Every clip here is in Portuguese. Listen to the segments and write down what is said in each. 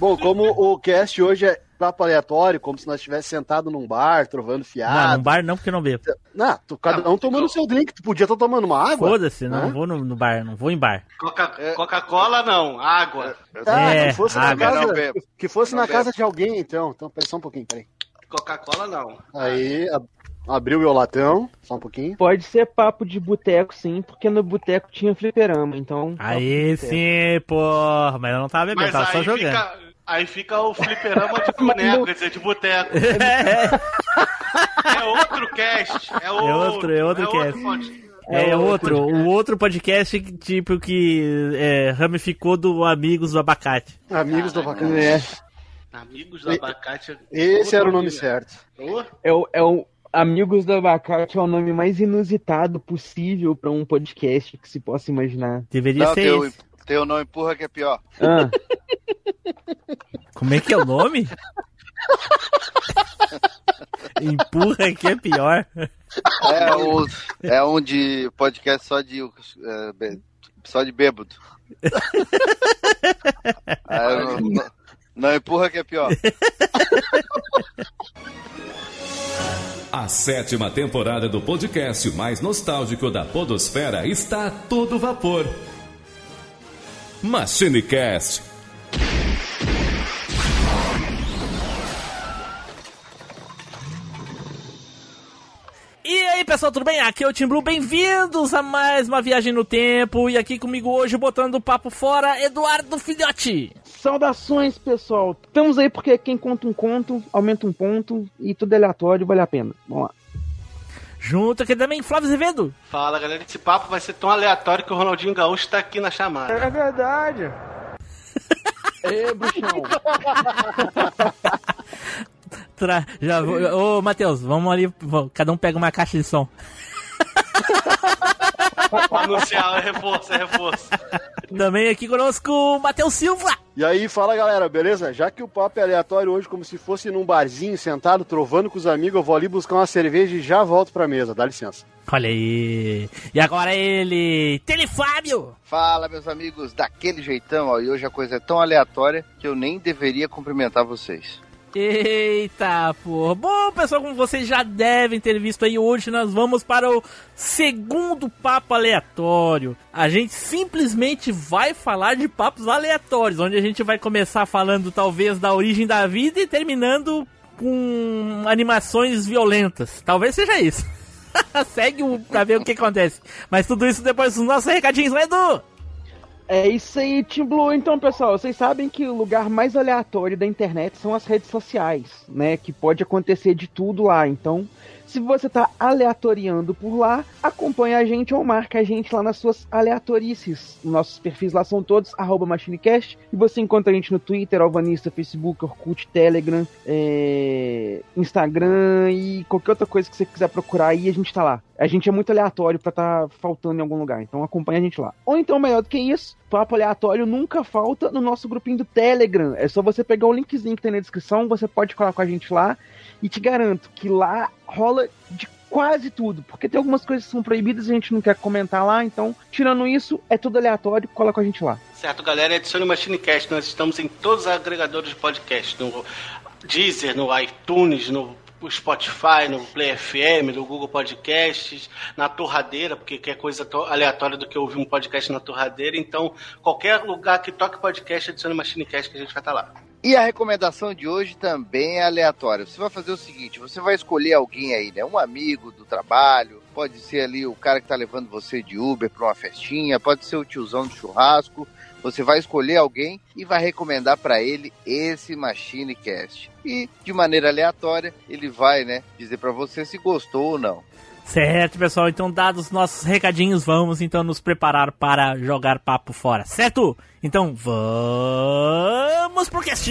Bom, como o cast hoje é papo aleatório, como se nós estivéssemos sentado num bar, trovando Não, fiado. num bar não, porque não bebo. Não, tu, cada um tomando seu drink. Tu podia estar tomando uma água. Foda-se, não Hã? vou no, no bar, não vou em bar. Coca- É. Coca-Cola não, água. Ah, É, que fosse na água. casa, Não bebo. que fosse Não na casa de alguém, então. Então, peraí só um pouquinho, peraí. Coca-Cola não. Aí, ab- abriu o latão, só um pouquinho. Pode ser papo de boteco, sim, porque no boteco tinha fliperama, então. Aí sim, porra, mas eu não tava bebendo, Mas tava só jogando. fica, aí fica o fliperama de boneco, quer dizer, de boteco. É outro cast. É outro, outro, é outro cast. pod- É, É outro, o outro podcast que, tipo que é, ramificou do Amigos do Abacate. Amigos do Abacate. É, Amigos do abacate. Esse era o nome Outro certo. É, o, é o Amigos do Abacate é o nome mais inusitado possível pra um podcast que se possa imaginar. Deveria Não, ser esse. Tem o não empurra que é pior. Ah, Como é que é o nome? Empurra que é pior. É um, é um de podcast só de, é, só de bêbado. É, não, não- não empurra que é pior. A sétima temporada do podcast mais nostálgico da Podosfera está a todo vapor. MachineCast. E aí pessoal, tudo bem? Aqui é o Tim Blue, bem-vindos a mais uma viagem no tempo. E aqui comigo hoje, botando o papo fora, Eduardo Filhote. saudações, pessoal. Estamos aí porque quem conta um conto, aumenta um ponto e tudo é aleatório, vale a pena. Vamos lá. Junto aqui também, Flávio Azevedo. Fala galera, esse papo vai ser tão aleatório que o Ronaldinho Gaúcho tá aqui na chamada. É verdade. Ê, bruxão. Tra... Já vou... Ô, Matheus, vamos ali, cada um pega uma caixa de som. Anunciar, é reforço, é reforço. Também aqui conosco, o Matheus Silva. E aí, fala galera, beleza? Já que o papo é aleatório hoje, como se fosse num barzinho, sentado, trovando com os amigos, eu vou ali buscar uma cerveja e já volto pra mesa. Dá licença. Olha aí. E agora ele, Telefábio. Fala, meus amigos, daquele jeitão, ó, e hoje a coisa é tão aleatória que eu nem deveria cumprimentar vocês. Eita, porra. Bom, pessoal, como vocês já devem ter visto aí, hoje nós vamos para o segundo papo aleatório. A gente simplesmente vai falar de papos aleatórios, onde a gente vai começar falando talvez da origem da vida e terminando com animações violentas. Talvez seja isso. Segue o, pra ver o que acontece. Mas tudo isso depois dos nossos recadinhos, né, Edu? É isso aí, Team Blue. Então, pessoal, vocês sabem que o lugar mais aleatório da internet são as redes sociais, né? Que pode acontecer de tudo lá. Então, se você tá aleatoriando por lá, acompanha a gente ou marca a gente lá nas suas aleatorices. Nossos perfis lá são todos MachineCast. E você encontra a gente no Twitter, Alvanista, Facebook, Orkut, Telegram, é, Instagram e qualquer outra coisa que você quiser procurar aí, a gente tá lá. A gente é muito aleatório pra tá faltando em algum lugar, então acompanha a gente lá. Ou então, melhor do que isso, papo aleatório nunca falta no nosso grupinho do Telegram. É só você pegar o linkzinho que tem na descrição, você pode colar com a gente lá e te garanto que lá rola de quase tudo, porque tem algumas coisas que são proibidas e a gente não quer comentar lá, então, tirando isso, é tudo aleatório, cola com a gente lá. Certo, galera, adicione o MachineCast. Nós estamos em todos os agregadores de podcast. No Deezer, no iTunes, no Spotify, no Play FM, no Google Podcasts, na torradeira, porque quer coisa aleatória do que ouvir um podcast na torradeira. Então, qualquer lugar que toque podcast, adicione o MachineCast que a gente vai estar lá. E a recomendação de hoje também é aleatória. Você vai fazer o seguinte: você vai escolher alguém aí, né? Um amigo do trabalho, pode ser ali o cara que tá levando você de Uber para uma festinha, pode ser o tiozão do churrasco. Você vai escolher alguém e vai recomendar para ele esse Machine Cast. E de maneira aleatória, ele vai, né, dizer para você se gostou ou não. Certo, pessoal. Então, dados os nossos recadinhos, vamos então nos preparar para jogar papo fora, certo? Então, vamos pro cast!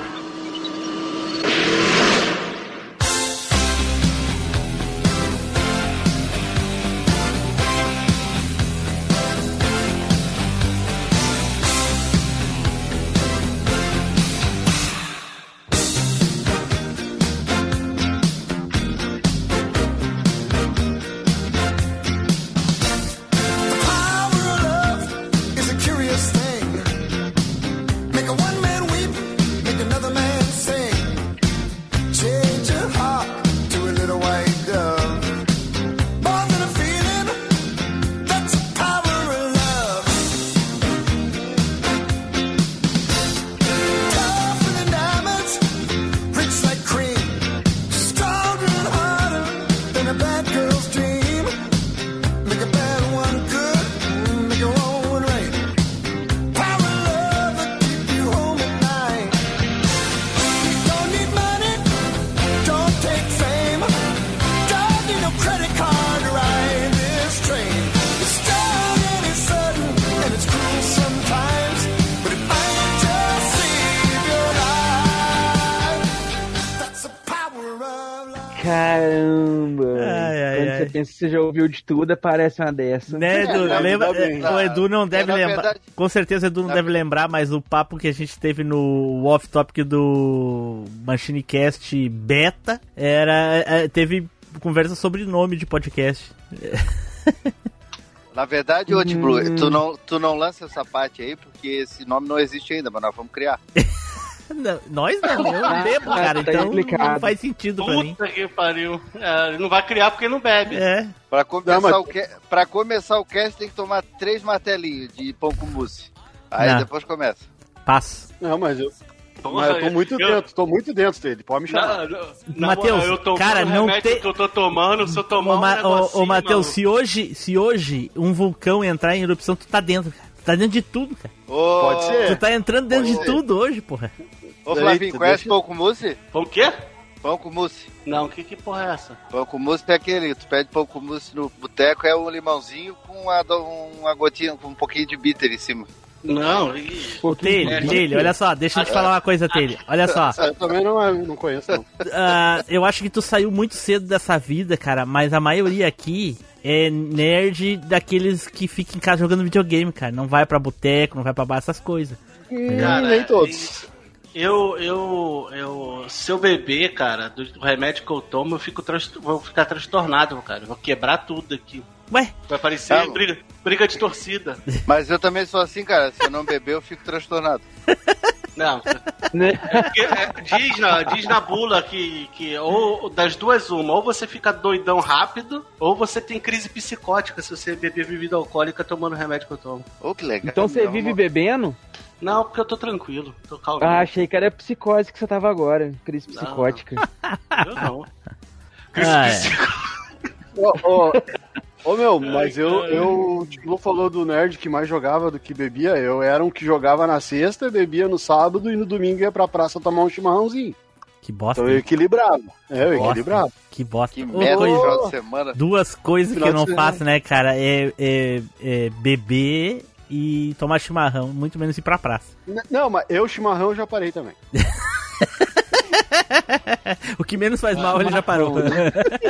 De tudo, aparece uma dessa. Né, Edu? É, lembra, o Edu não deve na lembrar. verdade- com certeza o Edu não deve lembrar, mas o papo que a gente teve no off-topic do Machinecast Beta era. é, Teve conversa sobre nome de podcast. Na verdade, Blue, Hum. tu não, tu não lança essa parte aí, porque esse nome não existe ainda, mas nós vamos criar. Não, nós não, eu não bebo, cara, tá então não faz sentido pra mim. Puta que pariu. É, não vai criar porque não bebe. É, Pra começar, Não, mas- o ca... pra começar o cast, tem que tomar três martelinhos de pão com mousse. Aí Não. depois começa. passa. Não, mas eu, Porra, mas eu tô muito eu- dentro, tô muito dentro dele. Pode me chamar. Tô cara, o não tem- que eu tô tomando, se eu tomar Ô, um Ma- ô, ô Matheus, se hoje, se hoje um vulcão entrar em erupção, tu tá dentro, cara. Tu tá dentro de tudo, cara. Ô, Pode ser. Tu tá entrando dentro Pode de ser. tudo hoje, porra. Ô Flavinho, Eita, conhece deixa- pão com mousse? Pão o quê? Pão com mousse. Não, que, que porra é essa? Pão com mousse é aquele, tu pede pão com mousse no boteco, é um limãozinho com uma, uma gotinha, com um pouquinho de bitter em cima. Não, ih, Telho, É, Telho, olha só, deixa eu te falar uma coisa, Telho. Olha só, Eu também não, não conheço, não. ah, eu acho que tu saiu muito cedo dessa vida, cara, mas a maioria aqui é nerd daqueles que ficam em casa jogando videogame, cara. Não vai pra boteco, não vai pra bar, essas coisas. Cara, nem todos. Eu, eu, eu, se eu beber, cara, do, remédio que eu tomo, eu fico trans- vou ficar transtornado, cara. Vou quebrar tudo aqui. Ué, Vai parecer Tá. briga, briga de torcida. Mas eu também sou assim, cara. Se eu não beber, eu fico transtornado. Não, Né? porque, é, diz, na, diz na bula que, que ou das duas uma, ou você fica doidão rápido, ou você tem crise psicótica se você beber bebida alcoólica tomando o remédio que eu tomo. Ô, que legal. Então você vive bebendo? Não, porque eu tô tranquilo, tô calmo. Ah, achei que era psicose que você tava agora. Crise Não. psicótica. Eu não. Crise Ah, é. psicótica. Ô, ô, meu, mas eu, eu, o Tilo falou do nerd que mais jogava do que bebia. Eu era um que jogava na sexta, bebia no sábado e no domingo ia pra praça tomar um chimarrãozinho. que bosta. Então eu equilibrava. É, eu Bosta. equilibrava. Que bosta. Que merda de final de semana. Duas coisas que eu não faço, né, cara? É, é, é beber e tomar chimarrão, muito menos ir pra praça. Não, mas eu chimarrão eu já parei também. O que menos faz mal, ele já parou.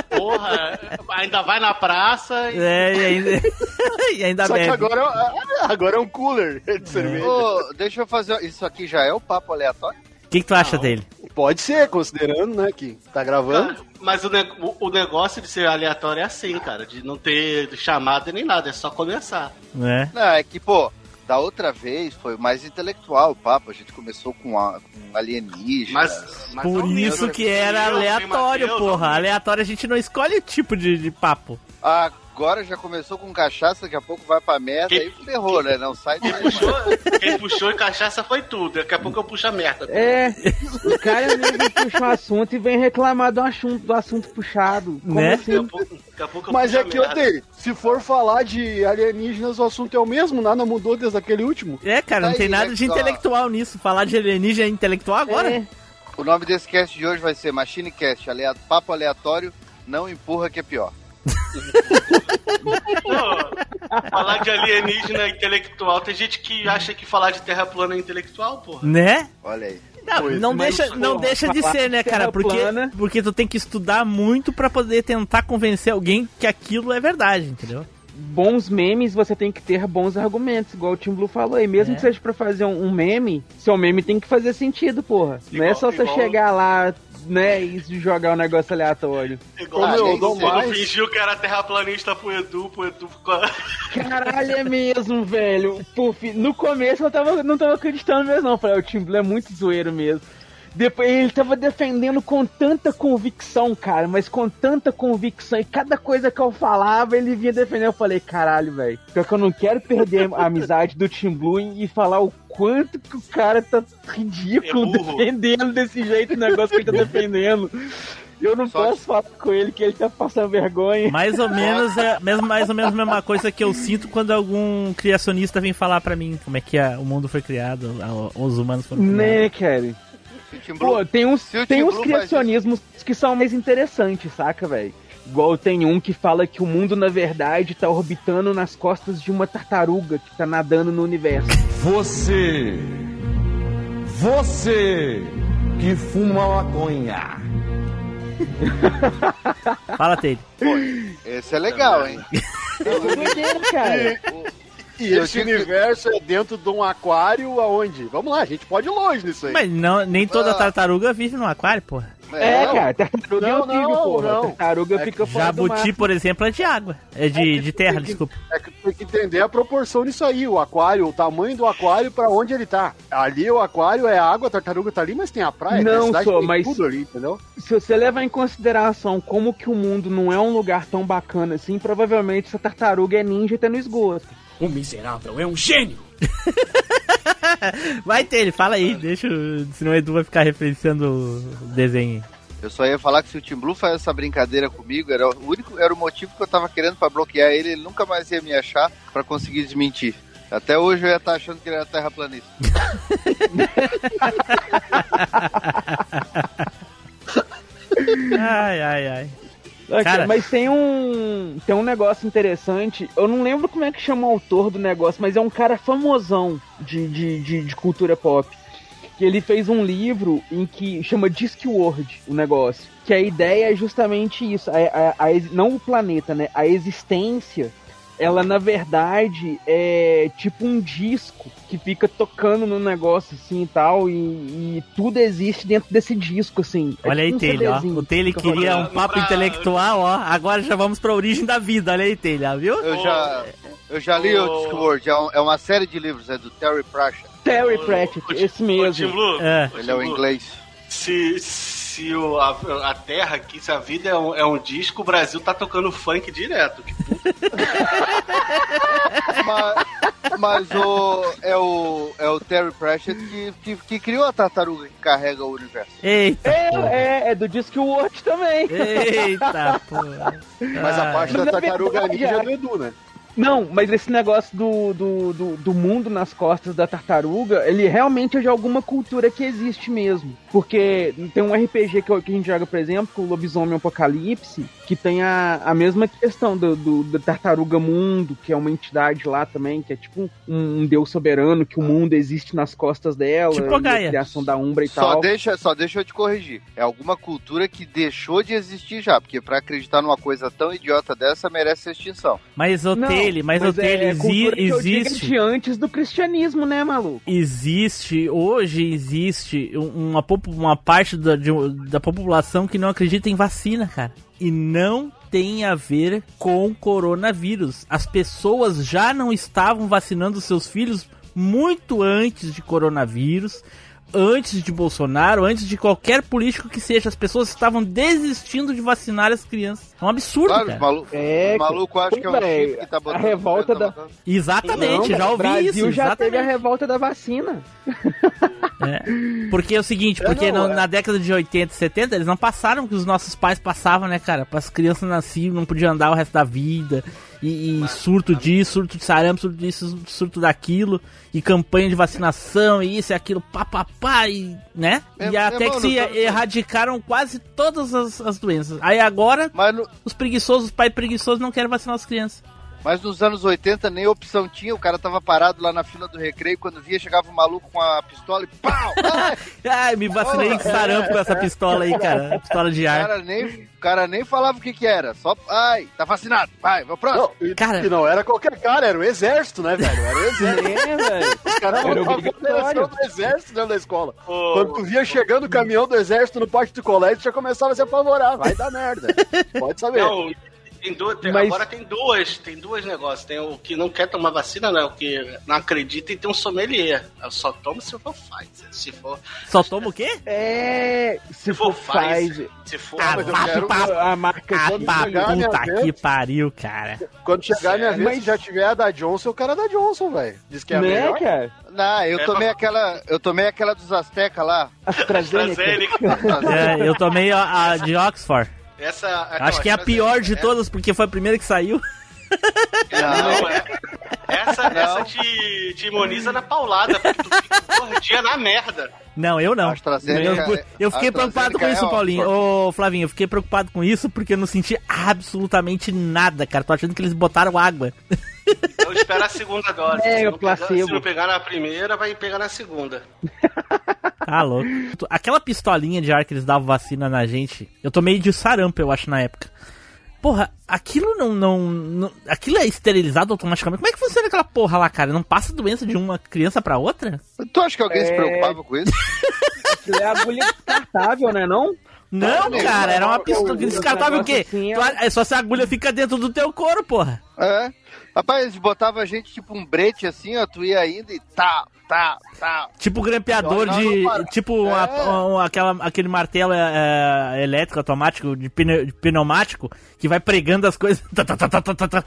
Porra, ainda vai na praça e. É, e ainda, e ainda Só que bebe. agora, é- agora é um cooler de cerveja. Ô, deixa eu fazer. Isso aqui já é o papo aleatório? O que, que tu acha Não. dele? Pode ser, considerando, né, que tá gravando. Mas o, ne- o- o negócio de ser aleatório é assim, cara, de não ter chamada nem nada, é só começar. Né? Não, é que, pô, da outra vez foi mais intelectual o papo. A gente começou com, a, com alienígenas. Mas, mas Por isso que era Deus, aleatório, porra. Aleatório a gente não escolhe o tipo de, de papo. Agora já começou com cachaça, daqui a pouco vai pra merda Quem- aí ferrou, né? Não sai daí. Puxou, quem puxou em cachaça foi tudo. Daqui a pouco eu puxo a merda. É, o cara mesmo puxa o assunto e vem reclamar do assunto, do assunto puxado. Como Né? Daqui a assim? pouco, daqui a pouco eu Mas puxo é a que eu tenho. Se for falar de alienígenas, o assunto é o mesmo, nada mudou desde aquele último. É, cara, não Aí, tem nada né, de intelectual nisso. Falar de alienígena é intelectual agora? É, O nome desse cast de hoje vai ser Machine Cast, papo aleatório, não empurra que é pior. Pô, falar de alienígena intelectual, tem gente que acha que falar de terra plana é intelectual, porra. Né? Olha aí. Não, Pois, não mas, deixa, não porra, deixa de ser, né, cara? Porque, plana. porque tu tem que estudar muito pra poder tentar convencer alguém que aquilo é verdade, entendeu? bons memes, você tem que ter bons argumentos, igual o Tim Blue falou aí. Mesmo É. que seja pra fazer um, um meme, seu meme tem que fazer sentido, porra. não é Igual- só você igual- chegar lá, né, e jogar um negócio aleatório. Igual quando eu dou mais. fingiu que era terraplanista pro Edu, pro Edu. Caralho, é mesmo, velho. Puf, no começo eu tava, não tava acreditando mesmo, não. Falei, o Tim Blue é muito zoeiro mesmo. Depois ele tava defendendo com tanta convicção, cara, mas com tanta convicção. E cada coisa que eu falava, ele vinha defendendo. Eu falei, caralho, velho. Pior que eu não quero perder a amizade do Tim Blue e falar o quanto que o cara tá ridículo É defendendo desse jeito o negócio que ele tá defendendo. Eu não Só posso falar com ele que ele tá passando vergonha. Mais ou menos é mesmo, mais ou menos a mesma coisa que eu sinto quando algum criacionista vem falar pra mim como é que a- o mundo foi criado, a- os humanos foram criados. Né, cara? Se o Tim Blue- Pô, tem uns, tem uns criacionismos que são mais interessantes, saca, velho? Igual tem um que fala que o mundo, na verdade, tá orbitando nas costas de uma tartaruga que tá nadando no universo. Você, você que fuma maconha, Fala, Taylor. Esse é legal, hein? Doideira, cara. E esse digo que- universo é dentro de um aquário aonde? Vamos lá, a gente pode ir longe nisso aí. Mas não, nem toda Ah. tartaruga vive no aquário, porra. É, não. cara, tartaruga é Não, antigo, não, porra. não. Tartaruga É fica fora do mar. Jabuti, por exemplo, é de água. É de, de terra, que- desculpa. É que tem que entender a proporção disso aí, o aquário, o tamanho do aquário pra onde ele tá. Ali o aquário é água, a tartaruga tá ali, mas tem a praia, a Não, cidade, só, mas- tudo ali, entendeu? Se você levar em consideração como que o mundo não é um lugar tão bacana assim, provavelmente essa tartaruga é ninja e tá no esgoto. O miserável é um gênio! Vai ter ele, fala aí, deixa. o- Senão o Edu vai ficar referenciando o desenho. Eu só ia falar que se o Tim Blue faz essa brincadeira comigo, era o único, era o motivo que eu tava querendo pra bloquear ele, ele nunca mais ia me achar pra conseguir desmentir. Até hoje eu ia estar achando que ele era terraplanista. Ai, ai, ai. Cara- Mas tem um tem um negócio interessante. Eu não lembro como é que chama o autor do negócio, mas é um cara famosão de, de, de, de cultura pop. Que ele fez um livro em que chama Discworld o negócio. Que a ideia é justamente isso. A, a- a não o planeta, né? A existência, ela na verdade é tipo um disco que fica tocando no negócio assim e tal. E, e tudo existe dentro desse disco, assim. É Olha aí, tipo um Taylor, ó. CDzinho. O Taylor queria um papo Pra- intelectual, ó. Agora já vamos pra origem da vida. Olha aí, Taylor, viu? Eu já, eu já li o Ô. Discworld, é, um- é uma série de livros, é do Terry Pratchett. Terry Pratchett, ô, esse mesmo. Tim Blue, É. Ele é o inglês. Se, se o, a, a Terra aqui, se a vida é um, é um disco, o Brasil tá tocando funk direto. Mas, mas o, é, o, é o Terry Pratchett que, que, que criou a tartaruga que carrega o universo. Eita. É, é, é do Discworld também. Eita, porra. Mas a parte da na tartaruga verdade, ninja é- é do Edu, né? Não, mas esse negócio do, do, do, do mundo nas costas da tartaruga, ele realmente é de alguma cultura que existe mesmo. Porque tem um RPG que, que a gente joga, por exemplo, o Lobisomem Apocalipse, que tem a, a mesma questão do, do, da tartaruga mundo, que é uma entidade lá também, que é tipo um, um deus soberano, que o mundo existe nas costas dela, Tipo a e Gaia. criação da Umbra e Só tal. deixa, só deixa eu te corrigir. É alguma cultura que deixou de existir já, porque pra acreditar numa coisa tão idiota dessa merece extinção. Mas o Taylor, mas, o é, exi- existe. antes do cristianismo, né, maluco? Existe, hoje existe um- uma, popu- uma parte da, de da população que não acredita em vacina, cara. E não tem a ver com coronavírus. As pessoas já não estavam vacinando seus filhos muito antes de coronavírus, antes de Bolsonaro, antes de qualquer político que seja. As pessoas estavam desistindo de vacinar as crianças. É um absurdo, Claro, cara. É, os malucos acham que é um que tá botando. a revolta da-. Exatamente, Não, já ouvi Brasil isso. já teve a exatamente. revolta da vacina. Porque é o seguinte, porque É, não, no- é. na década de 80 e 70 eles não passaram o que os nossos pais passavam, né, cara? As crianças nasciam, não podiam andar o resto da vida. E, e surto disso, surto de sarampo, surto disso, surto daquilo. E campanha de vacinação, e isso e aquilo, papapá, e, né? É, e até é, que se tô- erradicaram quase todas as, as doenças. Aí agora, Mas, os preguiçosos, os pais preguiçosos não querem vacinar as crianças. Mas nos anos 80 nem opção tinha, o cara tava parado lá na fila do recreio, quando via chegava um maluco com a pistola e pau! Ai, Ai, me vacinei com sarampo com essa pistola aí, cara. Pistola de o, ar. cara nem, o cara nem falava o que que era, só, ai, tá vacinado, vai, vai próximo. Não, e, Cara- e não era qualquer cara, era o exército, né, velho? Era o exército. É, velho. Os caras Era do exército dentro da escola. Ô, Quando tu via chegando o caminhão do exército no pátio do colégio, já começava a se apavorar. Vai dar merda. Pode saber. Não, tem duas, tem- Mas- agora tem duas, tem duas negócios. Tem o que não quer tomar vacina, né? O que não acredita e tem um sommelier. Eu só tomo se for Pfizer. Se for, Só toma o quê? É. Se se for for Pfizer. se for Ah, mas eu quero- pra- A marca Ah, minha puta vez- que pariu, cara. Quando chegar a minha vez, Mas- se já tiver a da Johnson, o cara é da Johnson, velho. Diz que é a né, melhor. cara? Não, eu É, tomei aquela, eu tomei aquela dos Azteca lá. AstraZeneca. AstraZeneca. É, eu tomei a, a de Oxford. Essa, Acho que é a pior de todas, porque foi a primeira que saiu. Não, é. Essa, Não. essa te, te imuniza na paulada, porque tu fica por dia na merda. Não, eu não. Eu, eu fiquei preocupado com isso, é Paulinho. Ô, Flavinho, eu fiquei preocupado com isso porque eu não senti absolutamente nada, cara. Tô achando que eles botaram água. Então espera a segunda dose. É, se, não pegar, se não pegar na primeira, vai pegar na segunda. Tá louco. Aquela pistolinha de ar que eles davam vacina na gente, eu tomei de sarampo, eu acho, na época. Porra, aquilo não, não, não- Aquilo é esterilizado automaticamente. Como é que funciona aquela porra lá, cara? Não passa doença de uma criança pra outra? Tu acha que alguém se É. preocupava com isso? Aquilo é agulha descartável, né não? Não, Não, cara, era uma pistola. Descartável o quê? assim é- só se a agulha fica dentro do teu couro, porra. É. Rapaz, eles botavam a gente tipo um brete assim, ó, tu ia indo e tá, tá, tá. Tipo grampeador Não, de. não tipo uma- É. um- aquela, aquele martelo é, é, elétrico automático, de, pneu, de pneumático, que vai pregando as coisas. Tá, tá, tá, tá, tá, tá, tá.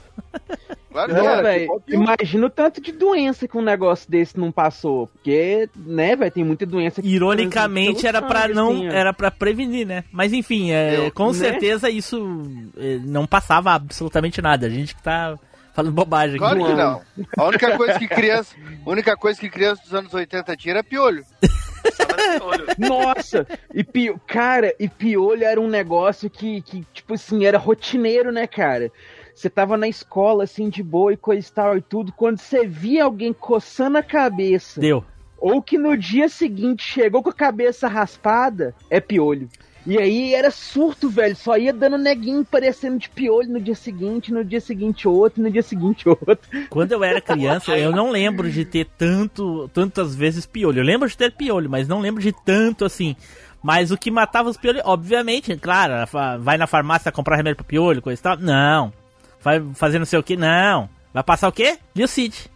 Claro que Não, era. velho, imagina o tanto de doença que um negócio desse não passou. Porque, né, velho, tem muita doença que Ironicamente era sangue, não. assim. Era para prevenir, né? Mas enfim, é, Eu- com né? certeza isso é, não passava absolutamente nada. A gente que tá falando bobagem aqui. Claro que Não. A única coisa que criança, a única coisa que criança dos anos 80 tinha era piolho. Nossa, e pio... cara, e piolho era um negócio que, que, tipo assim, era rotineiro, né, cara? Você tava na escola, assim, de boa e coisa e tal e tudo. Quando você via alguém coçando a cabeça, Deu. ou que no dia seguinte chegou com a cabeça raspada, é piolho. E aí era surto, velho. Só ia dando neguinho parecendo de piolho no dia seguinte, no dia seguinte outro, no dia seguinte outro. Quando eu era criança, eu não lembro de ter tanto, tantas vezes piolho. Eu lembro de ter piolho, mas não lembro de tanto assim. Mas o que matava os piolhos, obviamente, claro, vai na farmácia comprar remédio pra piolho, coisa e tal. Não. Vai fazer não sei o que, não. Vai passar o quê? Meu Cid.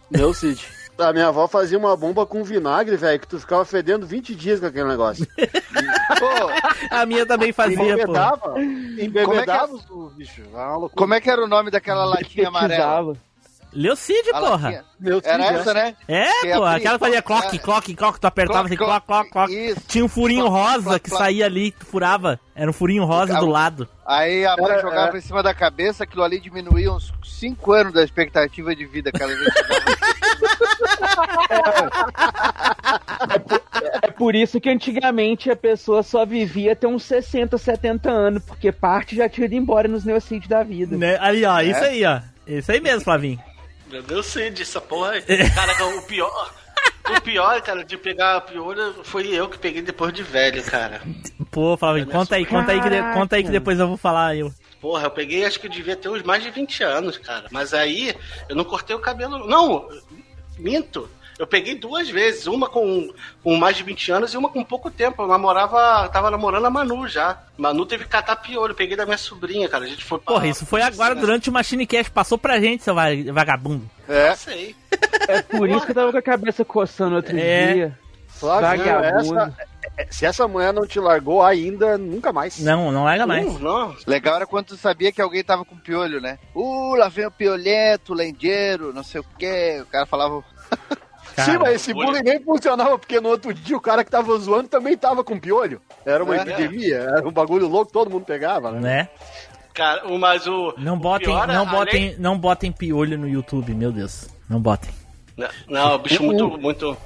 A minha avó fazia uma bomba com vinagre, velho, que tu ficava fedendo 20 dias com aquele negócio. Pô, A minha também fazia, pô. Embebedava, embebedava Como é os bichos. Era uma loucura. como é que era o nome daquela latinha amarela? Pesquisava. Leucid, A porra. Era essa, né? É, Que pô, abria- aquela que fazia cloque, É. cloque, cloque, tu apertava assim, cloque, cloque. Isso. Tinha um furinho Cloque, rosa cloque, que saía ali, que tu furava. Era um furinho rosa do lado. Aí a mãe jogava era- em cima da cabeça, aquilo ali diminuía uns 5 anos da expectativa de vida que ela É por isso que antigamente a pessoa só vivia até uns 60, 70 anos, porque parte já tinha ido embora nos neocídios da vida. Né? Ali, ó, É? isso aí, ó. Isso aí mesmo, Flavinho. Meu Deus, sei disso, porra. Cara, o pior. O pior, cara, de pegar a piolho foi eu que peguei depois de velho, cara. Pô, Flavinho, conta aí, conta aí, que de- conta aí que depois eu vou falar eu. Porra, eu peguei, acho que eu devia ter uns mais de 20 anos, cara. Mas aí eu não cortei o cabelo. Não, minto. Eu peguei duas vezes, uma com, com mais de 20 anos e uma com pouco tempo. Eu namorava, tava namorando a Manu já. Manu teve que catar piolho, eu peguei da minha sobrinha, cara. A gente foi pra. Porra, isso foi agora durante o Machine Cast, passou pra gente, seu va- vagabundo. É. Sei. É por isso que eu tava com a cabeça coçando outro É. dia. Flávio, Vagabundo. essa, é- se essa mulher não te largou ainda, nunca mais. Não, não larga mais. Não, não. Legal era quando tu sabia que alguém tava com piolho, né? Uh, lá vem o piolhento, lendeiro, não sei o quê. O cara falava. Sim, Cara, mas esse bullying nem funcionava, porque no outro dia o cara que tava zoando também tava com piolho. Era uma É. epidemia, era um bagulho louco, todo mundo pegava, né? Né? Cara, o- mas o. Não o botem, pior, não além- botem, não botem piolho no YouTube, meu Deus. Não botem. Não, Não, bicho muito, muito.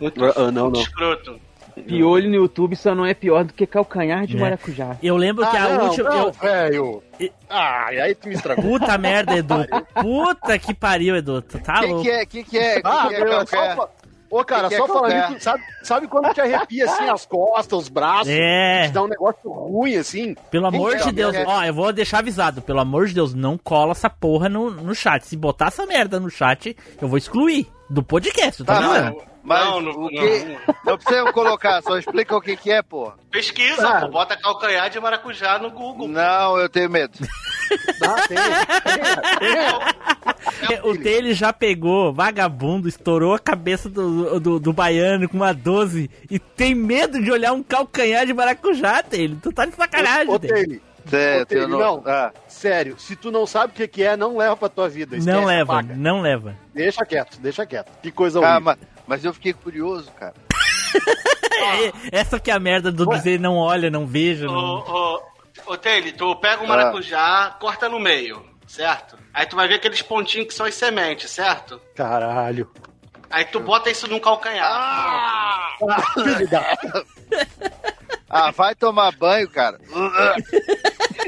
Muito, ah, não, muito não. escroto. Piolho no YouTube só não é pior do que calcanhar de É. maracujá. Eu lembro que a Ah, não, última. não, eu- velho. Ah, e aí tu me estragou. Puta merda, Edu. Puta que pariu, Edu. Tu tá que, louco. que é? O que, que é? Ah, que que é meu, só, Ô, cara, Que que é só falando calcanhar? isso, sabe, sabe quando te arrepia assim as costas, os braços? É. Te dá um negócio ruim assim. Pelo amor de Deus, é- ó, eu vou deixar avisado. Pelo amor de Deus, não cola essa porra no, no chat. Se botar essa merda no chat, eu vou excluir do podcast, tá, Tá, vendo? Mas, Não, não- o que... não precisa colocar, só explica o que, que é, pô. Pesquisa, Ah. pô, bota calcanhar de maracujá no Google. Não, eu tenho medo. Dá, tem, tem, tem. O T ele já pegou, vagabundo, estourou a cabeça do, do, do baiano com uma 12 e tem medo de olhar um calcanhar de maracujá, Taylor. Tu tá de sacanagem, Ô, É, Ô, Taylor, tenho não. Ah, sério, se tu não sabe o que que é, não leva pra tua vida. Não esquece, leva, apaga. não leva. Deixa quieto, deixa quieto. Que coisa ah, horrível. mas, mas eu fiquei curioso, cara. É, essa que é a merda do dizer não olha, não veja. Ô, Não... ô, Taylor, tu pega um maracujá, corta no meio, certo? Aí tu vai ver aqueles pontinhos que são as sementes, certo? Caralho. Aí tu bota isso num calcanhar. Da... Ah, vai tomar banho, cara.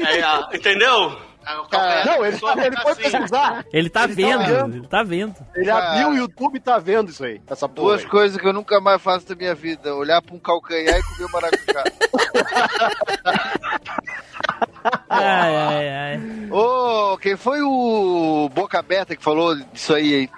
Aí, ó, entendeu? Ah, o calcanhar Não, ele, pessoa ele fica foi assim. pesquisar. Ele tá Ele tá vendo, vendo. ele tá vendo. Ele Cara. abriu o YouTube e tá vendo isso aí. Essa porra. Duas aí. coisas que eu nunca mais faço da minha vida: olhar pra um calcanhar e comer maracujá. Ai, ai, ai. Ô, quem foi o Boca Aberta que falou disso aí, hein?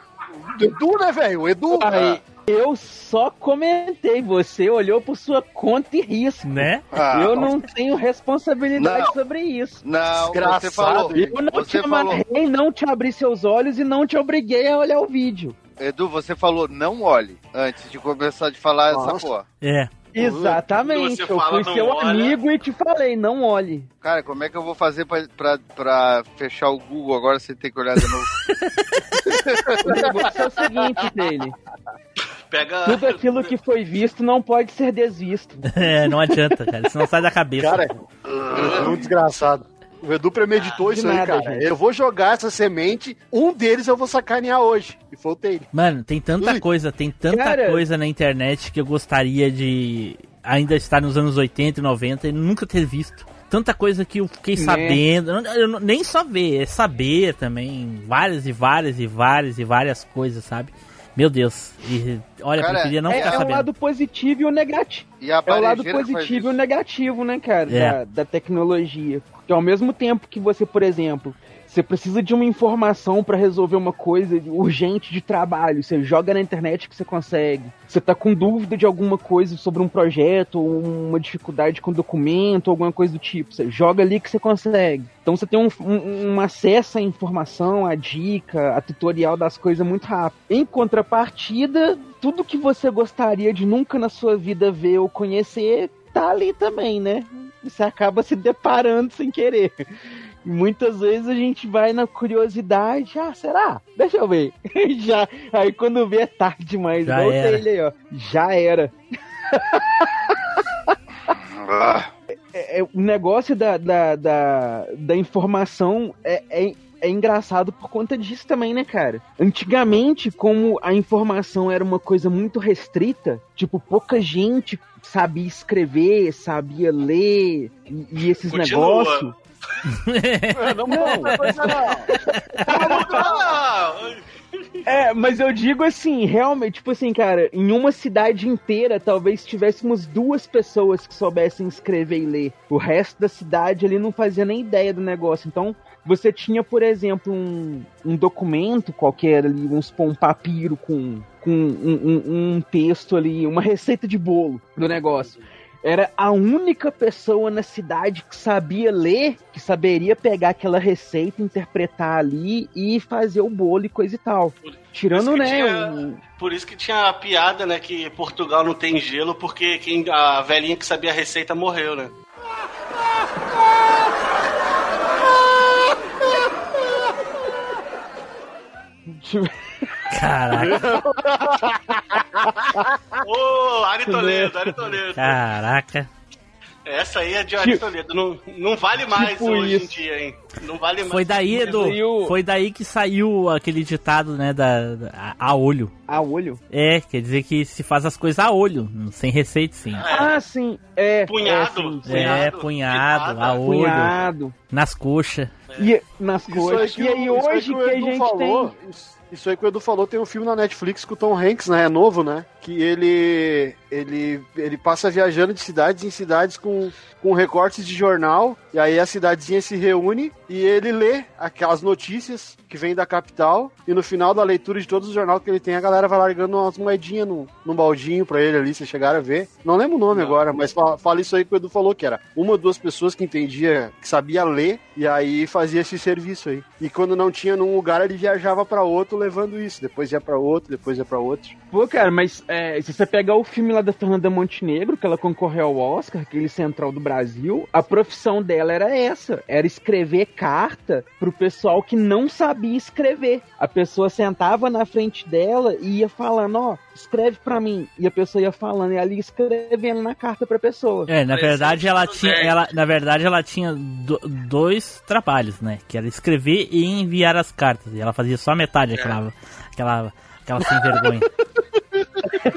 Edu, né, velho? O Edu. Aí, eu só comentei, você olhou por sua conta e risco. Né? Ah, eu não tenho responsabilidade Não. sobre isso. Não, Desgraçado, você falou. Eu não Você te falou. amarrei, não te abri seus olhos e não te obriguei a olhar o vídeo. Edu, você falou não olhe antes de começar de falar essa Nossa. porra. É. Exatamente. Você Eu fui seu olha. amigo e te falei, não olhe. Cara, como é que eu vou fazer pra, pra, pra fechar o Google agora sem ter que olhar de novo? O negócio é o seguinte dele. Pega. Tudo aquilo que foi visto não pode ser desvisto. É, não adianta, cara. Isso não sai da cabeça. Cara, é um desgraçado. O Edu premeditou de isso aí, nada, cara. gente. Eu vou jogar essa semente, um deles eu vou sacanear hoje. E foi o Taylor. Mano, tem tanta Ui. coisa, tem tanta Cara. coisa na internet que eu gostaria de ainda estar nos anos 80 e 90 e nunca ter visto. Tanta coisa que eu fiquei Né? sabendo. Eu não- eu não- nem só ver, é saber também. Várias e várias e várias e várias coisas, sabe? Meu Deus. E, olha, Cara, preferia não é, ficar é o sabendo. lado positivo e o negativo. E É o lado positivo e o negativo, né, cara, É. da, da tecnologia. Porque ao mesmo tempo que você, por exemplo, você precisa de uma informação pra resolver uma coisa urgente de trabalho, você joga na internet que você consegue. Você tá com dúvida de alguma coisa sobre um projeto, ou uma dificuldade com documento, alguma coisa do tipo, você joga ali que você consegue. Então você tem um, um- um acesso à informação, à dica, a tutorial das coisas muito rápido. Em contrapartida, tudo que você gostaria de nunca na sua vida ver ou conhecer tá ali também, né? Você acaba se deparando sem querer. E muitas vezes a gente vai na curiosidade, ah, será? Deixa eu ver. Já, aí quando vê é tarde demais. Já o era. Taylor aí, ó. Já era. É, é, o negócio da, da, da, da informação é, é, é engraçado por conta disso também, né, cara? Antigamente, como a informação era uma coisa muito restrita, tipo, pouca gente sabia escrever, sabia ler, e, e esses negócios. Não, não, não. É, mas eu digo assim, realmente, tipo assim, cara, em uma cidade inteira, talvez tivéssemos duas pessoas que soubessem escrever e ler. O resto da cidade ali não fazia nem ideia do negócio. Então, você tinha, por exemplo, um, um documento qualquer ali, vamos supor, um papiro com, com um, um- um texto ali, uma receita de bolo do negócio. Era a única pessoa na cidade que sabia ler, que saberia pegar aquela receita, interpretar ali e fazer o bolo e coisa e tal. Tirando, Por né? tinha- o- Por isso que tinha a piada, né, que Portugal não tem gelo, porque quem, a velhinha que sabia a receita morreu, né? Caraca, Ari Toledo, Ari Toledo. caraca. Essa aí é de Ari Toledo. Não, não vale mais Tipo hoje isso. em dia, hein? Não vale mais. Foi daí, Edu. saiu- Foi daí que saiu aquele ditado, né, da, da- a, olho. A olho. É, quer dizer que se faz as coisas a olho, sem receita, sim. Ah, sim. É. Punhado. É, sim, sim. É, Punhado, punhado, pitada. a olho, Punhado. nas coxas. E nas Isso aí coisas. que E aí hoje que que, o a Edu gente falou, tem. Isso, isso aí que o Edu falou, tem um filme na Netflix com o Tom Hanks, né? É novo, né? Que ele ele, ele passa viajando de cidades em cidades com, com recortes de jornal, e aí a cidadezinha se reúne e ele lê aquelas notícias que vêm da capital, e no final da leitura de todos os jornais que ele tem, a galera vai largando umas moedinhas num, num baldinho pra ele ali, vocês chegaram a ver. Não lembro o nome Não. agora, mas fala, fala isso aí que o Edu falou, que era uma ou duas pessoas que entendia, que sabia ler, e aí fazia esse serviço aí. E quando não tinha num lugar, ele viajava pra outro levando isso, depois ia pra outro, depois ia pra outro. Pô, cara, mas é, se você pegar o filme lá da Fernanda Montenegro, que ela concorreu ao Oscar, aquele Central do Brasil, a profissão dela era essa: era escrever carta pro pessoal que não sabia escrever. A pessoa sentava na frente dela e ia falando: Ó, escreve pra mim. E a pessoa ia falando, e ia escrevendo na carta pra pessoa. É, na verdade ela tinha, ela, na verdade ela tinha do- dois trabalhos, né? Que era escrever e enviar as cartas. E ela fazia só metade, aquela, aquela, aquela sem vergonha.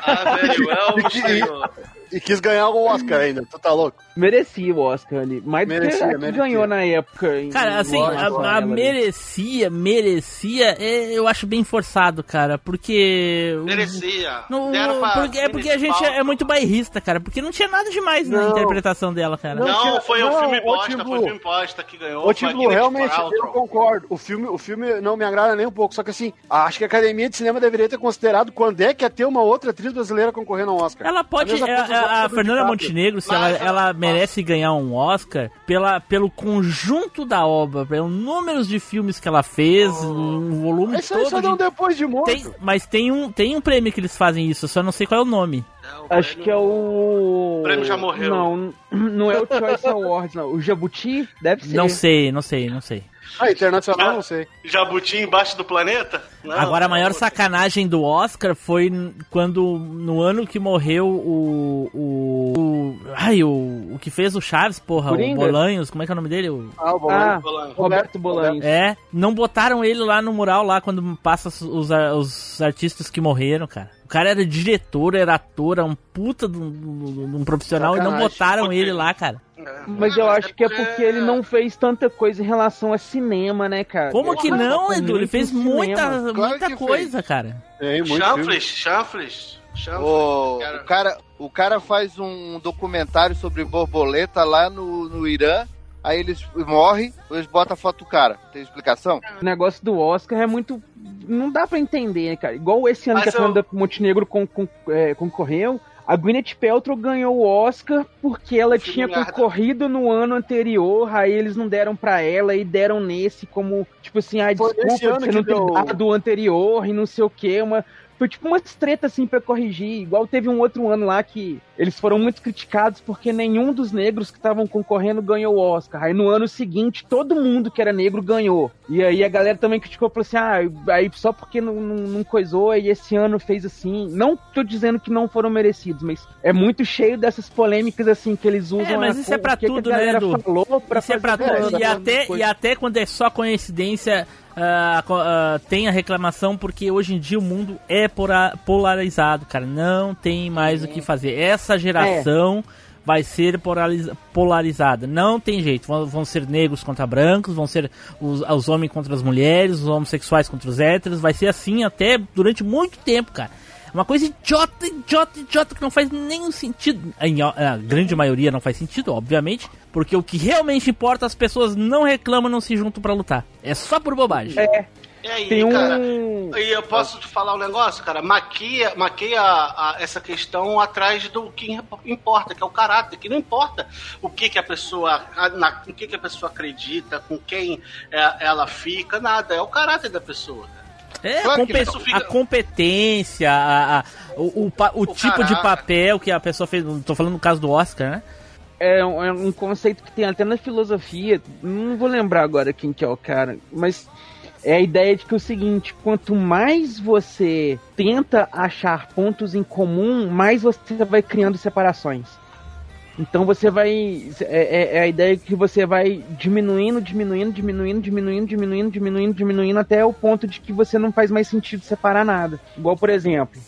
Ah, velho, é o senhor. E quis ganhar o Oscar ainda, tu tá louco? Merecia o Oscar ali. Mais do que Merecia, a que ganhou na época. em- Cara, assim, a, a merecia, merecia, é, eu acho bem forçado, cara, porque... Merecia. Pra porque, é porque a gente é, é muito bairrista, cara, porque não tinha nada demais na Não. interpretação dela, cara. Não, Não, tinha- foi um não, filme ô, bosta, Tim foi um filme bosta que ganhou. Foi tipo, realmente, eu concordo. O filme, o filme não me agrada nem um pouco. Só que assim, acho que a Academia de Cinema deveria ter considerado quando é que ia ter uma outra atriz brasileira concorrendo ao Oscar. Ela pode. A mesma A, a- a do Fernanda. Montenegro, se Mas ela- ela merece ganhar um Oscar pela, pelo conjunto da obra, pelo números de filmes que ela fez, um volume Isso todo. não de- depois de morto. Tem- mas tem um, tem um prêmio que eles fazem isso, eu só não sei qual é o nome. Não, Acho prêmio- que é o. O prêmio já morreu. Não, não é o Choice Awards, não. O Jabuti deve ser. Não sei, não sei, não sei. Ah, internacional, Ah. não sei. Jabuti embaixo do planeta? Não, Agora, a maior sacanagem do Oscar foi quando, no ano que morreu o. O. o ai, o, o que fez o Chaves, porra, Coringa? o Bolanhos, como é que é o nome dele? O- Ah, o Ah, Bolanho. Roberto Bolanhos. É, não botaram ele lá no mural, lá quando passa os, os artistas que morreram, cara. O cara era diretor, era ator, era um puta de um, de um- profissional e não Sacanagem. botaram ele lá, cara. Mas eu acho que é porque ele não fez tanta coisa em relação a cinema, né, cara? Como que não, Edu? Ele fez muita, cinema. Claro muita coisa, cara. Tem muito filme. Chanfles. O, Cara, o, cara, o cara faz um documentário sobre borboleta lá no, no Irã, aí eles morrem, eles botam a foto do cara. Tem explicação? O negócio do Oscar é muito. Não dá pra entender, né, cara? Igual esse ano Mas que a eu- Fernanda Montenegro con- con- é, concorreu. A Gwyneth Paltrow ganhou o Oscar porque ela tinha concorrido no ano anterior, aí eles não deram pra ela e deram nesse como, tipo assim, ah, desculpa você que não deu- dado o anterior e não sei o que, uma... Foi tipo uma treta assim pra corrigir. Igual teve um outro ano lá que eles foram muito criticados porque nenhum dos negros que estavam concorrendo ganhou o Oscar. Aí no ano seguinte todo mundo que era negro ganhou. E aí a galera também criticou, falou assim: ah, aí só porque não, não, não coisou e esse ano fez assim. Não tô dizendo que não foram merecidos, mas é muito cheio dessas polêmicas assim que eles usam. É, mas a- isso é pra tudo, né, Edu? falou pra Isso é pra tudo. E até, e até quando é só coincidência, co- ah, tem a reclamação, porque hoje em dia o mundo é polarizado, cara. Não tem mais o que fazer. Essa geração vai ser polarizada. Não tem jeito. Vão, vão ser negros contra brancos, vão ser os, os homens contra as mulheres, os homossexuais contra os héteros. Vai ser assim até durante muito tempo, cara. Uma coisa idiota, idiota, idiota, que não faz nenhum sentido. Em, a grande maioria não faz sentido, obviamente. Porque o que realmente importa, as pessoas não reclamam, não se juntam pra lutar. É só por bobagem. É, E aí, tem cara? um. E eu posso te falar um negócio, cara? Maquia, maquia a- essa questão atrás do que importa, que é o caráter, que não importa o que, que a pessoa. a- na- o que, que a pessoa acredita, com quem é- ela fica, nada. É o caráter da pessoa. É, Claro a, compe-. Fica- a competência, a, a- o, o, o O tipo de caráter. papel que a pessoa fez. Tô falando no caso do Oscar, né? é um, é um conceito que tem até na filosofia. Não vou lembrar agora quem que é o cara, mas é a ideia de que é o seguinte: quanto mais você tenta achar pontos em comum, mais você vai criando separações. Então você vai. É, é- é a ideia que você vai diminuindo, diminuindo, diminuindo, diminuindo, diminuindo, diminuindo, diminuindo, até o ponto de que você não faz mais sentido separar nada. Igual, por exemplo,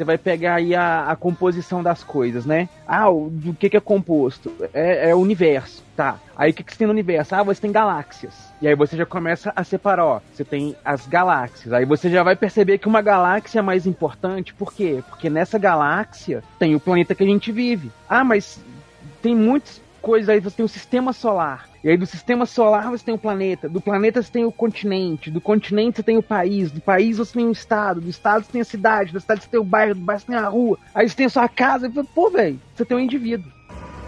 você vai pegar aí a, a composição das coisas, né? Ah, o, do que, que é composto? É, é o universo, tá. Aí o que, que você tem no universo? Ah, você tem galáxias. E aí você já começa a separar, ó. Você tem as galáxias. Aí você já vai perceber que uma galáxia é mais importante. Por quê? Porque nessa galáxia tem o planeta que a gente vive. Ah, mas tem muitas coisas aí. Você tem o sistema solar. E aí do sistema solar você tem o planeta. Do planeta você tem o continente. Do continente você tem o país. Do país você tem o estado. Do estado você tem a cidade. Da cidade você tem o bairro. Do bairro você tem a rua. Aí você tem a sua casa. E, pô, velho, você tem um indivíduo.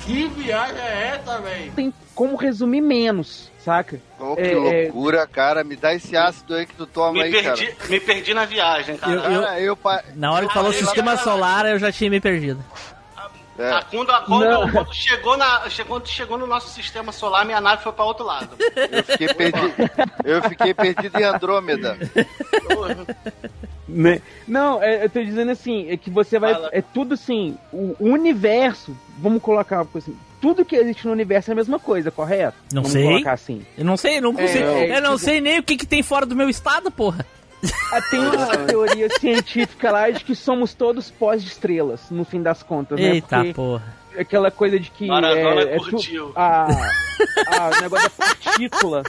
Que viagem é essa, velho? Tem como resumir menos, saca? Oh, que É, é- loucura, cara. Me dá esse ácido aí que tu toma Me aí, perdi, cara. me perdi na viagem, cara. Eu- Cara, eu, pa- Na hora que falou Ah, sistema eu- solar, eu já tinha me perdido. É. Ah, Quando, quando, quando chegou na, chegou, chegou no nosso sistema solar, minha nave foi pra outro lado. Eu fiquei perdido. Eu fiquei perdido em Andrômeda. Né? Não, é, eu tô dizendo assim, é que você vai. Fala. É tudo assim, o, universo, vamos colocar uma coisa assim, tudo que existe no universo é a mesma coisa, correto? Não vamos sei. colocar assim. Eu não sei, eu não consigo. é, eu não tipo- sei nem o que, que tem fora do meu estado, porra. Ah, Tem uma teoria científica lá de que somos todos pós de estrelas, no fim das contas, né? Eita Porque porra. aquela coisa de que Maradona é, é curtiu. a, a o negócio da partícula.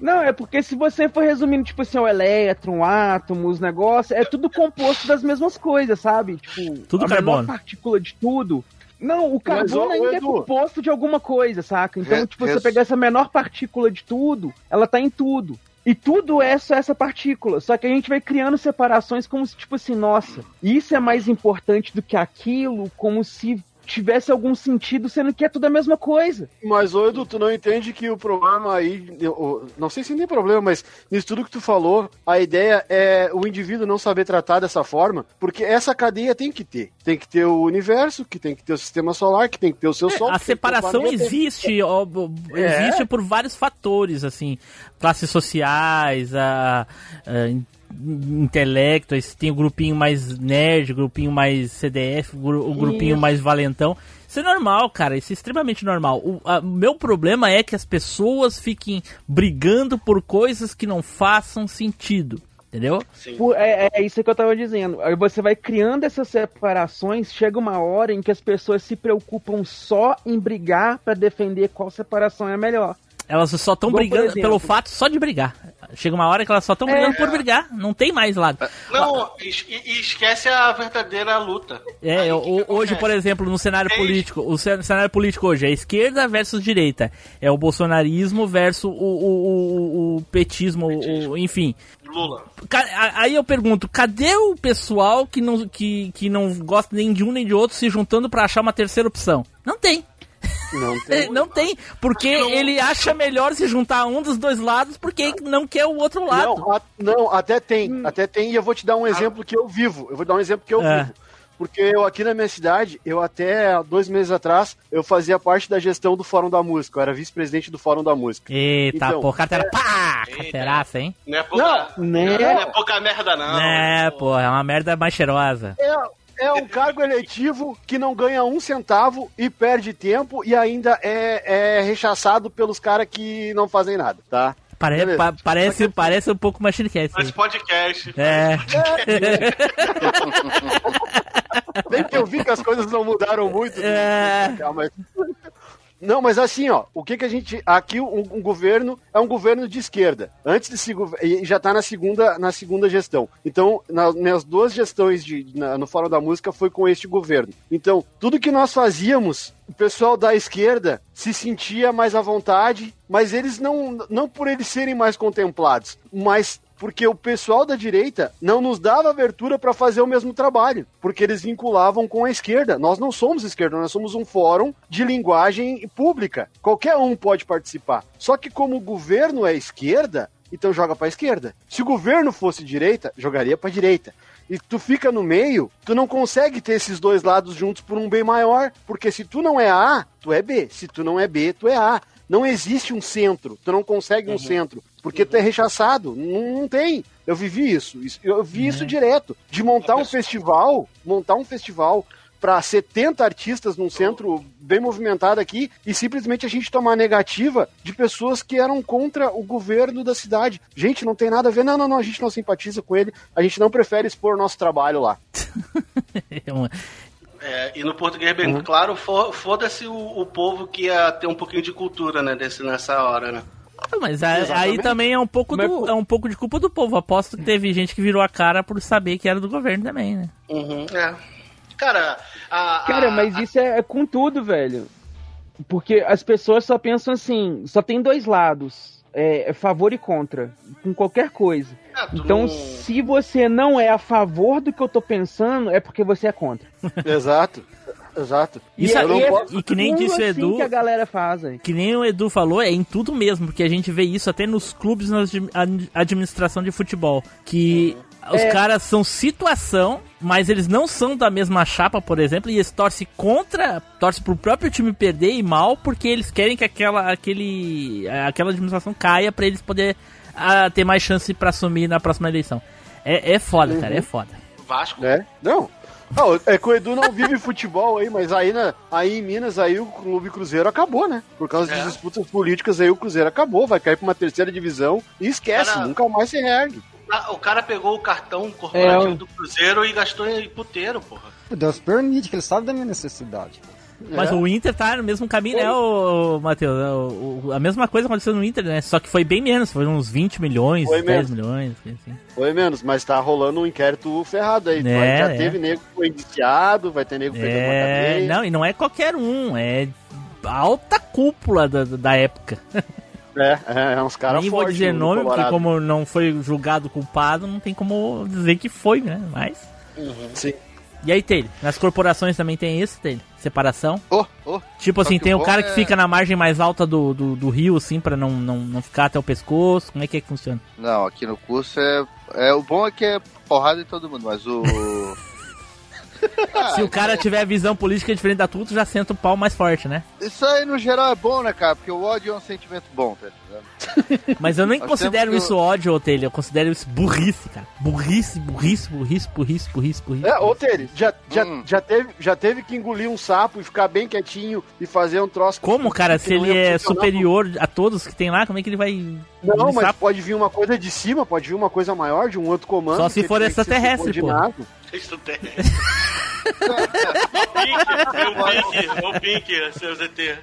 Não, é porque se você for resumindo, tipo assim, o elétron, átomos, os negócios, é tudo composto das mesmas coisas, sabe? Tipo, Tudo a carbono. menor partícula de tudo. Não, o carbono ainda é composto de alguma coisa, saca? Então, Re- tipo, você res- pegar essa menor partícula de tudo, ela tá em tudo. E tudo é só essa partícula. Só que a gente vai criando separações como se, tipo assim, nossa, isso é mais importante do que aquilo, como se tivesse algum sentido, sendo que é tudo a mesma coisa. Mas, ô Edu, tu não entende que o problema aí. eu- Não sei se tem problema, mas nisso tudo que tu falou, a ideia é o indivíduo não saber tratar dessa forma, porque essa cadeia tem que ter. Tem que ter o universo, que tem que ter o sistema solar, que tem que ter o seu sol. É, a ter o separação existe, ó, É. existe por vários fatores, assim, classes sociais, a, a intelecto, aí tem o grupinho mais nerd, o grupinho mais CDF, o gru- o grupinho Isso. mais valentão. Isso é normal, cara, isso é extremamente normal. O a- meu problema é que as pessoas fiquem brigando por coisas que não façam sentido. Entendeu? Por- é, é isso que eu tava dizendo. Aí você vai criando essas separações, chega uma hora em que as pessoas se preocupam só em brigar pra defender qual separação é a melhor. Elas só estão brigando exemplo. pelo fato só de brigar. Chega uma hora que elas só estão brigando É. por brigar. Não tem mais lado. Não, e, esquece a verdadeira luta. É, Aí, o- que que hoje, por exemplo, no cenário Desde- político, o ce- cenário político hoje é esquerda versus direita. É o bolsonarismo versus o, o, o- o petismo, o- o- enfim. Lula. Aí eu pergunto, cadê o pessoal que não, que, que não gosta nem de um nem de outro se juntando pra achar uma terceira opção? Não tem. Não É, tem. Não tem, porque ele acha melhor se juntar a um dos dois lados porque não quer o outro lado. Não, a- não, até tem, até tem, e eu vou te dar um exemplo que eu vivo. Eu vou dar um exemplo que eu É. vivo. Porque eu aqui na minha cidade, eu até dois meses atrás, eu fazia parte da gestão do Fórum da Música. Eu era vice-presidente do Fórum da Música. Eita, Então, pô, carteira, pá, Eita. carteiraça, hein? Não é pouca, Não, né? não é pouca merda, não. É, pô, é uma merda mais cheirosa. É, é um cargo eletivo que não ganha um centavo e perde tempo e ainda é, é rechaçado pelos caras que não fazem nada, tá? Pare, pa- parece, parece um pouco Machine Cast. Mas podcast. É. Bem que eu vi que as coisas não mudaram muito. É. Tá, mas- Não, mas assim, ó, o que que a gente. Aqui um, um governo é um governo de esquerda. Antes de se e já tá na segunda, na segunda gestão. Então, nas minhas duas gestões de, na- no Fórum da Música foi com este governo. Então, tudo que nós fazíamos, o pessoal da esquerda se sentia mais à vontade, mas eles não, não por eles serem mais contemplados, mas porque o pessoal da direita não nos dava abertura para fazer o mesmo trabalho, porque eles vinculavam com a esquerda. Nós não somos esquerda, nós somos um fórum de linguagem pública. Qualquer um pode participar. Só que como o governo é esquerda, então joga para esquerda. Se o governo fosse direita, jogaria para direita. E tu fica no meio, tu não consegue ter esses dois lados juntos por um bem maior, porque se tu não é A, tu é B. Se tu não é B, tu é A. Não existe um centro, tu não consegue um centro, porque tu é rechaçado, não, não tem. Eu vivi isso, eu vi isso direto, de montar um festival, montar um festival para 70 artistas num centro bem movimentado aqui e simplesmente a gente tomar negativa de pessoas que eram contra o governo da cidade. Gente, não tem nada a ver. Não, não, não, a gente não simpatiza com ele, a gente não prefere expor nosso trabalho lá. É uma- É, e no português bem claro, fo- foda-se o, o povo que ia ter um pouquinho de cultura, né, desse, nessa hora, né? Mas a- aí também é um pouco Mas, do, é um pouco de culpa do povo. Aposto que teve gente que virou a cara por saber que era do governo também, né? Uhum, é. Cara, a, a- Cara, mas a- isso é, é com tudo, velho. Porque as pessoas só pensam assim, só tem dois lados. É, é favor e contra. Com qualquer coisa. ah, tu Então, não- se você não é a favor do que eu tô pensando, é porque você é contra. Exato, exato. Isso e, aí- é- e é e que nem disse o assim Edu- que a galera faz, aí. Que nem o Edu falou, é em tudo mesmo, porque a gente vê isso até nos clubes na admi- ad- administração de futebol. Que os É. caras são situação, mas eles não são da mesma chapa, por exemplo, e eles torcem contra, torcem pro próprio time perder e mal, porque eles querem que aquela, aquele, aquela administração caia pra eles poderem ah, ter mais chance pra assumir na próxima eleição. É, é foda, cara, é foda. Vasco. né? Não. Não, é que o Edu não vive futebol aí, mas aí, na, aí em Minas aí o Clube Cruzeiro acabou, né? Por causa É. das disputas políticas aí o Cruzeiro acabou, vai cair pra uma terceira divisão e esquece, Cara- nunca mais se reergue. Ah, o cara pegou o cartão corporativo É, eu- do Cruzeiro e gastou em puteiro, porra. Deus permite, que ele sabe da minha necessidade. Mas É. o Inter tá no mesmo caminho, né, o, Matheus? O- o- a mesma coisa aconteceu no Inter, né? Só que foi bem menos, foi uns 20 milhões, Foi 10 menos. milhões, assim. Foi menos, mas tá rolando um inquérito ferrado aí. É, já é. teve nego que foi indiciado, vai ter nego uma É, cadeia. não, e não é qualquer um, é alta cúpula da, da época. É, é, é uns caras Nem vou fortes dizer no nome, porque como não foi julgado culpado, não tem como dizer que foi, né? Mas. Sim. E aí, Taylor? Nas corporações também tem isso, Taylor? Separação? Oh, oh. Tipo assim, que tem o o cara que é- fica na margem mais alta do, do, do rio, assim, pra não, não, não ficar até o pescoço. Como é que é que funciona? Não, aqui no curso é, é. O bom é que é porrada em todo mundo, mas o. Se o cara tiver visão política diferente da tua, tu já senta o pau mais forte, né? Isso aí no geral é bom, né, cara? Porque o ódio é um sentimento bom, tá ligado? Mas eu nem Nós considero temos que- isso ódio, ô, Taylor. Eu considero isso burrice, cara. Burrice, burrice, burrice, burrice, burrice, burrice. É, ô Tere, já, já, Hum. já, teve, já teve que engolir um sapo e ficar bem quietinho e fazer um troço. Como, cara, que se não ele ia é funcionar? superior a todos que tem lá, como é que ele vai. Não, mas sapo? pode vir uma coisa de cima, pode vir uma coisa maior de um outro comando. Só se que for tem que ser extraterrestre, pô. subordinado. Tem. o Pink, o Pink, seu ZT.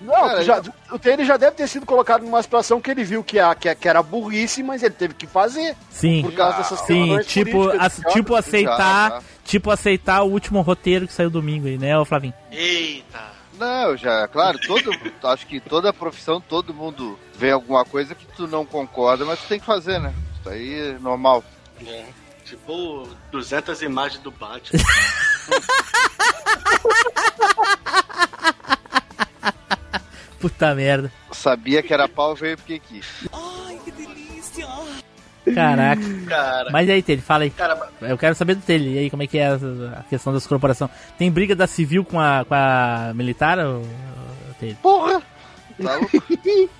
Não, já, o Tere já deve ter sido colocado numa situação que ele viu que, a, que, a- que era burrice, mas ele teve que fazer Sim. por causa dessas Sim, tipo, idiota. tipo aceitar, já. tipo aceitar o último roteiro que saiu domingo aí, né, ô Flavinho? Eita. Não, já, claro, todo, acho que toda profissão, todo mundo vê alguma coisa que tu não concorda, mas tu tem que fazer, né? Isso aí é normal. É. Tipo 200 imagens do Batman. Puta merda. Sabia que era pau, veio porque quis. Caraca. Cara, Mas e aí, Tele, fala aí. cara, Eu quero saber do Tele. E aí, como é que é a, questão das corporações? Tem briga da civil com a, com a militar, Tele? Porra! Tá louco?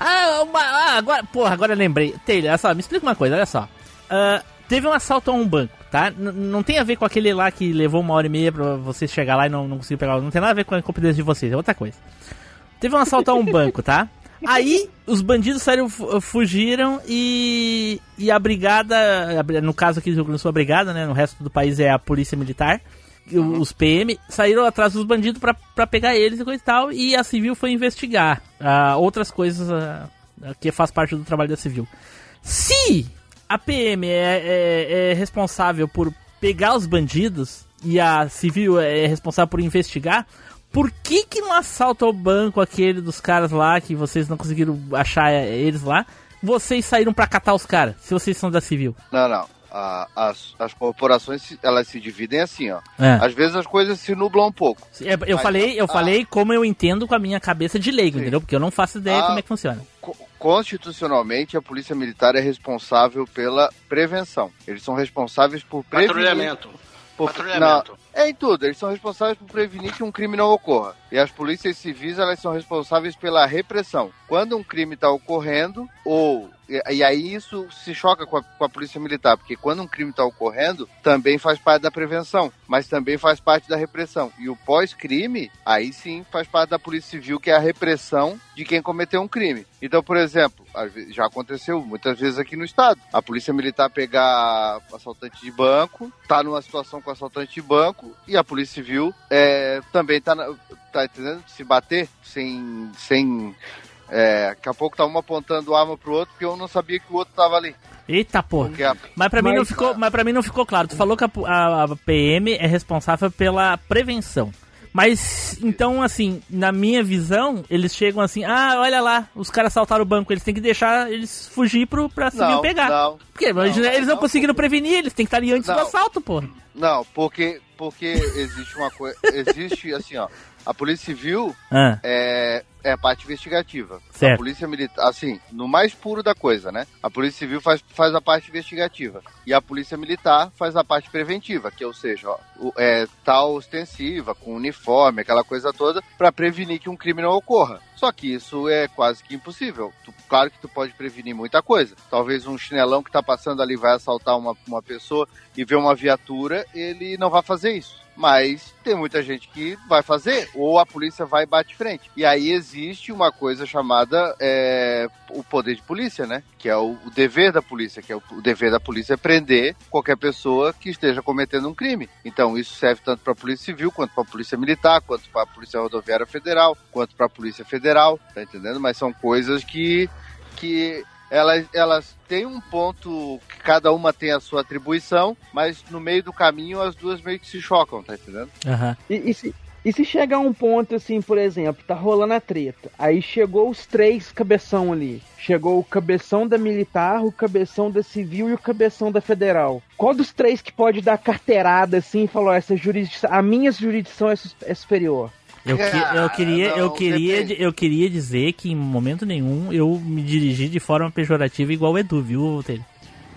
Ah, uma- ah, agora, porra, agora eu lembrei. Taylor, olha só, me explica uma coisa, olha só. Ah, teve um assalto a um banco, tá? N- não tem a ver com aquele lá que levou uma hora e meia pra você chegar lá e não, não conseguiu pegar. Não tem nada a ver com a incompetência de vocês, é outra coisa. Teve um assalto a um banco, tá? Aí os bandidos saíram, fu- fugiram e, e a brigada, no caso aqui do Rio Grande do Sul, a brigada, né? No resto do país é a polícia militar. o- Os PM saíram atrás dos bandidos pra, pra pegar eles e coisa e tal. E a civil foi investigar ah, outras coisas ah, que faz parte do trabalho da civil. Se a PM é, é- é responsável por pegar os bandidos e a civil é responsável por investigar, por que que no assalto ao banco aquele dos caras lá, que vocês não conseguiram achar é, eles lá, vocês saíram pra catar os caras, se vocês são da civil? Não, não. A- as, as corporações, se- elas se dividem assim, ó. É. Às vezes as coisas se nublam um pouco. É, Eu Mas, falei, eu ah, falei como eu entendo com a minha cabeça de leigo, Sim. entendeu? Porque eu não faço ideia Ah, como é que funciona. Co- Constitucionalmente, a Polícia Militar é responsável pela prevenção. Eles são responsáveis por prevenir... patrulhamento. por- Patrulhamento. Não, é em tudo. Eles são responsáveis por prevenir que um crime não ocorra. E as polícias civis, elas são responsáveis pela repressão. Quando um crime está ocorrendo, ou... E, aí isso se choca com a, com a polícia militar, porque quando um crime está ocorrendo, também faz parte da prevenção, mas também faz parte da repressão. E o pós-crime, aí sim faz parte da polícia civil, que é a repressão de quem cometeu um crime. Então, por exemplo, já aconteceu muitas vezes aqui no estado, a polícia militar pegar assaltante de banco, tá numa situação com assaltante de banco, e a polícia civil é, também tá, tá entendendo? Se bater sem. sem é, daqui a pouco tá um apontando arma pro outro, porque eu não sabia que o outro tava ali. Eita porra. A- Mas pra, mim não ficou, mas pra mim não ficou claro. Tu falou que a, a- a PM é responsável pela prevenção. Mas, então, assim, na minha visão, eles chegam assim, ah, olha lá, os caras saltaram o banco, eles têm que deixar eles fugir pro, pra civil não, pegar. não, Porque eles, não, eles não, não, conseguiram prevenir, eles têm que estar ali antes do assalto, porra. não, porque, porque existe uma coisa. Existe assim, ó. A Polícia Civil Ah, é, é a parte investigativa. Certo. A Polícia Militar, assim, no mais puro da coisa, né? A Polícia Civil faz, faz a parte investigativa. E a Polícia Militar faz a parte preventiva, que ou seja, ó, é, tal ostensiva, com uniforme, aquela coisa toda, para prevenir que um crime não ocorra. Só que isso é quase que impossível. Tu- claro que tu pode prevenir muita coisa. Talvez um chinelão que tá passando ali vai assaltar uma, uma pessoa e vê uma viatura, ele não vai fazer isso. Mas tem muita gente que vai fazer, ou a polícia vai e bate frente. E aí existe uma coisa chamada é, o poder de polícia, né? Que é o, o dever da polícia, que é o, o dever da polícia é prender qualquer pessoa que esteja cometendo um crime. Então isso serve tanto para a polícia civil, quanto para a polícia militar, quanto para a polícia rodoviária federal, quanto para a polícia federal, tá entendendo? Mas são coisas que que elas, elas têm um ponto que cada uma tem a sua atribuição, mas no meio do caminho as duas meio que se chocam, tá entendendo? Aham. E, e se, e se chegar um ponto assim, por exemplo, tá rolando a treta, aí chegou os três cabeção ali. Chegou o cabeção da militar, o cabeção da civil e o cabeção da federal. Qual dos três que pode dar carteirada assim e falou, essa jurisdição, a minha jurisdição é, é superior? Eu, que- eu Cara, queria, eu não, queria, depende. eu queria dizer que em momento nenhum eu me dirigi de forma pejorativa igual o Edu, viu, Taylor?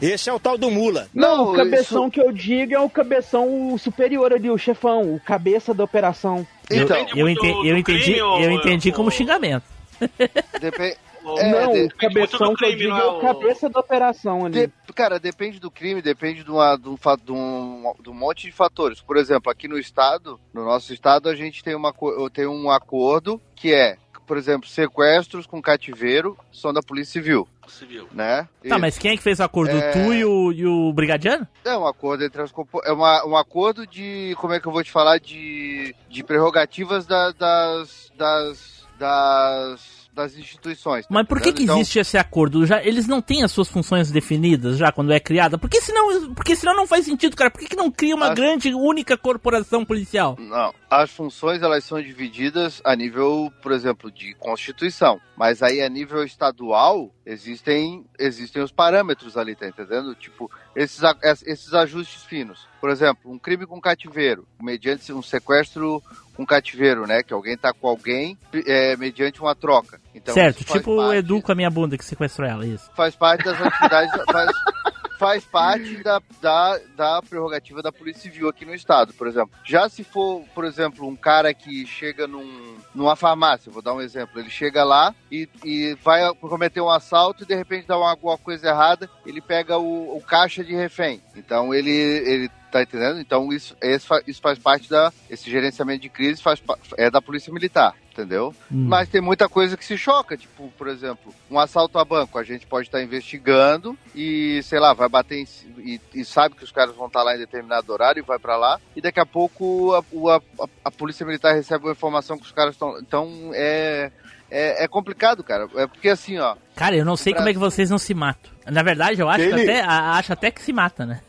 Esse é o tal do mula. Não, Não, o cabeção isso- que eu digo é o cabeção superior ali, o chefão, o cabeça da operação. Então, eu, eu, ente- eu entendi, eu entendi como xingamento. depende. É, não, de- o cabeção do que eu crime, digo não é o cabeça da operação ali. De- cara, depende do crime, depende de, uma, de, um, de, um, de um monte de fatores. Por exemplo, aqui no estado, no nosso estado, a gente tem, uma, tem um acordo que é, por exemplo, sequestros com cativeiro são da Polícia Civil, Civil. né? Tá, E- mas quem é que fez o acordo? É. Tu e o, e o Brigadiano? É um acordo entre as é uma, um acordo de como é que eu vou te falar de, de prerrogativas da- das, das das das instituições. tá Mas por que, que Então, existe esse acordo? Já, eles não têm as suas funções definidas já quando é criada? Porque senão, porque senão não faz sentido, cara. Por que, que não cria uma Acho- grande, única corporação policial? Não, as funções elas são divididas a nível, por exemplo, de Constituição, mas aí a nível estadual existem existem os parâmetros ali, tá entendendo? Tipo, esses, esses ajustes finos. Por exemplo, um crime com cativeiro, mediante um sequestro com cativeiro, né? Que alguém tá com alguém é, mediante uma troca. Então, certo, tipo o Edu com a minha bunda que sequestrou ela, isso. faz parte das atividades, faz, faz parte da, da, da prerrogativa da Polícia Civil aqui no estado, por exemplo. Já se for, por exemplo, um cara que chega num, numa farmácia, vou dar um exemplo, ele chega lá e, e vai cometer um assalto e de repente dá uma, alguma coisa errada, ele pega o, o caixa de refém. Então ele, ele tá entendendo? Então isso, isso faz parte da, esse gerenciamento de crise faz, é da Polícia Militar. Entendeu? Hum. Mas tem muita coisa que se choca, tipo, por exemplo, um assalto a banco. A gente pode estar investigando e, sei lá, vai bater em, e, e sabe que os caras vão estar lá em determinado horário e vai pra lá. E daqui a pouco a, a, a- a polícia militar recebe uma informação que os caras estão. Então é, é, é complicado, cara. É porque assim, ó. Cara, eu não sei Pra- como é que vocês não se matam. Na verdade, eu acho que Ele- até, acho até que se mata, né?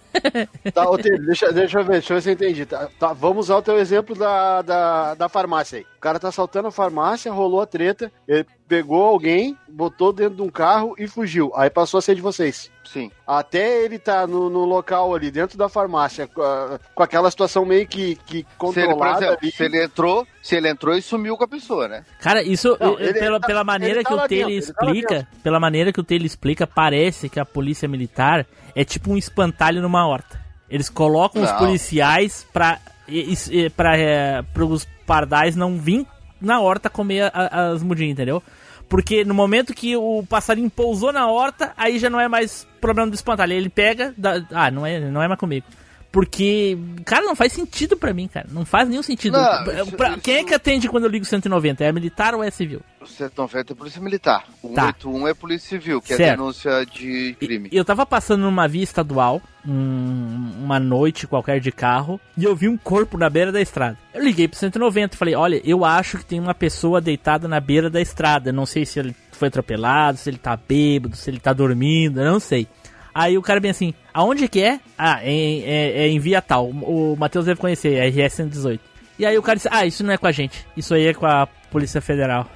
Tá, Taylor, deixa, deixa eu ver, deixa eu ver se eu entendi. Tá, tá, vamos usar o teu exemplo da, da, da farmácia aí. O cara tá assaltando a farmácia, rolou a treta, ele pegou alguém, botou dentro de um carro e fugiu. Aí passou a ser de vocês. Sim. Até ele tá no, no local ali, dentro da farmácia, com, aquela situação meio que, que Se ele, por controlada exemplo, ali. se ele entrou, se ele entrou e sumiu com a pessoa, né? Cara, isso, Não, eh, ele pela, tá- pela maneira tá que o lá Taylor dentro, ele tá explica, pela maneira que o Taylor explica, parece que a polícia militar é tipo um espantalho numa horta. Eles colocam os Não. policiais pra, e- pra, eh, pros pardais não vir na horta comer a- as mudinhas, entendeu? Porque no momento que o passarinho pousou na horta, aí já não é mais problema do espantalho. Ele pega, dá- ah, não é, não é mais comigo. Porque, cara, não faz sentido pra mim, cara. Não faz nenhum sentido. Não, Pra- isso- pra- isso- Quem é que atende quando eu ligo 190? É militar ou é civil? O 190 é Polícia Militar. O Tá. 181 é Polícia Civil, que é Certo. denúncia de crime. Eu tava passando numa via estadual, um- uma noite qualquer de carro, e eu vi um corpo na beira da estrada. Eu liguei pro 190 e falei: Olha, eu acho que tem uma pessoa deitada na beira da estrada. Não sei se ele foi atropelado, se ele tá bêbado, se ele tá dormindo, eu não sei. Aí o cara bem assim: Aonde que é? Ah, é, em- é- é em via tal. O Matheus deve conhecer, é RS 118. E aí o cara disse: Ah, isso não é com a gente. Isso aí é com a Polícia Federal,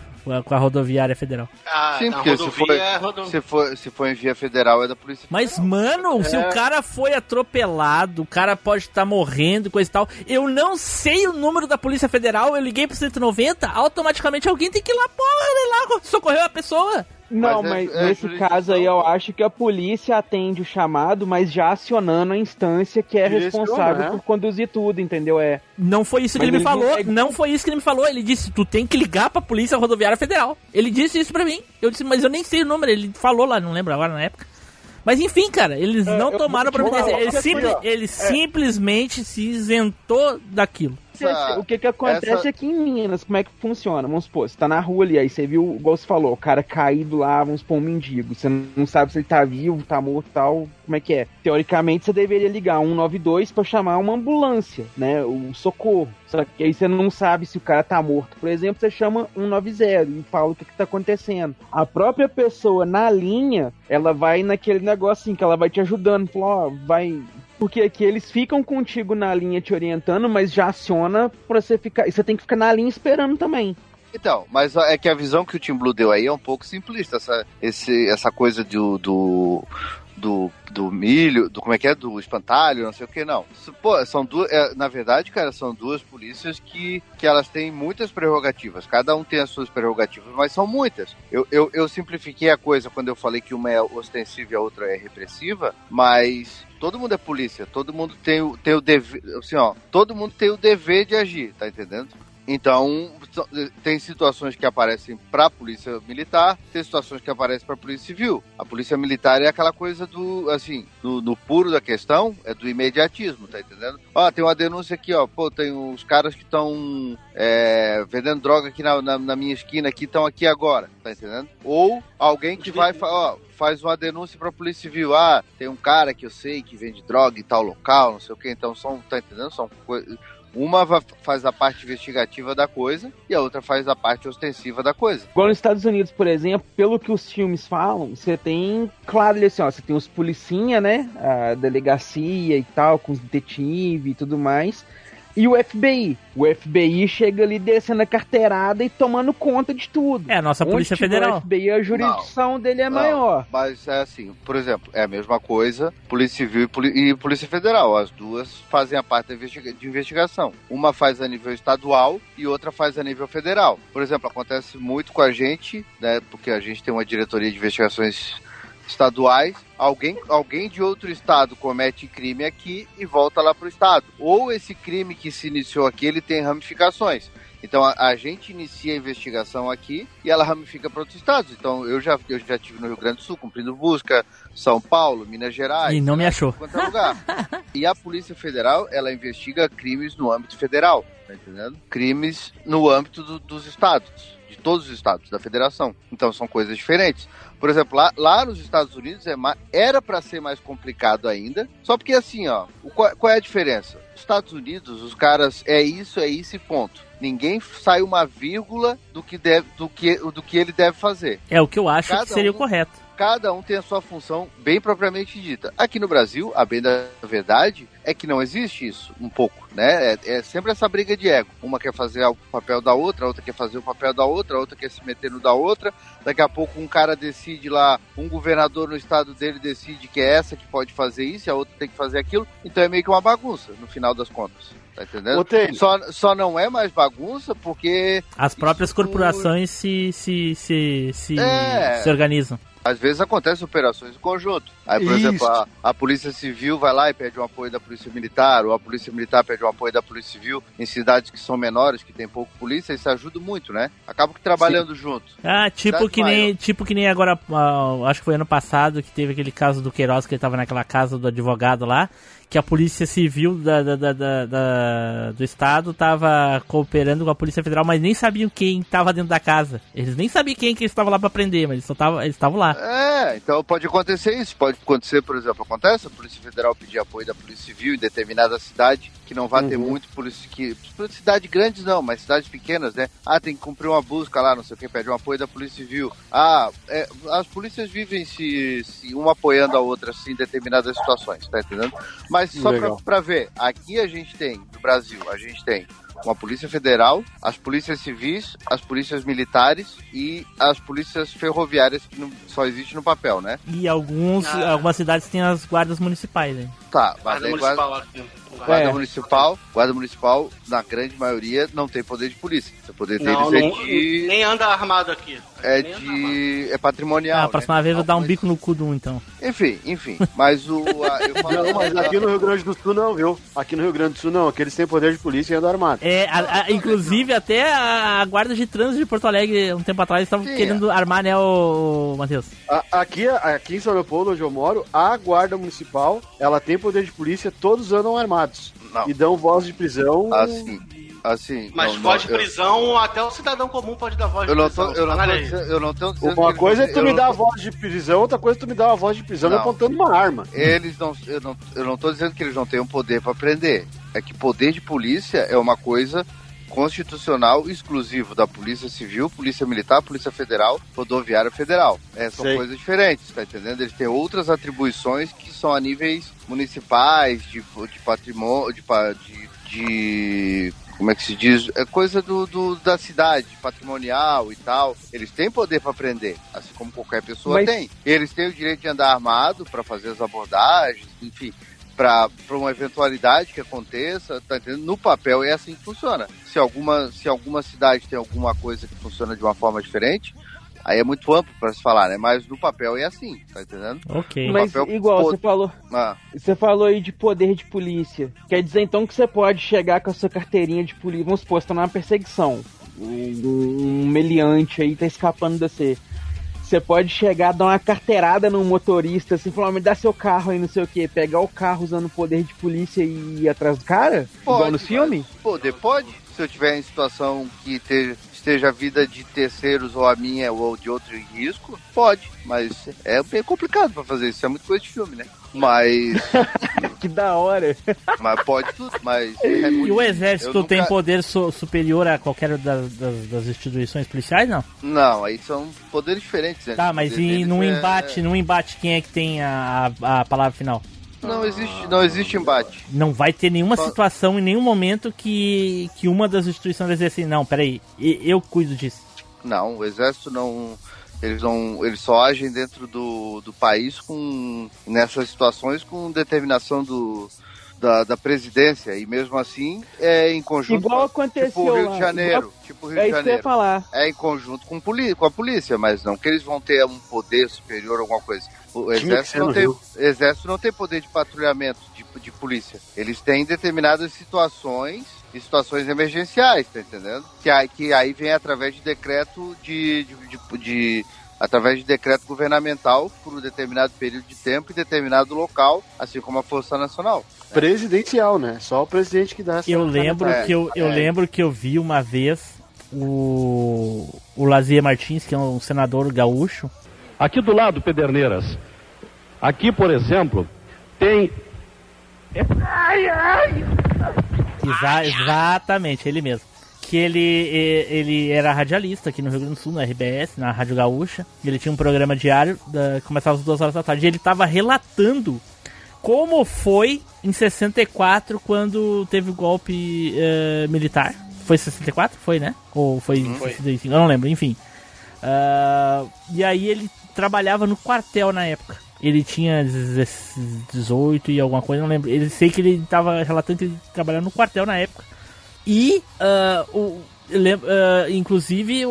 com a, Rodoviária Federal. Ah, Sim, porque se for, é se, for, se for em via federal é da Polícia Mas, mano, se o cara foi atropelado, o cara pode estar morrendo, coisa e tal. Eu não sei o número da Polícia Federal, eu liguei pro 190, automaticamente alguém tem que ir lá, porra, lá socorrer a pessoa. Não, Mas é- mas é nesse jurisdição, caso aí eu acho que a polícia atende o chamado, mas já acionando a instância que é responsável né? por conduzir tudo, entendeu? É. Não foi isso que Mas ele me não falou. pega- Não foi isso que ele me falou. Ele disse: tu tem que ligar pra Polícia Rodoviária Federal. Ele disse isso pra mim. Eu disse, mas eu nem sei o número. Ele falou lá, não lembro agora na época. Mas enfim, cara, eles É, não eu tomaram providência. Ele, ele simplesmente se isentou daquilo. Essa- o que que acontece essa- aqui em Minas? Como é que funciona? Vamos supor, você tá na rua ali, aí você viu, igual você falou, o cara caído lá, vamos supor, um mendigo. Você não sabe se ele tá vivo, tá morto tal. Como é que é? Teoricamente, você deveria ligar 192 pra chamar uma ambulância, né? O socorro. Só que aí você não sabe se o cara tá morto. Por exemplo, você chama 190 e fala o que, que tá acontecendo. A própria pessoa na linha, ela vai naquele negocinho que ela vai te ajudando. Fala, ó, vai porque aqui eles ficam contigo na linha te orientando, mas já aciona pra você ficar. E você tem que ficar na linha esperando também. Então, mas é que a visão que o Tim Blue deu aí é um pouco simplista, essa, esse, essa coisa do, do, do, do milho, do como é que é, do espantalho, não sei o que, não. Pô, são duas, é, na verdade, cara, são duas polícias que, que elas têm muitas prerrogativas, cada um tem as suas prerrogativas, mas são muitas. Eu, eu, eu simplifiquei a coisa quando eu falei que uma é ostensiva e a outra é repressiva, mas todo mundo é polícia, todo mundo tem o, tem o dever, assim, ó, todo mundo tem o dever de agir, tá entendendo? Então, so- tem situações que aparecem para a polícia militar, tem situações que aparecem para a polícia civil. A polícia militar é aquela coisa do, assim, no, no puro da questão, é do imediatismo, tá entendendo? Ó, tem uma denúncia aqui, ó, pô, tem uns caras que estão vendendo droga aqui na, na, na minha esquina, aqui estão aqui agora, tá entendendo? Ou alguém que vai, ó, faz uma denúncia para a polícia civil, ah, tem um cara que eu sei que vende droga em tal local, não sei o que, então são, tá entendendo? São uma faz a parte investigativa da coisa e a outra faz a parte ostensiva da coisa. Igual nos Estados Unidos, por exemplo, pelo que os filmes falam, você tem, claro, assim, ó, você tem os policinha, né? A delegacia e tal, com os detetives e tudo mais. E o FBI. O FBI chega ali descendo a carteirada e tomando conta de tudo. É a nossa Onde Polícia Federal. O FBI, a jurisdição dele é Não. maior. Mas é assim, por exemplo, é a mesma coisa, Polícia Civil e, Poli- e Polícia Federal. As duas fazem a parte de investigação. Uma faz a nível estadual e outra faz a nível federal. Por exemplo, acontece muito com a gente, né? Porque a gente tem uma diretoria de investigações estaduais, alguém, alguém de outro estado comete crime aqui e volta lá para o estado. Ou esse crime que se iniciou aqui, ele tem ramificações. Então a, a gente inicia a investigação aqui e ela ramifica para outros estados. Então eu já eu já tive no Rio Grande do Sul cumprindo busca, São Paulo, Minas Gerais. E não me achou. Quanto é lugar. e a Polícia Federal ela investiga crimes no âmbito federal, tá entendendo? Crimes no âmbito do- dos estados, de todos os estados da federação. Então são coisas diferentes. Por exemplo, lá, lá nos Estados Unidos é era para ser mais complicado ainda. Só porque assim, ó, o, qual, qual é a diferença? Estados Unidos, os caras é isso, é isso e ponto. Ninguém sai uma vírgula do que, deve, do que, do que ele deve fazer. É o que eu acho Cada que seria o um- correto. Cada um tem a sua função bem propriamente dita. Aqui no Brasil, a bem da verdade é que não existe isso, um pouco, né? É, é sempre essa briga de ego. Uma quer fazer o papel da outra, a outra quer fazer o papel da outra, a outra quer se meter no da outra. Daqui a pouco um cara decide lá, um governador no estado dele decide que é essa que pode fazer isso, e a outra tem que fazer aquilo. Então é meio que uma bagunça, no final das contas. Tá entendendo? Só, só não é mais bagunça porque As próprias Isso- corporações se, se, se, se, É. se organizam. Às vezes acontecem operações em conjunto. Aí, por Isso. exemplo, a, a Polícia Civil vai lá e pede um apoio da Polícia Militar, ou a Polícia Militar pede um apoio da Polícia Civil em cidades que são menores, que tem pouco polícia, isso ajuda muito, né? Acabam que trabalhando junto. Ah, tipo Cidade que, nem, tipo que nem agora, ah, acho que foi ano passado que teve aquele caso do Queiroz, que ele tava naquela casa do advogado lá, que a Polícia Civil da, da- da- da- do Estado tava cooperando com a Polícia Federal, mas nem sabiam quem tava dentro da casa. Eles nem sabiam quem que eles estavam lá pra prender, mas eles só eles estavam lá. É, então pode acontecer isso. Pode acontecer, por exemplo, acontece a Polícia Federal pedir apoio da Polícia Civil em determinada cidade, que não vai ter muito polícia que. Cidades grandes não, mas cidades pequenas, né? Ah, tem que cumprir uma busca lá, não sei o que, pede um apoio da Polícia Civil. Ah, é, as polícias vivem se, se uma apoiando a outra assim, em determinadas situações, tá entendendo? Mas só pra, pra ver, aqui a gente tem, no Brasil, a gente tem uma polícia federal, as polícias civis, as polícias militares e as polícias ferroviárias que não, só existe no papel, né? E alguns, Ah. algumas cidades têm as guardas municipais, né? Tá, mas Guarda aí municipal guarda. Guarda É. municipal, guarda municipal, na grande maioria, não tem poder de polícia. Tem poder deles Não, é não, de. nem anda armado aqui. é de. é patrimonial. Ah, a próxima né? vez eu vou dar um bico no cu do um, então. Enfim, enfim. Mas o. a- eu falo- Não, mas aqui no Rio Grande do Sul não, viu? Aqui no Rio Grande do Sul não, aqui eles têm poder de polícia e andam armados. É, a- a- inclusive até a, a guarda de trânsito de Porto Alegre, um tempo atrás, estavam Sim, querendo armar, né, o, Matheus? A- Aqui, aqui em São Leopoldo, onde eu moro, a guarda municipal, ela tem poder de polícia, todos andam armados. Não. E dão voz de prisão. Assim. Assim. Mas não, voz de não, eu- prisão, até o cidadão comum pode dar voz Eu de não prisão. tô, eu não dizendo, eu não tô dizendo que Uma eles coisa não- é tu eu me dar a tô- voz de prisão, outra coisa é tu me dar uma voz de prisão Não. apontando uma arma. Eles não eu, não. eu não tô dizendo que eles não tenham poder para prender. É que poder de polícia é uma coisa constitucional exclusivo da Polícia Civil, Polícia Militar, Polícia Federal, Rodoviária Federal. É, são Sei. coisas diferentes, tá entendendo? Eles têm outras atribuições que são a níveis municipais, de, de patrimônio, de, de, de- como é que se diz? É coisa do, do- da cidade, patrimonial e tal. Eles têm poder para prender, assim como qualquer pessoa Mas- tem. Eles têm o direito de andar armado para fazer as abordagens, enfim, para uma eventualidade que aconteça, tá entendendo? No papel é assim que funciona. Se alguma, se alguma cidade tem alguma coisa que funciona de uma forma diferente, aí é muito amplo para se falar, né? Mas no papel é assim, tá entendendo? Ok. Mas papel igual, pod- você falou, Ah, você falou aí de poder de polícia. Quer dizer então que você pode chegar com a sua carteirinha de polícia. Vamos supor, você tá numa perseguição. Um, um meliante aí tá escapando de você. Você pode chegar, dar uma carteirada num motorista, assim, falar, me dá seu carro aí, não sei o que, pegar o carro usando o poder de polícia e ir atrás do cara? igual no filme? Poder pode. Se eu tiver em situação que esteja, esteja a vida de terceiros ou a minha ou de outro em risco, pode. Mas é bem complicado para fazer isso. É muito coisa de filme, né? Mas, Que da hora. mas pode tudo. Mas é E muito- o exército nunca- tem poder su- superior a qualquer das, das, das instituições policiais, não? Não, aí são poderes diferentes. Né? Tá, mas e num é- embate, num embate, quem é que tem a, a, a palavra final? Não existe, não existe embate. Não vai ter nenhuma Só- situação em nenhum momento que, que uma das instituições vai dizer assim, não, peraí, e- eu cuido disso. Não, o exército não. Eles não. Eles só agem dentro do, do país com. nessas situações com determinação do. Da, da presidência, e mesmo assim é em conjunto Igual com aconteceu tipo o Rio lá, de Janeiro. Tipo o Rio É de isso que eu ia Janeiro. falar. É em conjunto com, com a polícia, mas não que eles vão ter um poder superior alguma coisa. O exército não, tem, Rio. exército não tem poder de patrulhamento de, de polícia. Eles têm determinadas situações e situações emergenciais, tá entendendo? Que aí, que aí vem através de decreto de, de, de- de- através de decreto governamental por um determinado período de tempo e determinado local, assim como a Força Nacional. Presidencial, né? Só o presidente que dá essa Eu lembro É, que eu, eu é. lembro que eu vi uma vez o o Lazier Martins, que é um senador gaúcho, Aqui do lado, Pederneiras. Aqui, por exemplo, tem. Exa- exatamente, ele mesmo. Que ele, ele era radialista aqui no Rio Grande do Sul, na RBS, na Rádio Gaúcha. Ele tinha um programa diário, da, começava às duas horas da tarde. E ele estava relatando como foi em 64, quando teve o golpe eh, militar. Foi 64? Foi, né? Ou foi em 65? Eu não lembro, enfim. Ah, e aí ele trabalhava no quartel na época. Ele tinha 18 e alguma coisa, não lembro. Ele sei que ele estava relatando que ele trabalhava no quartel na época. E ah, o, ah, inclusive o,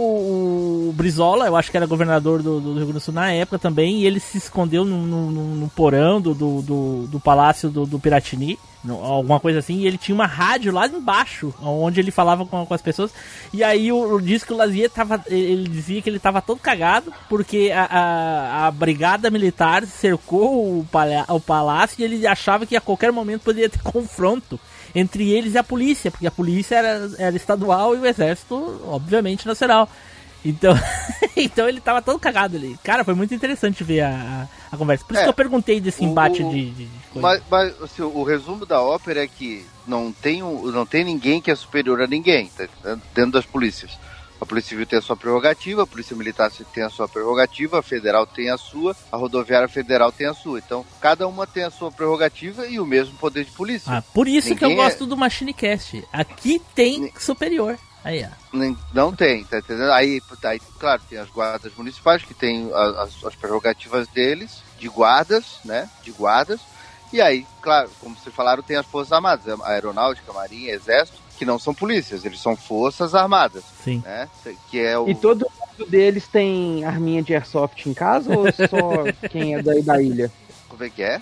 o Brizola, eu acho que era governador do, do Rio Grande do Sul na época também, e ele se escondeu no, no- no- porão do, do, do- palácio do, Piratini, alguma coisa assim, e ele tinha uma rádio lá embaixo, onde ele falava com, com as pessoas. E aí o, o disse que o Lazier tava. Ele dizia que ele tava todo cagado, porque a, a, a brigada militar cercou o, palha, o palácio e ele achava que a qualquer momento poderia ter confronto entre eles e a polícia, porque a polícia era, era estadual e o exército, obviamente, nacional. Então, então ele tava todo cagado ali. Cara, foi muito interessante ver a, a, conversa. Por isso É, que eu perguntei desse embate o- de, de coisa. Mas, mas, assim, o resumo da ópera é que não tem, um, não tem ninguém que é superior a ninguém, tá dentro das polícias. A Polícia Civil tem a sua prerrogativa, a Polícia Militar tem a sua prerrogativa, a Federal tem a sua, a Rodoviária Federal tem a sua. Então, cada uma tem a sua prerrogativa e o mesmo poder de polícia. Ah, por isso que eu Ninguém é- gosto do Machine Cast. Aqui tem superior. Aí, ó. Não tem, tá entendendo? Aí, aí, claro, tem as guardas municipais que têm as, as prerrogativas deles, de guardas, né? De guardas. E aí, claro, como vocês falaram, tem as Forças Armadas, a Aeronáutica, a Marinha, Exército, que não são polícias, eles são forças armadas, Sim. né? Que é o E todo mundo deles tem arminha de airsoft em casa ou só quem é daí da ilha? como é que é?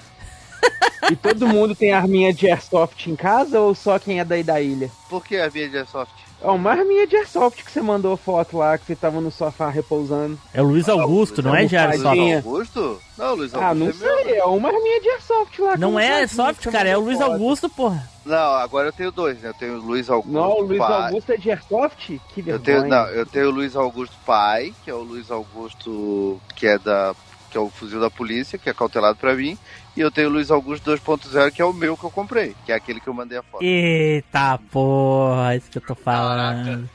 E todo mundo tem arminha de airsoft em casa ou só quem é daí da ilha? Por que a minha de airsoft? Ó, uma arminha de airsoft que você mandou foto lá, que você tava no sofá repousando. É o Luiz Augusto, não é, Jair? Luiz. Augusto? Não, Luiz Ah, Augusto não é meu. sei, é uma arminha de airsoft lá. Não é soft, você cara, é o Luiz foto. Augusto, porra. Não, agora eu tenho dois, né? Eu tenho o Luiz Augusto. Não, o Luiz pai. Augusto é de airsoft? Que Eu tenho, não, eu tenho o Luiz Augusto pai, que é o Luiz Augusto que é da que é o fuzil da polícia, que é cautelado pra mim, e eu tenho o Luiz Augusto 2.0, que é o meu que eu comprei, que é aquele que eu mandei a foto. Eita porra, é isso que eu tô falando.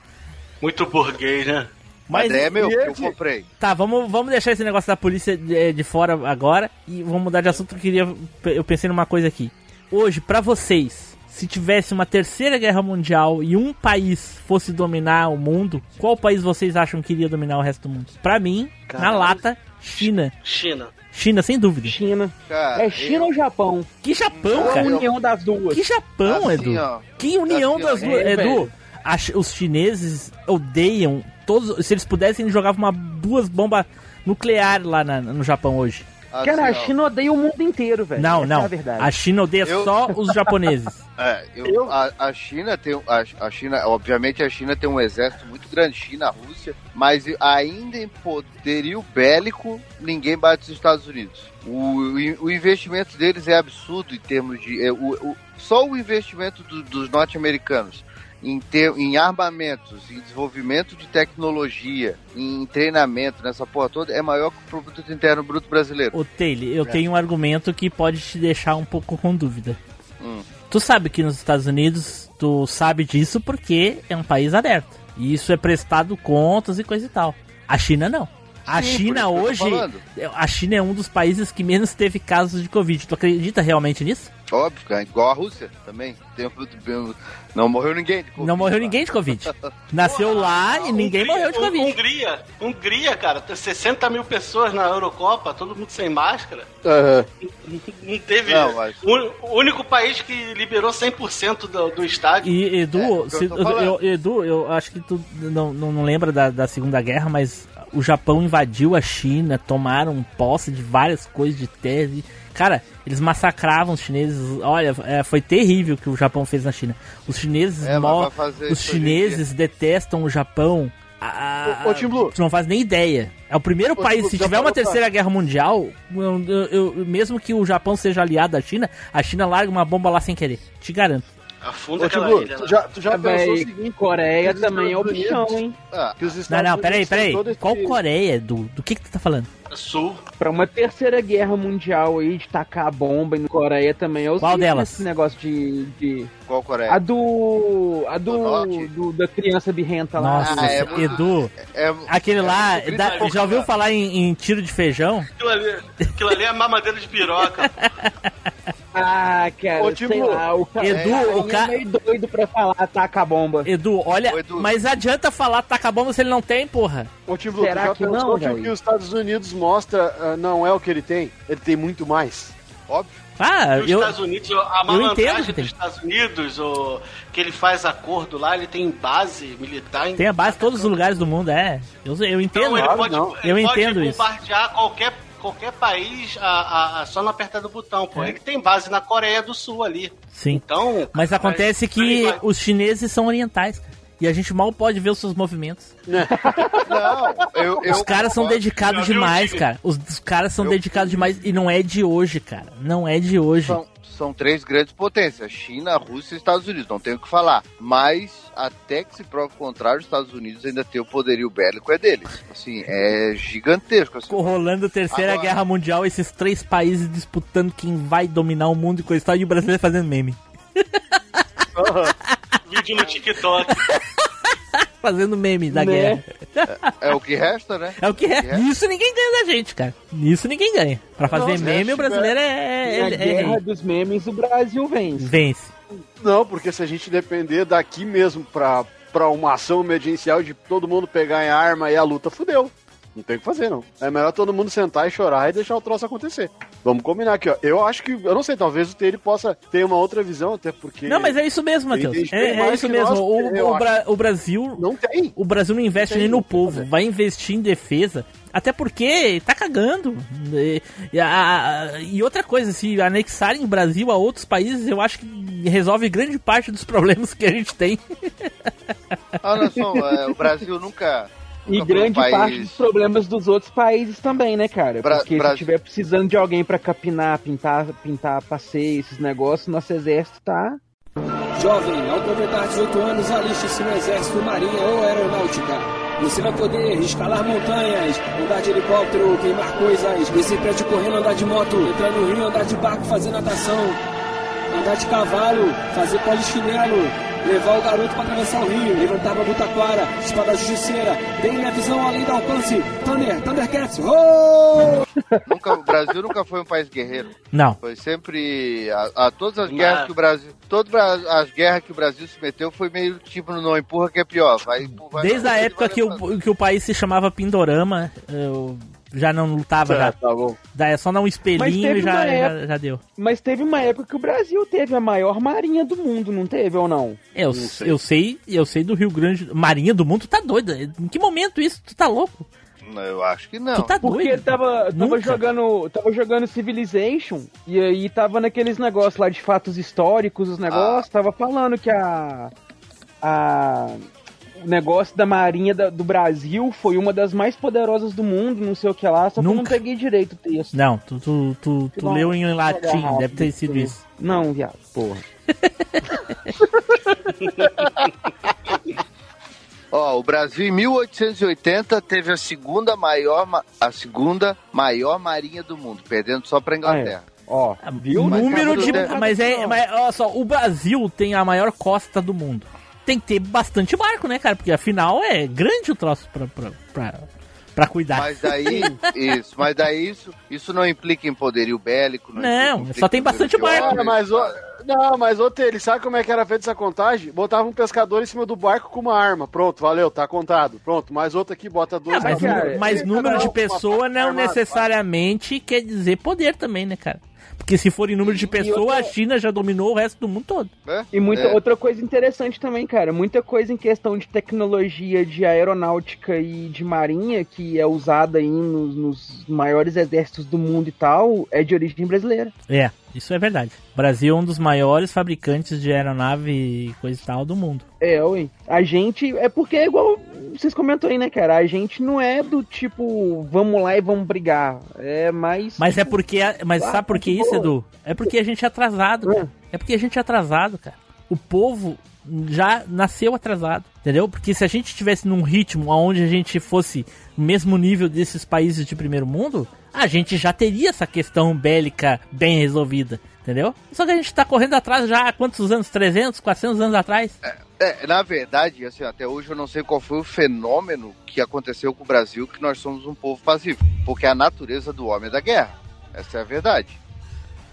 Muito burguês, né? Mas Mas é meu, que eu comprei. Tá, vamos, vamos deixar esse negócio da polícia de, de fora agora e vamos mudar de assunto. Eu queria, eu pensei numa coisa aqui. Hoje, pra vocês, se tivesse uma terceira guerra mundial e um país fosse dominar o mundo, qual país vocês acham que iria dominar o resto do mundo? Pra mim, na Caralho. lata, China. China. China, sem dúvida. China. Cara, É China eu- ou Japão? Que Japão, a cara? união das duas? Que Japão, assim, Edu? ó, Que união Assim, das duas. é, Edu, chi- os chineses odeiam todos. Se eles pudessem, eles jogavam uma, duas bombas nucleares lá na- no Japão hoje. Assim, Cara, a China odeia o mundo inteiro, velho. Não, Essa não. É a verdade. A China odeia Eu- só os japoneses. É, eu- Eu- A, a China tem a, a China, obviamente a China tem um exército muito grande, China, Rússia, mas ainda em poderio bélico ninguém bate os Estados Unidos. O, o investimento deles é absurdo em termos de é, o, o- só o investimento do- dos norte-americanos em, ter, em armamentos, em desenvolvimento de tecnologia, em treinamento nessa porra toda é maior que o produto interno bruto brasileiro. Ô, Taylor, eu É. tenho um argumento que pode te deixar um pouco com dúvida. Hum. Tu sabe que nos Estados Unidos, tu sabe disso porque é um país aberto. E isso é prestado contas e coisa e tal. A China não. A Sim, China eu hoje. A China é um dos países que menos teve casos de Covid. Tu acredita realmente nisso? Óbvio, cara, igual a Rússia também. Tem, não morreu ninguém. de Covid Não morreu lá. ninguém de Covid. Nasceu lá e ninguém Hungria- morreu de Covid. Hungria, Hungria, cara, tem 60 mil pessoas na Eurocopa, todo mundo sem máscara. Aham. Não teve. Não, mas- o, único país que liberou 100% do, do estádio. E Edu, É, eu se- falando. eu, Edu, eu acho que tu não, não, não lembra da, da Segunda Guerra, mas o Japão invadiu a China, tomaram posse de várias coisas de terra. Cara, eles massacravam os chineses. Olha, é, foi terrível o que o Japão fez na China. Os chineses, É, os chineses detestam o Japão. A- Ô, ô, Tim Blue. tu não faz nem ideia. É o primeiro Ô, país, Blue, se tiver uma terceira guerra mundial, eu- eu- eu- mesmo que o Japão seja aliado da China, a China larga uma bomba lá sem querer. Te garanto. Afunda Ô, aquela ilha. tu já, tu já É, pensou o seguinte? Coreia também é o Estados bichão, Unidos- hein? Ah, Que os Não, Estados não, peraí, peraí. todo esse- Qual Coreia, Edu? Do que que tu tá falando? Sul. Pra uma terceira guerra mundial aí, de tacar a bomba e no Coreia também é o Qual delas? Esse negócio de. de... qual Coreia? A do. A Do do, Da criança birrenta lá. Nossa, Ah, é muito- Edu, É- aquele lá, é- dá- já ouviu falar em, em tiro de feijão? Aquilo ali, aquilo ali é mamadeira de piroca. Ah, cara, Ô, Timbu, sei lá, o cara, Edu, é, o ca- é meio doido pra falar taca a bomba. Edu, olha, Ô, Edu. mas adianta falar taca bomba se ele não tem, porra. Ô, tu Será já que não, que os Estados Unidos mostra ah, não é o que ele tem? Ele tem muito mais. Óbvio. Ah, E os eu, Estados Unidos, a entendo que malandragem tem. dos Estados Unidos, o, que ele faz acordo lá, ele tem base militar em tem a base em todos os lugares do mundo, é. Eu, eu entendo. Então ele Claro, pode, não. ele Eu pode entendo isso. bombardear qualquer, qualquer país a, a- a- só no apertar do botão, pô. Ele tem base na Coreia do Sul ali. Sim. Então. Mas acontece que ele vai- os chineses são orientais, cara. E a gente mal pode ver os seus movimentos. Não, eu, eu Os caras são dedicados demais, cara. Os, os caras são Eu- dedicados demais. E não é de hoje, cara. Não é de hoje. São, são três grandes potências: China, Rússia e Estados Unidos. Não tenho o que falar. Mas até que se prove o contrário, os Estados Unidos ainda tem o poderio bélico é deles. Assim, é gigantesco. Assim. Rolando a terceira Agora- guerra mundial, esses três países disputando quem vai dominar o mundo e coisa e tal, e o brasileiro fazendo meme. Vídeo no TikTok. Fazendo meme da Né? guerra. É o que resta, né? É o que é. É. Isso ninguém ganha da gente, cara. Isso ninguém ganha. Pra fazer Nossa, meme, é, o brasileiro é, Na é, é guerra rei. dos memes, o Brasil vence. Vence. Não, porque se a gente depender daqui mesmo pra, pra uma ação emergencial de todo mundo pegar em arma e a luta, fudeu. Não tem o que fazer, não. É melhor todo mundo sentar e chorar e deixar o troço acontecer. Vamos combinar aqui, ó. Eu acho que, eu não sei, talvez o Teire possa ter uma outra visão, até porque. Não, mas é isso mesmo, Matheus. É, é isso mesmo. nós, O, o Bra- o Brasil. Não tem. O Brasil não investe Tem, nem no não povo, vai investir em defesa. Até porque tá cagando. E, e a- a- e outra coisa, se anexarem o Brasil a outros países, eu acho que resolve grande parte dos problemas que a gente tem. Olha só, é, o Brasil nunca. E grande país- parte dos problemas dos outros países também, né, cara? Bra- Porque Brasil- se tiver precisando de alguém pra capinar, pintar, pintar passeio, esses negócios, nosso exército tá. Jovem, ao completar 18 anos, aliste-se no Exército, Marinha ou Aeronáutica. Você vai poder escalar montanhas, andar de helicóptero, queimar coisas, descer prédio correndo, andar de moto, entrar no rio, andar de barco, fazer natação, andar de cavalo, fazer polichinelo, levar o garoto para atravessar o rio, levantar a butaquara, espada justiceira, tem minha visão além do alcance, Thunder, Thundercats, oh! Nunca, o Brasil nunca foi um país guerreiro. Não. Foi sempre. A, a todas as guerras que o Brasil. Todas as guerras que o Brasil se meteu foi meio tipo não empurra que é pior. Vai, vai Desde a vai- época que o, que o país se chamava Pindorama, eu já não lutava já. tá bom. É só dar um espelhinho e já, uma já, época- já deu. Mas teve uma época que o Brasil teve a maior marinha do mundo, não teve ou não? É, eu, eu sei, eu sei do Rio Grande. Marinha do Mundo, tu tá doida? Em que momento isso? Tu tá louco? Não, eu acho que não. Tu tá Porque doido? ele tava, tava jogando. Tava jogando Civilization e aí tava naqueles negócios lá de fatos históricos, os negócios, tava falando que a. A. O negócio da Marinha da- do Brasil foi uma das mais poderosas do mundo, não sei o que lá, só que eu não Nunca. peguei direito o texto. Não, tu, tu, tu, tu Não, leu em latim, garrafa deve ter sido isso. Não, viado, porra. Ó, o Brasil em 1880 teve a segunda maior, ma- a segunda maior marinha do mundo, perdendo só pra Inglaterra. Ó, viu? O número de. Mas é. Mas, olha só, o Brasil tem a maior costa do mundo. Tem que ter bastante barco, né, cara? Porque afinal é grande o troço pra, pra, pra, pra cuidar. Mas daí, isso, mas daí isso, isso não implica em poderio bélico. Não, Não, implica só tem bastante barco. mas, o, não, mas ô ele sabe como é que era feita essa contagem? Botava um pescador em cima do barco com uma arma. Pronto, valeu, tá contado. Pronto, mais outro aqui, bota dois. Ah, mas, cara, mas número um de pessoa não necessariamente quer dizer poder também, né, cara? Porque se for em número de pessoa, a China já dominou o resto do mundo todo. É? E muita É. outra coisa interessante também, cara. Muita coisa em questão de tecnologia de aeronáutica e de marinha que é usada aí nos, nos maiores exércitos do mundo e tal, é de origem brasileira. É, isso é verdade. O Brasil é um dos maiores fabricantes de aeronave e coisa e tal do mundo. É, ué. A gente. É porque é igual vocês comentam aí, né, cara? A gente não é do tipo, vamos lá e vamos brigar. É mais. Mas é porque. Mas Ah, sabe por que de isso. Edu? É porque a gente é atrasado, cara. É porque a gente é atrasado, cara. O povo já nasceu atrasado, entendeu? Porque se a gente estivesse num ritmo onde a gente fosse no mesmo nível desses países de primeiro mundo, a gente já teria essa questão bélica bem resolvida, entendeu? Só que a gente tá correndo atrás já há quantos anos? 300, 400 anos atrás? É, na verdade, assim, até hoje eu não sei qual foi o fenômeno que aconteceu com o Brasil que nós somos um povo pacífico. Porque a natureza do homem é da guerra. Essa é a verdade.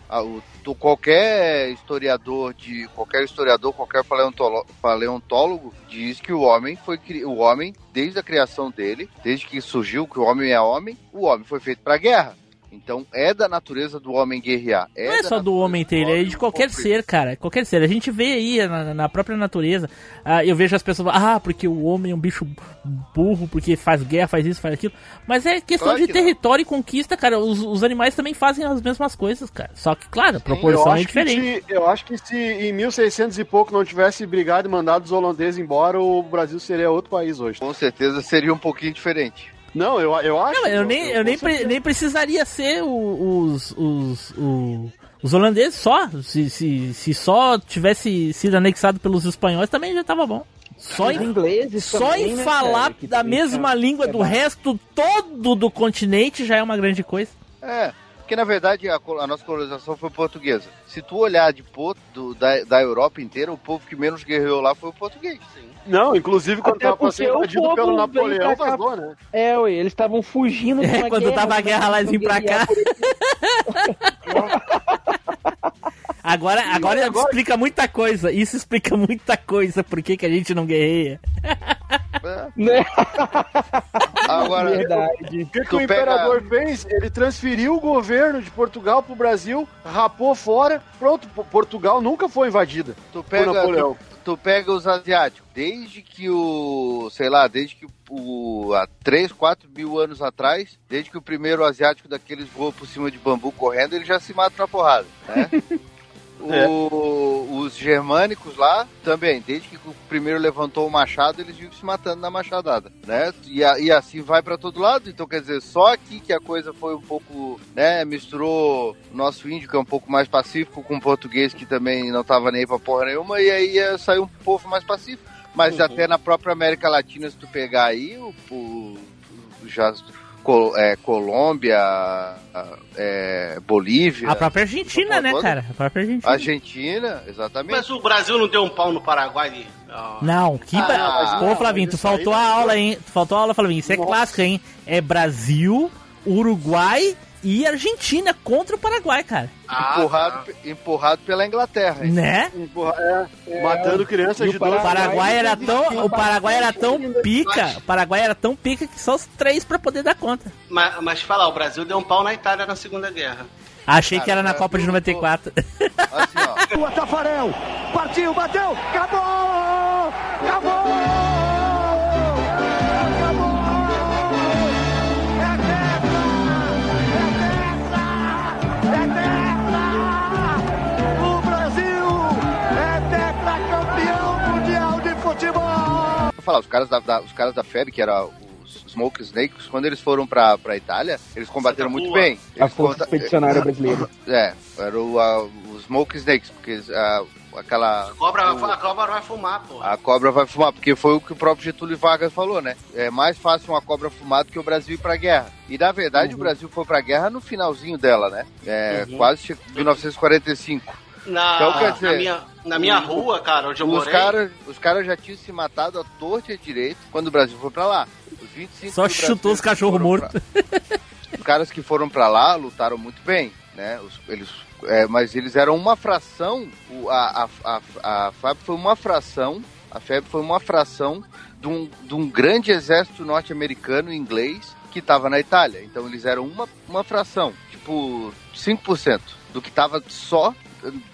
O- qualquer historiador de qualquer historiador, qualquer paleontolo- paleontólogo diz que o homem foi o homem desde a criação dele, desde que surgiu que o homem é homem, o homem foi feito para guerra. Então é da natureza do homem guerrear. Não é só do homem ter, ele é de qualquer conflito. ser, cara. Qualquer ser. A gente vê aí na, na própria natureza. ah, eu vejo as pessoas ah, porque o homem é um bicho burro, porque faz guerra, faz isso, faz aquilo. Mas é questão Claro de que não. território e conquista, cara. Os, os animais também fazem as mesmas coisas, cara. Só que, claro, a proporção é acho, que diferente. se, eu acho que se em 1600 e pouco não tivesse brigado e mandado os holandeses embora, o Brasil seria outro país hoje. Com certeza seria um pouquinho diferente. Não, eu, eu acho. Não, eu nem, eu nem, pre- nem precisaria ser o- os, os, o- os holandeses só. Se, se, se só tivesse sido anexado pelos espanhóis, também já tava bom. Só Os em, ingleses Só também, em né, falar cara, da mesma língua do tá- resto todo do continente já é uma grande coisa. É, porque na verdade a, a nossa colonização foi portuguesa. Se tu olhar de po- do- da, da Europa inteira, o povo que menos guerreou lá foi o português. Não, inclusive quando Até tava sendo invadido pelo Napoleão, cá- vazou, né? É, ué, eles estavam fugindo de É, quando guerra, tava a né? guerra lá, eles vinham pra cá. Agora, agora, agora- explica muita coisa. Isso explica muita coisa. Por que, que a gente não guerreia? É, Né? Agora, Verdade. O que, que o imperador fez? Ele transferiu o governo de Portugal pro Brasil, rapou fora, pronto, Portugal nunca foi invadida tu por pega, Napoleão. tu, tu pega os asiáticos. Desde que o, sei lá, desde que o, há 3, 4 mil anos atrás, desde que o primeiro asiático daqueles voou por cima de bambu correndo, ele já se mata na porrada, né? O- Os germânicos lá também, desde que o primeiro levantou o machado, eles vivem se matando na machadada, né? E, a- e assim vai pra todo lado. Então, quer dizer, só aqui que a coisa foi um pouco, né? Misturou o nosso índio, que é um pouco mais pacífico, com o português, que também não tava nem aí pra porra nenhuma, e aí eh, saiu um povo mais pacífico. Mas Uhum. até na própria América Latina, se tu pegar aí, o, o- o- já, Col- é, Colômbia, é, Bolívia. A própria Argentina, né, Toda- cara? A própria Argentina. Argentina, exatamente. Mas o Brasil não deu um pau no Paraguai? Ah, Não, que. Ah, ba- mas Ô, não, Flavinho, tu faltou a aula, hein? Tu faltou a aula, Flavinho. Isso é Nossa. clássico, hein? É Brasil, Uruguai e Argentina contra o Paraguai, cara. ah, empurrado, tá. empurrado pela Inglaterra. hein? Né? Porra, é, matando criança e o de O 12 Paraguai era tão, o Paraguai era tão pica, o Paraguai era tão pica que só os três pra poder dar conta. Mas, mas falar, o Brasil deu um pau na Itália na Segunda Guerra. Achei que Cara, era na o Copa de Brasil 94. Assim, ó. O Tafarel partiu, bateu! Acabou! Acabou! Falar, os caras da, da- os caras da FEB, que era os Smoke Snakes, quando eles foram pra, pra Itália, eles combateram muito bem. A Eles Força conta- Expedicionária Brasileira. É, era o, a, os Smoke Snakes, porque a, aquela... A cobra, o- a cobra vai fumar, pô. A cobra vai fumar, porque foi o que o próprio Getúlio Vargas falou, né? É mais fácil uma cobra fumar do que o Brasil ir pra guerra. E na verdade o Brasil foi pra guerra no finalzinho dela, né? É, Uhum. quase che- 1945. Na, Então, quer dizer, na minha, rua, cara, onde eu Os morei. caras os cara já tinham se matado à torta e à direito quando o Brasil foi pra lá. Os 25 Só chutou os cachorros mortos. pra- Os caras que foram pra lá lutaram muito bem, né? Os- eles, é, mas eles eram uma fração. o- a, a, a, a FAB foi uma fração. A FEB foi uma fração de um, de um grande exército norte-americano inglês que estava na Itália. Então eles eram uma, uma fração, tipo 5% do que estava só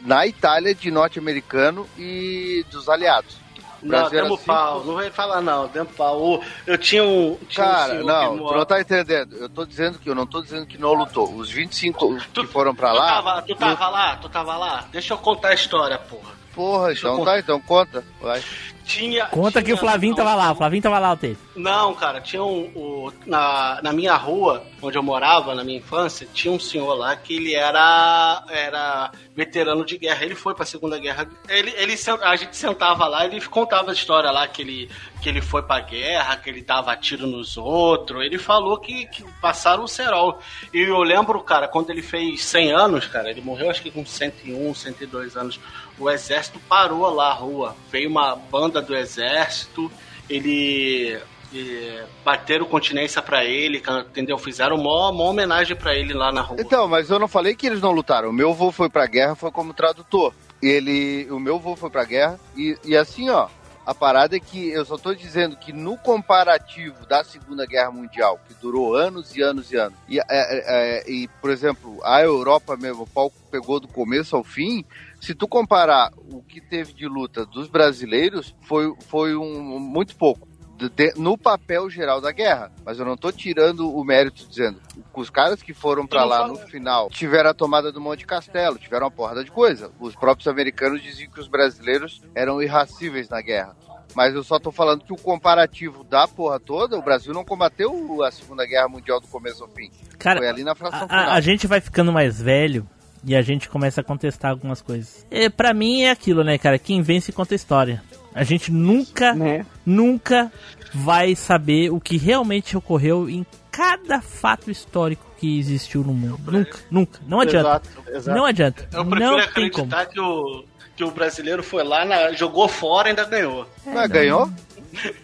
na Itália de norte-americano e dos aliados. Não, demos cinco- pau. Não vai falar, não. Demos pau. Eu tinha um. Tinha um Cara, senhor não, que tu não tá entendendo. Eu tô dizendo que eu não tô dizendo que não lutou. Os 25 que Tu- foram pra tu lá. Tava, tu tava lá? Tu tava lá? Deixa eu contar a história, porra. Porra, Deixa então tá, então conta. Vai. Tinha. Conta que tinha- o Flavinho tava lá, o Flavinho tava lá, o teve. Não, cara, tinha um. o- na, na minha rua, onde eu morava, na minha infância, tinha um senhor lá que ele era, era veterano de guerra. Ele foi pra Segunda Guerra. Ele, ele, a gente sentava lá, ele contava a história lá que ele, que ele foi pra guerra, que ele dava tiro nos outros. Ele falou que, que passaram o cerol. E eu lembro, cara, quando ele fez 100 anos, cara, ele morreu acho que com 101, 102 anos. O exército parou lá a rua. Veio uma banda do exército, ele e bateram continência pra ele, entendeu? Fizeram uma, uma homenagem pra ele lá na rua. Então, mas eu não falei que eles não lutaram. O meu avô foi pra guerra, foi como tradutor. Ele, o meu avô foi pra guerra e, e assim, ó, a parada é que eu só tô dizendo que no comparativo da Segunda Guerra Mundial, que durou anos e anos e anos, e, é, é, é, e, por exemplo, a Europa mesmo, o pau pegou do começo ao fim, se tu comparar o que teve de luta dos brasileiros, foi, foi um, muito pouco. de- no papel geral da guerra. Mas eu não tô tirando o mérito dizendo que os caras que foram pra não lá no final tiveram a tomada do Monte Castelo, tiveram uma porrada de coisa. Os próprios americanos diziam que os brasileiros eram irracíveis na guerra. Mas eu só tô falando que o comparativo da porra toda, o Brasil não combateu a Segunda Guerra Mundial do começo ao fim. Cara, Foi ali na fração a, final. a- a gente vai ficando mais velho e a gente começa a contestar algumas coisas. É, pra mim é aquilo, né, cara? Quem vence conta a história. A gente nunca, Né? nunca vai saber o que realmente ocorreu em cada fato histórico que existiu no mundo. Nunca, nunca. Não adianta. Exato, exato. Não adianta. Eu prefiro Não tem como. acreditar que o, que o brasileiro foi lá, na- jogou fora e ainda ganhou. Mas ganhou?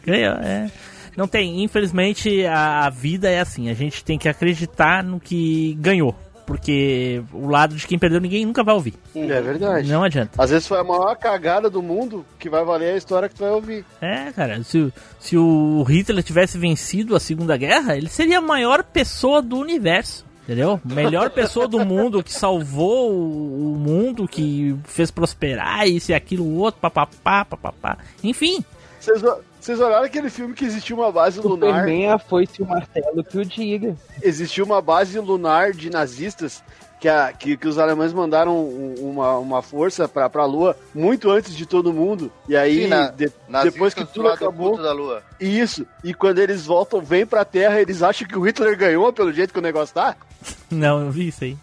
Ganhou, é. Não tem, infelizmente a, a vida é assim, a gente tem que acreditar no que ganhou. Porque o lado de quem perdeu ninguém nunca vai ouvir. É verdade. Não adianta. Às vezes foi a maior cagada do mundo que vai valer a história que tu vai ouvir. É, cara, se, o- se o Hitler tivesse vencido a Segunda Guerra, ele seria a maior pessoa do universo. Entendeu? Melhor pessoa do mundo que salvou o mundo, que fez prosperar, isso e aquilo, o outro, papapá, papapá. Enfim, Vocês, vocês olharam aquele filme que existiu uma base lunar? Superman, a foice e o martelo que o diga. Existiu uma base lunar de nazistas que, a- que, que os alemães mandaram um- uma, uma força pra, pra Lua muito antes de todo mundo. E aí, Sim, na- de- depois que do tudo acabou. da Lua. Isso. E quando eles voltam, vêm pra Terra, eles acham que o Hitler ganhou pelo jeito que o negócio tá? Não, eu vi isso aí.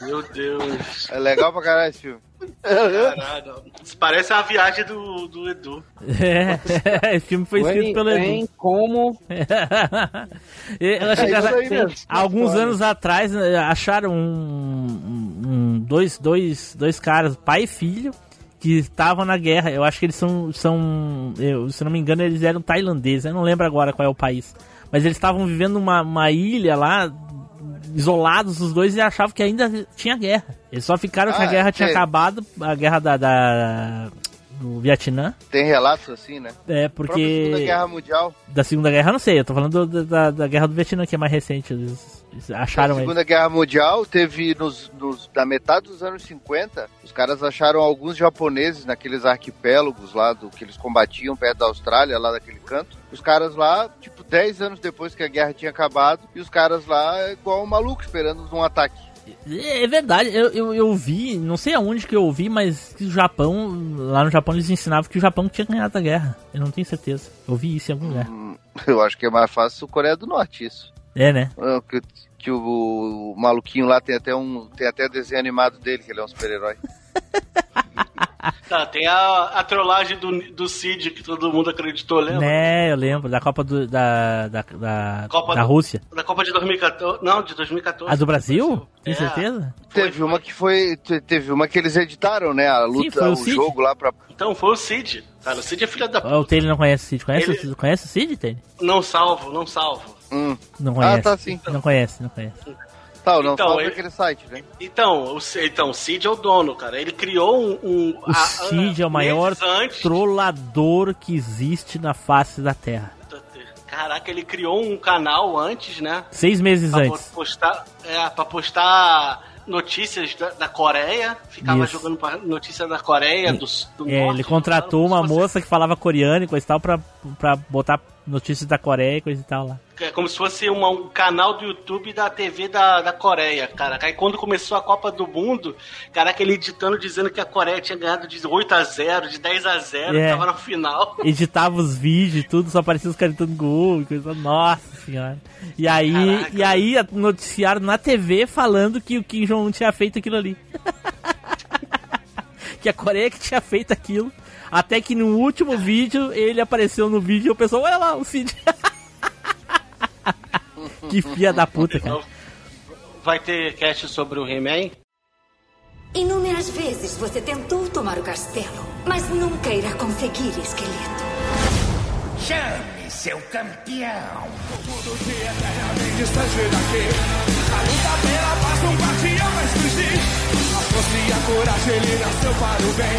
Meu Deus. É legal pra caralho esse filme. Caralho. Isso parece uma viagem do, do Edu. É, esse filme foi escrito pelo Tem Edu. como. Eu achei É aí alguns anos atrás eh, acharam um- um- dois, dois, dois caras, pai e filho, que estavam na guerra. Eu acho que eles são, são eu, se não me engano, eles eram tailandeses. Eu não lembro agora qual é o país. Mas eles estavam vivendo numa uma ilha lá, isolados os dois, e achavam que ainda tinha guerra. Eles só ficaram que a Ah, guerra tinha é. acabado, a guerra da, da- do Vietnã. Tem relatos assim, né? É, porque. Segunda Guerra Mundial. Da Segunda Guerra, não sei. Eu tô falando do- da, da Guerra do Vietnã, que é mais recente. Eles acharam Na. Segunda Guerra Mundial teve nos, nos- da metade dos anos 50, os caras acharam alguns japoneses naqueles arquipélagos lá do que eles combatiam perto da Austrália, lá daquele canto. Os caras lá, tipo, 10 anos depois que a guerra tinha acabado, e os caras lá igual um maluco esperando um ataque. É verdade, eu, eu, eu vi, não sei aonde que eu ouvi, mas que o Japão, lá no Japão eles ensinavam que o Japão tinha ganhado a guerra. Eu não tenho certeza. Eu vi isso em algum lugar. Hum, Eu acho que é mais fácil o Coreia do Norte isso. É, né? Que, o, o maluquinho lá tem até um tem até desenho animado dele, que ele é um super-herói. Tá, tem a, a trollagem do, do Cid que todo mundo acreditou, lembra? Né, eu lembro, da Copa do, da, da, da, Copa da do- Rússia. Da Copa de 2014. Não, de 2014. A do Brasil? Tem É. certeza? Teve uma que foi. te- Teve uma que eles editaram, né? A luta, foi o o, Cid. jogo lá pra. Então foi o Cid. Cara, o Cid é filho da Ó, O Taylor não conhece o Cid. Conhece, Ele- o, conhece o Cid, Taylor? Não salvo, não salvo. Hum. Não conhece. Ah, tá sim. Não conhece, não conhece. Tá, não Então, fala ele- daquele site, né? Então, o, C- então, o Cid é o dono, cara. Ele criou um. um O Cid é o maior antes- trollador que existe na face da Terra. Caraca, ele criou um canal antes, né? Seis meses Pra antes. postar, é, pra postar notícias da, da Coreia. Ficava Isso. jogando pra- notícias da Coreia, do, do É, norte, ele contratou uma moça que falava coreano e coisa e tal pra, pra botar notícias da Coreia e coisa e tal lá. É como se fosse uma- um canal do YouTube da TV da, da Coreia, cara. Aí quando começou a Copa do Mundo, caraca, ele editando dizendo que a Coreia tinha ganhado de 8 a 0 de 10 a 0 É. tava na final. Editava os vídeos e tudo, só aparecia os caras gritando gol coisa. Nossa senhora. E aí, Caraca. e aí noticiaram na TV falando que o Kim Jong-un tinha feito aquilo ali. que a Coreia que tinha feito aquilo. Até que no último vídeo ele apareceu no vídeo e o pessoal, olha lá, o Cid. que filha da puta, cara. Vai ter cast sobre o He-Man? Inúmeras vezes você tentou tomar o castelo, mas nunca irá conseguir, esqueleto. Chame seu campeão. O mundo se eternamente distante daqui. A luta pela paz, um guardião vai surgir. A força e a coragem, ele nasceu para o bem.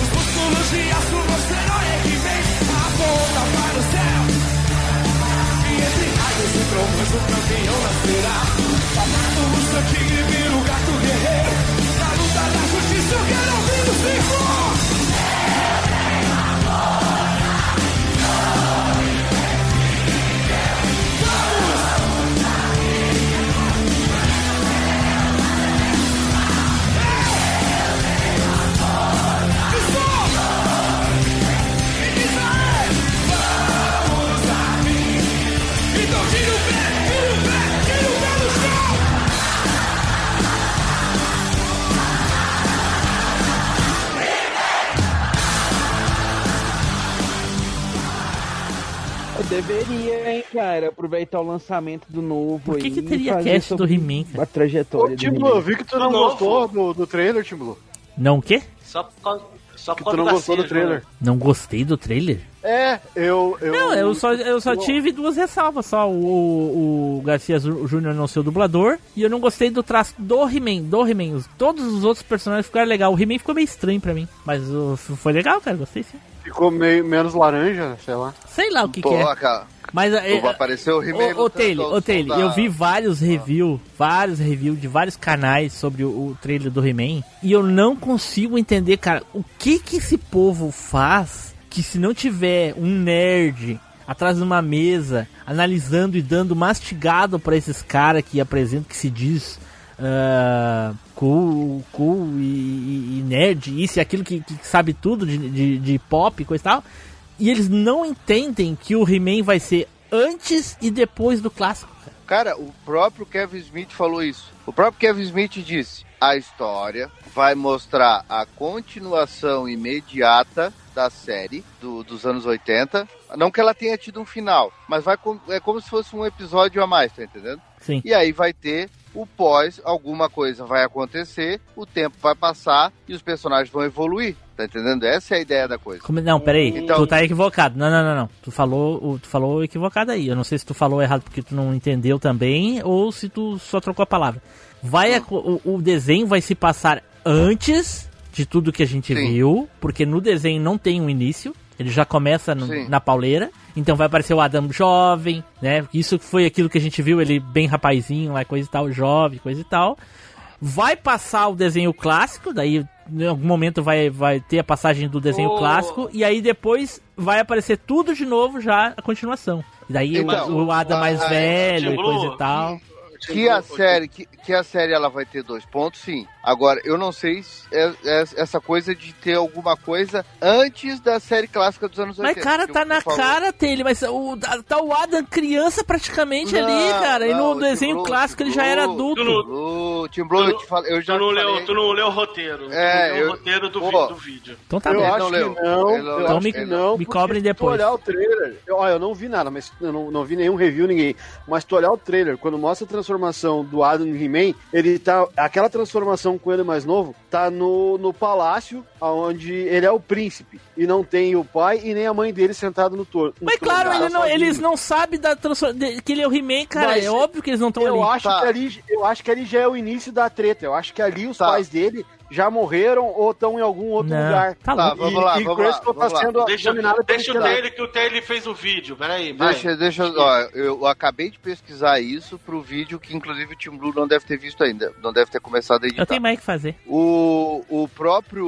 Os músculos de aço, você herói é que vem. Aponta para o céu. Entre raios e trovões, o campeão nascerá. Papado o sangue vira o gato guerreiro. Na luta da justiça, eu quero ouvir o deveria, hein, cara, aproveitar o lançamento do novo Por que aí que e teria fazer cast do He-Man, cara? A trajetória Ô, do Tim. Blue, eu vi que tu não Novo. gostou do, do trailer, Tim Blue. Não o quê? Só por causa, só Que tu não gostou do Garcia, trailer. Não gostei do trailer? É, eu. eu Não, eu só, eu só tive duas ressalvas só. O, o Garcia Júnior não ser o dublador. E eu não gostei do traço do He-Man. Do He-Man. Os- Todos os outros personagens ficaram legal. O He-Man ficou meio estranho pra mim. Mas o- foi legal, cara. Gostei sim. Ficou meio menos laranja, sei lá. Sei lá o que, Pô, que é. cara. Mas é, Vai aparecer o He-Man Ô, ô Taylor, ô Taylor, eu vi vários reviews, vários reviews de vários canais sobre o, o trailer do He-Man e eu não consigo entender, cara, o que que esse povo faz que se não tiver um nerd atrás de uma mesa analisando e dando mastigado pra esses caras que apresentam que se diz ah, cool, cool e, e- nerd, isso e aquilo que, que sabe tudo de, de, de pop e coisa e tal. E eles não entendem que o He-Man vai ser antes e depois do clássico. Cara, o próprio Kevin Smith falou isso. O próprio Kevin Smith disse: a história vai mostrar a continuação imediata da série do- dos anos 80. Não que ela tenha tido um final, mas vai com- é como se fosse um episódio a mais, tá entendendo? Sim. E aí vai ter o pós, alguma coisa vai acontecer, o tempo vai passar e os personagens vão evoluir, tá entendendo? Essa é a ideia da coisa. Como- não, peraí, Então- tu tá equivocado. Não, não, não, não. Tu falou, tu falou equivocado aí. Eu não sei se tu falou errado porque tu não entendeu também ou se tu só trocou a palavra. Vai aco- o, o desenho vai se passar antes de tudo que a gente Sim. viu, porque no desenho não tem um início. Ele já começa no- na pauleira. Então vai aparecer o Adam jovem, né? Isso foi aquilo que a gente viu, ele bem rapazinho lá, coisa e tal, jovem, coisa e tal. Vai passar o desenho clássico, daí em algum momento vai, vai ter a passagem do desenho clássico, e aí depois vai aparecer tudo de novo já a continuação. E daí o- Então, o, Adam mais a- velho e Tim coisa Blue, e tal. Que a série, que, que a série ela vai ter dois pontos, sim. Agora, eu não sei se é, é essa coisa de ter alguma coisa antes da série clássica dos anos 80. Mas, cara, tá na falou. cara dele, mas o, tá o Adam criança praticamente Não, ali, cara. e não, no Tim desenho Blue, clássico Tim ele já era Blue, adulto. Blue, Tim Blue, eu, te falo, eu já Tu não, leu, tu não leu o roteiro. tu É, não leu eu- o roteiro do, Pô. do vídeo. Então tá eu bom. Acho não não. Eu. Então acho me- que não. me cobrem se tu depois. olhar o trailer, eu, ó, eu não vi nada, mas eu não, não vi nenhum review, ninguém. Mas tu olhar o trailer, quando mostra a transformação do Adam em He-Man, ele tá. Aquela transformação com ele mais novo tá no, no palácio, onde ele é o príncipe. E não tem o pai e nem a mãe dele sentado no torno. Mas claro, ele não- eles não sabem da transfor- de- que ele é o He-Man, cara. Mas é óbvio que eles não estão Eu ali. acho, Tá. que ali, eu acho que ali já é o início da treta. Eu acho que ali os Tá. pais dele já morreram ou estão em algum outro Não, lugar. tá Tá, vamos lá, e vamos Grayskull lá, tá vamos lá. sendo Deixa, deixa o. Taylor, que o Taylor fez o vídeo. Peraí, vai. Deixa, deixa, ó, eu acabei de pesquisar isso pro vídeo que inclusive o Tim Blue não deve ter visto ainda, não deve ter começado a editar. Eu tenho mais o que fazer. O, o próprio.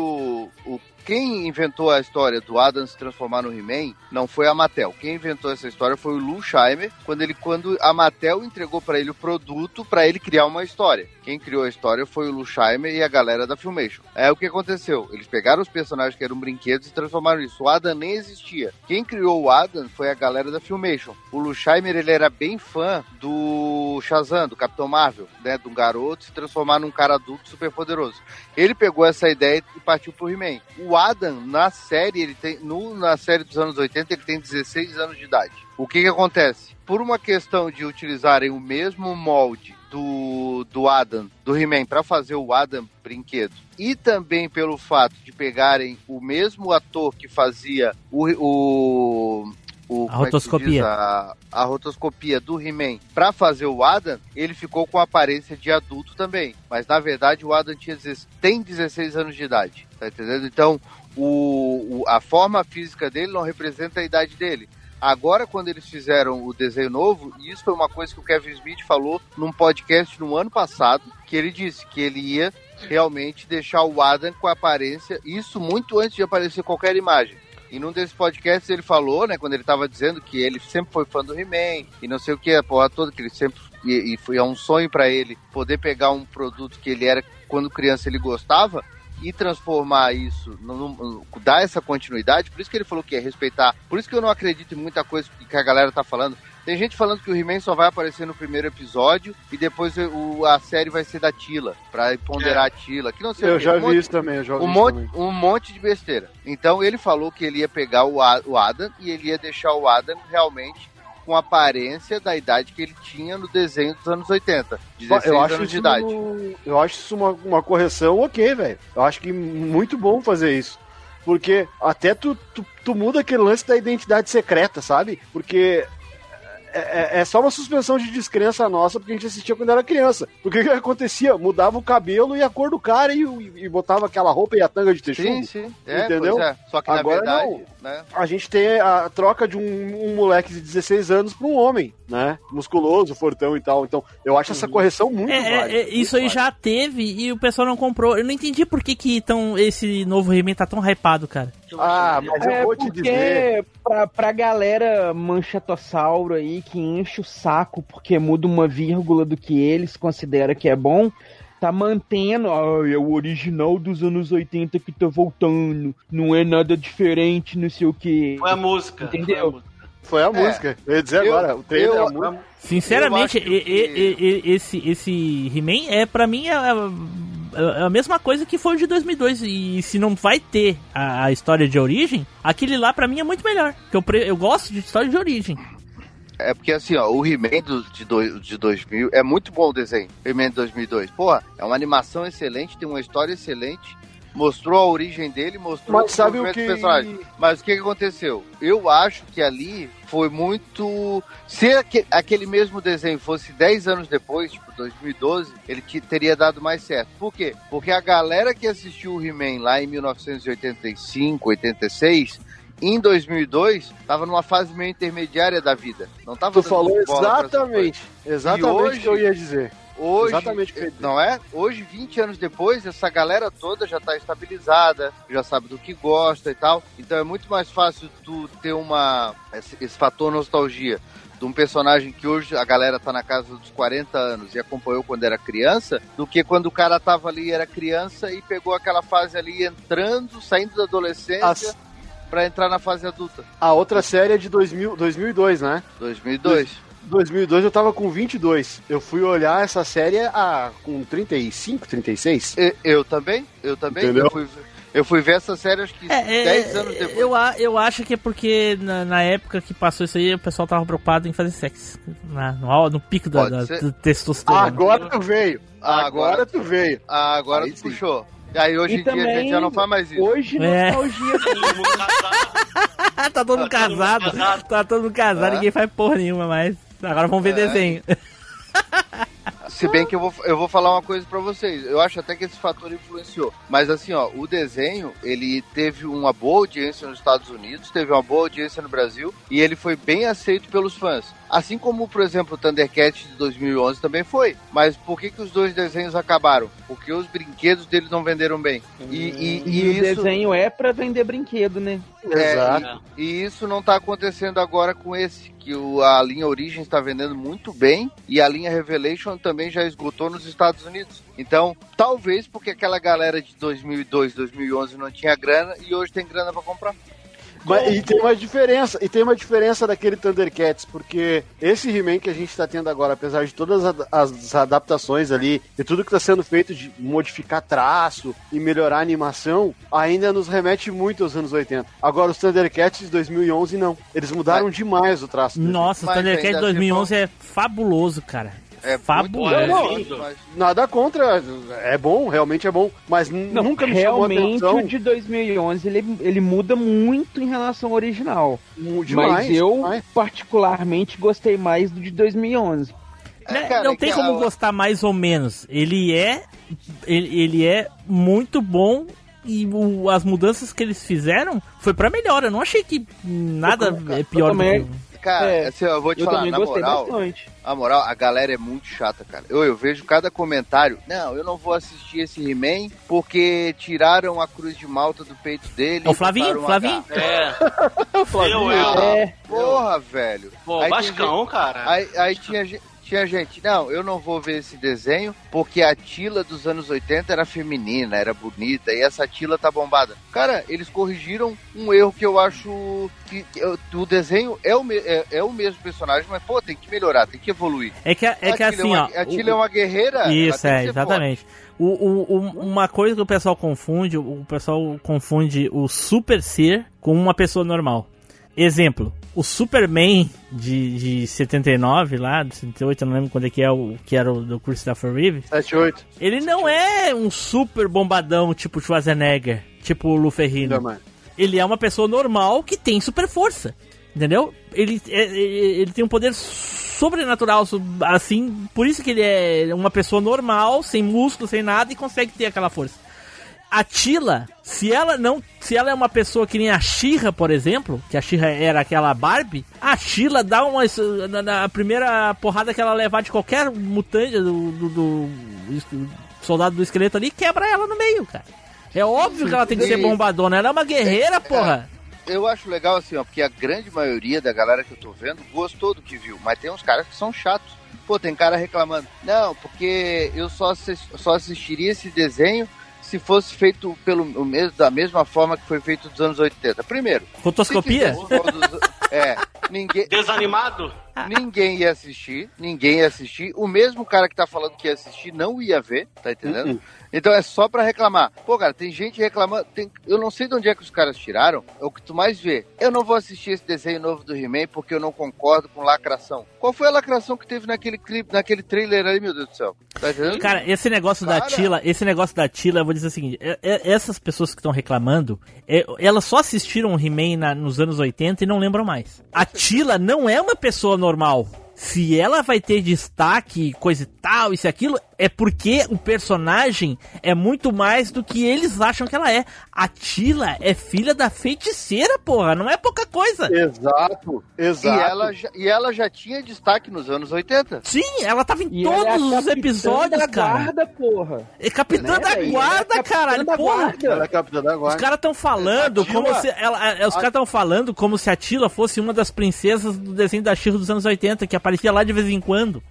O, quem inventou a história do Adam se transformar no He-Man não foi a Mattel. Quem inventou essa história foi o Lou Scheimer, quando, ele, quando a Mattel entregou para ele o produto para ele criar uma história. Quem criou a história foi o Lou Scheimer e a galera da Filmation. É o que aconteceu. Eles pegaram os personagens que eram brinquedos e transformaram isso. O Adam nem existia. Quem criou o Adam foi a galera da Filmation. O Lou Scheimer, ele era bem fã do Shazam, do Capitão Marvel, né? De um garoto se transformar num cara adulto super poderoso. Ele pegou essa ideia e partiu pro He-Man. O Adam, na série, ele tem. No, na série dos anos 80, ele tem 16 anos de idade. O que que acontece? Por uma questão de utilizarem o mesmo molde do, do Adam, do He-Man, para fazer o Adam brinquedo, e também pelo fato de pegarem o mesmo ator que fazia o. o o, A é rotoscopia. diz? a, a rotoscopia do He-Man pra fazer o Adam, ele ficou com a aparência de adulto também. Mas na verdade o Adam tinha 16 tem 16 anos de idade, tá entendendo? Então o, o- a forma física dele não representa a idade dele. Agora, quando eles fizeram o desenho novo, e isso foi uma coisa que o Kevin Smith falou num podcast no ano passado, que ele disse que ele ia realmente deixar o Adam com a aparência, isso muito antes de aparecer qualquer imagem. E num desses podcasts ele falou, né, quando ele tava dizendo que ele sempre foi fã do He-Man e não sei o que, a porra toda, que ele sempre. E, e foi é um sonho para ele poder pegar um produto que ele era, quando criança ele gostava, e transformar isso, num- dar essa continuidade. Por isso que ele falou que ia respeitar. Por isso que eu não acredito em muita coisa que a galera tá falando. Tem gente falando que o He-Man só vai aparecer no primeiro episódio e depois o, a série vai ser da Tila, pra ponderar a Tila. Que não sei Eu já Um vi monte- isso também, eu já vi um isso monte, também. um monte de besteira. Então ele falou que ele ia pegar o, o Adam e ele ia deixar o Adam realmente com a aparência da idade que ele tinha no desenho dos anos 80. 16 eu acho anos de idade. eu acho isso uma, uma correção ok, velho. Eu acho que muito bom fazer isso. Porque até tu, tu, tu muda aquele lance da identidade secreta, sabe? Porque é, é- é só uma suspensão de descrença nossa porque a gente assistia quando era criança. Porque o que acontecia? Mudava o cabelo e a cor do cara e, e botava aquela roupa e a tanga de texugo. Sim, sim. É, entendeu? pois é. Só que na Agora verdade, não. né? A gente tem a troca de um, um moleque de 16 anos pra um homem, né? Musculoso, fortão e tal. Então, eu acho essa correção muito É, é, válida. é, isso aí já teve e o pessoal não comprou. Eu não entendi por que, que tão, esse novo He-Man tá tão hypado, cara. Ah, mas É eu vou te porque dizer. pra, pra galera manchetossauro aí que enche o saco porque muda uma vírgula do que eles consideram que é bom, tá mantendo, ah, é o original dos anos 80 que tá voltando, não é nada diferente, não sei o que. Foi a música. Entendeu? Foi a É. música. Eu ia dizer Eu- agora, o trailer eu- é a música. Sinceramente, Eu e- que- e- e- esse, esse He-Man é pra mim é, é a mesma coisa que foi o de 2002 e se não vai ter a, a história de origem, aquele lá pra mim é muito melhor. Que eu, eu gosto de história de origem. É porque assim, ó, o He-Man de, de 2000 é muito bom o desenho. He-Man de 2002. Porra, é uma animação excelente, tem uma história excelente. Mostrou a origem dele, mostrou Mas sabe o que- do personagem. Mas o que, aconteceu? Eu acho que ali foi muito. Se aque- aquele mesmo desenho fosse 10 anos depois, tipo 2012, ele te- teria dado mais certo. Por quê? Porque a galera que assistiu o He-Man lá em 1985, 86, em 2002, tava numa fase meio intermediária da vida. Não tava Tu falou exatamente. Exatamente o que eu ia dizer. Hoje, Exatamente dizer. não é? Hoje, 20 anos depois, essa galera toda já tá estabilizada, já sabe do que gosta e tal. Então é muito mais fácil tu ter uma esse, esse fator nostalgia de um personagem que hoje a galera tá na casa dos 40 anos e acompanhou quando era criança, do que quando o cara tava ali era criança e pegou aquela fase ali entrando, saindo da adolescência As- pra entrar na fase adulta. A outra série é de 2000, 2002, né? 2002. 2002 eu tava com 22. Eu fui olhar essa série a, com 35, 36. E- Eu também, eu também. Entendeu? Eu fui, eu fui ver essa série acho que É, 10 é, anos depois. eu, eu acho que é porque na, na época que passou isso aí, o pessoal tava preocupado em fazer sexo. Na- no, au- no pico da, da, do testosterona. Agora tu veio. Ah, Agora, agora- tu veio. Ah, agora Aí tu sim. puxou. E aí hoje E em dia a gente também, já não faz mais isso. Hoje, É. nostalgia. tá todo mundo Tá todo mundo casado. casado. Tá todo mundo casado, É. ninguém faz porra nenhuma mais. Agora vamos ver É. desenho. Se bem que eu vou, eu vou falar uma coisa pra vocês. Eu acho até que esse fator influenciou. Mas assim, ó, o desenho, ele teve uma boa audiência nos Estados Unidos, teve uma boa audiência no Brasil, e ele foi bem aceito pelos fãs. Assim como, por exemplo, o Thundercat de 2011 também foi. Mas por que, que os dois desenhos acabaram? Porque os brinquedos deles não venderam bem. E, e- E, e o isso... desenho é pra vender brinquedo, né? É, Exato. E, e isso não tá acontecendo agora com esse, que o, a linha Origin está vendendo muito bem e a linha Revelation também já esgotou nos Estados Unidos. Então, talvez porque aquela galera de 2002, 2011 não tinha grana e hoje tem grana para comprar. Mas, e tem uma diferença, e tem uma diferença daquele Thundercats, porque esse He-Man que a gente tá tendo agora, apesar de todas as, as adaptações ali e tudo que tá sendo feito de modificar traço e melhorar a animação, ainda nos remete muito aos anos 80. Agora os Thundercats de 2011 não. Eles mudaram demais o traço. Nossa, o Mas Thundercat ainda 2011 é fabuloso, cara. É Fabuloso. Não, mas- Nada contra, é bom, realmente é bom, mas Não, nunca me chamou a realmente atenção. o de 2011 ele, ele muda muito em relação ao original. Demais, mas eu demais. particularmente gostei mais do de 2011. Né, cara, não é tem que como a- gostar mais ou menos. Ele é. Ele, ele é muito bom. E o- as mudanças que eles fizeram foi pra melhor. Eu não achei que nada é pior do que. também- Cara, É, assim, eu vou te eu falar, na moral, bastante. a moral, a galera é muito chata, cara. Eu, eu vejo cada comentário, não, eu não vou assistir esse He-Man porque tiraram a cruz de malta do peito dele. É o Flavinho, Flavinho. H. É. eu, eu. É, Porra, velho. Pô, Aí tem Vascão, cara. Aí, aí tinha, ge- tinha gente, não, eu não vou ver esse desenho porque a Tila dos anos 80 era feminina, era bonita e essa Tila tá bombada. Cara, eles corrigiram um erro que eu acho que eu- o desenho é o, é, é o mesmo personagem, mas pô, tem que melhorar, tem que evoluir. É que, é que Tila assim, uma, ó. A Tila o- é uma guerreira. Isso, é, exatamente. O, o- o- uma coisa que o pessoal confunde, o pessoal confunde o Super Ser com uma pessoa normal. Exemplo, o Superman de, de 79 lá, de 78, eu não lembro quando é que é o que era o do Christopher Reeve. 78. Ele não é um super bombadão tipo Schwarzenegger, tipo o Lu Ferrino. Não, Ele é uma pessoa normal que tem super força. Entendeu? Ele, é- é- ele tem um poder sobrenatural, so- assim, por isso que ele é uma pessoa normal, sem músculo, sem nada e consegue ter aquela força. A Tila, se ela não, se ela é uma pessoa que nem a Shira, por exemplo, que a Shira era aquela Barbie, a Tila dá uma na, na primeira porrada que ela levar de qualquer mutante do, do- do- do soldado do esqueleto ali, quebra ela no meio, cara. É óbvio que ela tem que ser bombadona, ela é uma guerreira, porra. Eu acho legal assim, ó, porque a grande maioria da galera que eu tô vendo gostou do que viu, mas tem uns caras que são chatos. Pô, tem cara reclamando. Não, porque eu só, assis- só assistiria esse desenho se fosse feito pelo o mesmo, da mesma forma que foi feito nos anos 80. Primeiro, Rotoscopia? todos- é, ninguém, Desanimado? ninguém ia assistir, ninguém ia assistir. O mesmo cara que tá falando que ia assistir não ia ver, tá entendendo? Então é só pra reclamar. Pô, cara, tem gente reclamando. tem- Eu não sei de onde é que os caras tiraram. É o que tu mais vê. Eu não vou assistir esse desenho novo do He-Man porque eu não concordo com lacração. Qual foi a lacração que teve naquele clipe, naquele trailer aí, meu Deus do céu? Tá entendendo? Cara, esse negócio da Cara. Tila, esse negócio da Tila, eu vou dizer o seguinte: é- é- essas pessoas que estão reclamando, é, elas só assistiram o He-Man nos anos 80 e não lembram mais. A Tila não é uma pessoa normal. Se ela vai ter destaque, coisa e tal, isso e aquilo, é porque o personagem é muito mais do que eles acham que ela é. A Tila é filha da feiticeira, porra, não é pouca coisa. Exato, E exato. ela, já, e ela já tinha destaque nos anos 80. Sim, ela tava em E ela é a todos os capitã episódios, da cara. guarda, porra. É capitã Né, da velho? guarda, é caralho, da porra. guarda. Ela é capitã da Os guarda. caras estão falando A Tila- como se. Ela, é, os a- caras estão falando como se a Tila fosse uma das princesas do desenho da Shira dos anos 80, que aparecia lá de vez em quando.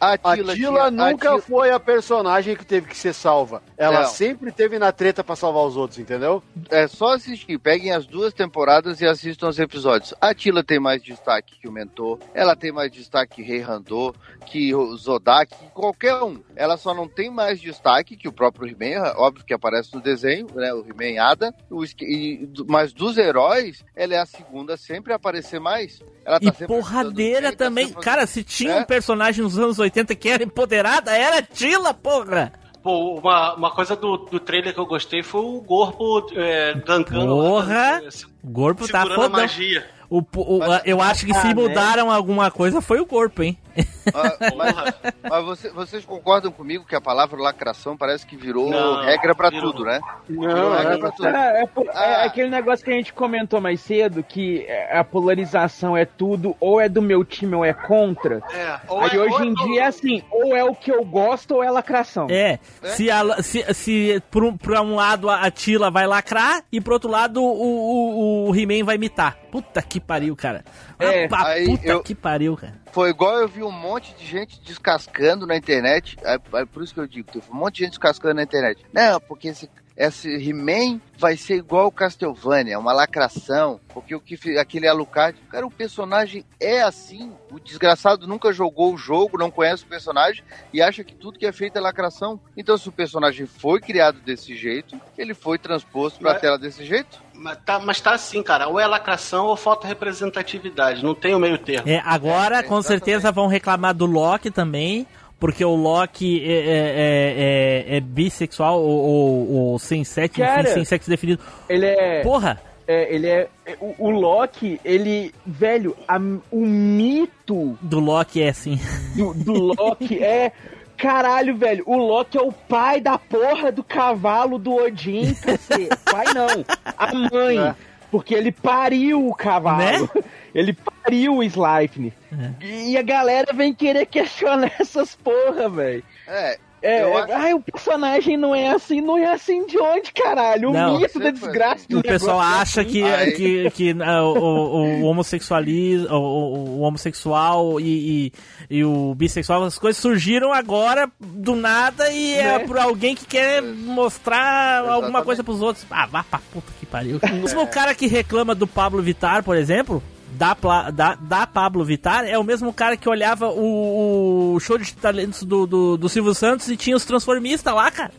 A A Tila, Tila tinha- a nunca Tila- foi a personagem que teve que ser salva. Ela Não. sempre teve na treta pra salvar os outros, entendeu? É só assistir, peguem as duas temporadas e assistam os episódios. A Tila tem mais destaque que o Mentor, ela tem mais destaque que Rei Randor, que o Zodak, qualquer um. Ela só não tem mais destaque que o próprio He-Man, óbvio que aparece no desenho, né, o He-Man Ada, o e- mas dos heróis, ela é a segunda sempre a aparecer mais. Ela tá E porradeira tá também. sempre Cara, se tinha É. um personagem nos anos 80 que era empoderada, era Tila, porra! Pô, uma, uma coisa do, do trailer que eu gostei foi o corpo é, gankando. Porra! né, O corpo tá fodão. magia. O, o- Mas- eu acho que se Ah, né? mudaram alguma coisa foi o corpo, hein? Ah, mas mas você- vocês concordam comigo que a palavra lacração parece que virou Não, regra pra virou. tudo, né? Não, Virou regra é- pra tudo. É, é por- é Ah. aquele negócio que a gente comentou mais cedo, que é, a polarização é tudo, ou é do meu time ou é contra. É, ou Aí é- hoje ou em dia é assim, ou é o que eu gosto ou é lacração. É, se, a, se, se por um, pra um lado a Tila vai lacrar e pro outro lado o, o, o He-Man vai imitar. Puta que pariu, cara. É, aí puta eu- que pariu, cara. Foi igual eu vi um monte de gente descascando na internet. É, é por isso que eu digo, um monte de gente descascando na internet. Não, porque esse, esse He-Man vai ser igual o Castlevania, uma lacração. Porque o que aquele Alucard. Cara, o personagem é assim. O desgraçado nunca jogou o jogo, não conhece o personagem e acha que tudo que é feito é lacração. Então, se o personagem foi criado desse jeito, ele foi transposto pra Mas- tela desse jeito. Mas tá, mas tá assim, cara. Ou é lacração ou falta representatividade. Não tem o meio termo. É, agora, É, com certeza, vão reclamar do Loki também. Porque o Loki é, é- é- é- é bissexual ou, ou- ou sem sexo, Cara, enfim, sem sexo definido. Ele é. Porra! é, ele é. é, O, o Loki, ele. Velho, a- o mito Do Loki é assim. do, do Loki é. Caralho, velho, o Loki é o pai da porra do cavalo do Odin, cacete. pai não, a mãe. Porque ele pariu o cavalo. Né? Ele pariu o Sleipnir. É. E a galera vem querer questionar essas porra, velho. É. É, Eu é, acho- ai, o personagem não é assim, não é assim de onde, caralho? O Não. mito da desgraça assim. do O pessoal é acha assim. que, que, que ah, o, o, o homossexualismo, o, o- homossexual e, e, e o bissexual, as coisas surgiram agora do nada e é Né? por alguém que quer mostrar alguma Exatamente. coisa pros outros. Ah, vá pra puta que pariu. Mesmo o cara que reclama do Pablo Vittar, por exemplo, da, Pla- da, da Pablo Vittar, é o mesmo cara que olhava o, o show de talentos do, do, do Silvio Santos e tinha os transformistas lá, cara.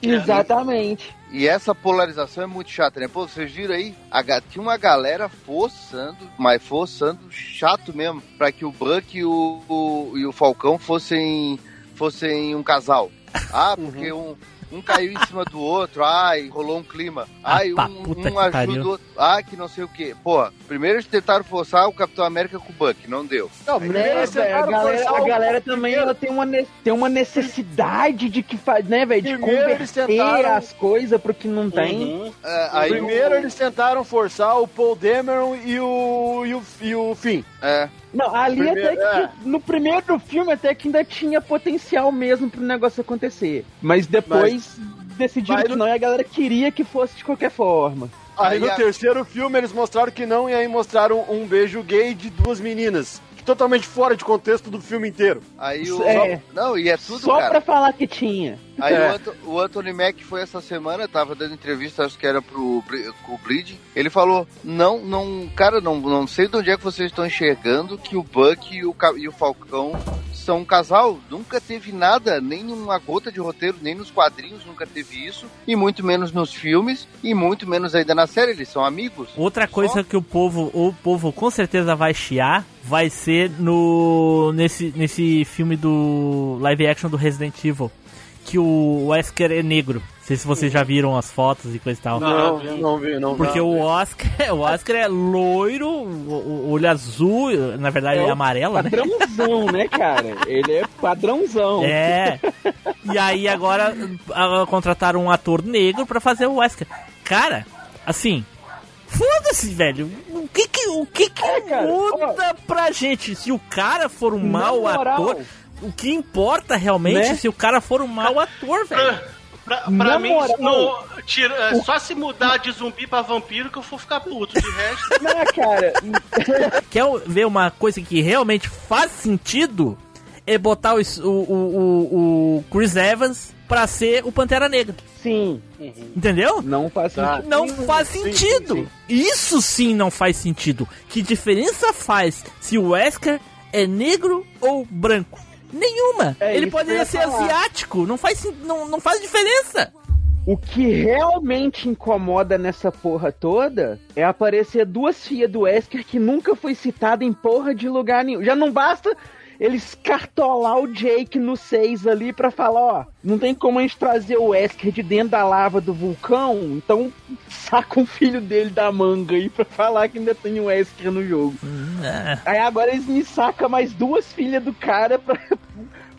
Exatamente. E essa polarização é muito chata, né? Pô, vocês viram aí? A, tinha uma galera forçando, mas forçando chato mesmo, pra que o Buck e o, o- e o Falcão fossem, fossem um casal. Ah, porque um, um caiu em cima do outro, ai, rolou um clima. Ai, um, um ajuda o outro. Ah, que não sei o quê. Porra, primeiro eles tentaram forçar o Capitão América com o Buck, não deu. Não, Né, velho, a galera, forçar a o- galera também ela tem, uma, ne- tem uma necessidade de que faz, né, velho? De converter tentaram- as coisas pro que não tem. Uhum. É, aí Primeiro o- eles tentaram forçar o Paul Dameron e o, e o, e o Finn. É, Não, ali Primeiro- até que é. no primeiro filme até que ainda tinha potencial mesmo pro negócio acontecer. Mas depois decidiram mas que não e a galera queria que fosse de qualquer forma. Aí Aí no a- terceiro filme eles mostraram que não, e aí mostraram um beijo gay de duas meninas. Totalmente fora de contexto do filme inteiro. aí o. É. Não, e é tudo, Só cara. pra falar que tinha. Aí É. o, Anto- o Anthony Mack foi essa semana, tava dando entrevista, acho que era pro, Ble- com o Bleed. Ele falou: Não, não, cara, não, não sei de onde é que vocês estão enxergando que o Buck e o, e o Falcão são um casal. Nunca teve nada, nem uma gota de roteiro, nem nos quadrinhos nunca teve isso, e muito menos nos filmes, e muito menos ainda na série. Eles são amigos. Outra coisa que o povo, o povo com certeza vai chiar vai ser no nesse, nesse filme do live action do Resident Evil, que o Wesker é negro. Não sei se vocês já viram as fotos e coisa e tal. Não, não vi, não vi. Porque o Oscar, o Oscar é loiro, o, o olho azul, na verdade É ele é amarelo, né? Padrãozão, né, cara? Ele é padrãozão. É. E aí agora contrataram um ator negro pra fazer o Wesker. Cara, assim, foda-se, velho. O que que, o que, que É, cara, muda pra gente? Se o cara for um mau moral, ator, o que importa realmente Né? se o cara for um mau ator, velho. Pra, pra Na mim, moral- não, tira, é só se mudar de zumbi pra vampiro que eu vou ficar puto. De resto, Não, cara. Quer ver uma coisa que realmente faz sentido? É botar o, o, o, o Chris Evans pra ser o Pantera Negra. Sim, Entendeu? não faz sentido. Não faz sim, sentido. sim, Isso sim não faz sentido. Que diferença faz se o Wesker é negro ou branco? Nenhuma. É Ele poderia ia ser falar. asiático. Não faz, não, não faz diferença. O que realmente incomoda nessa porra toda é aparecer duas filhas do Wesker que nunca foi citada em porra de lugar nenhum. Já não basta eles cartolar o Jake no 6 ali pra falar, ó, não tem como a gente trazer o Wesker de dentro da lava do vulcão, então saca um filho dele da manga aí pra falar que ainda tem o Wesker no jogo. É. Aí agora eles me sacam mais duas filhas do cara pra...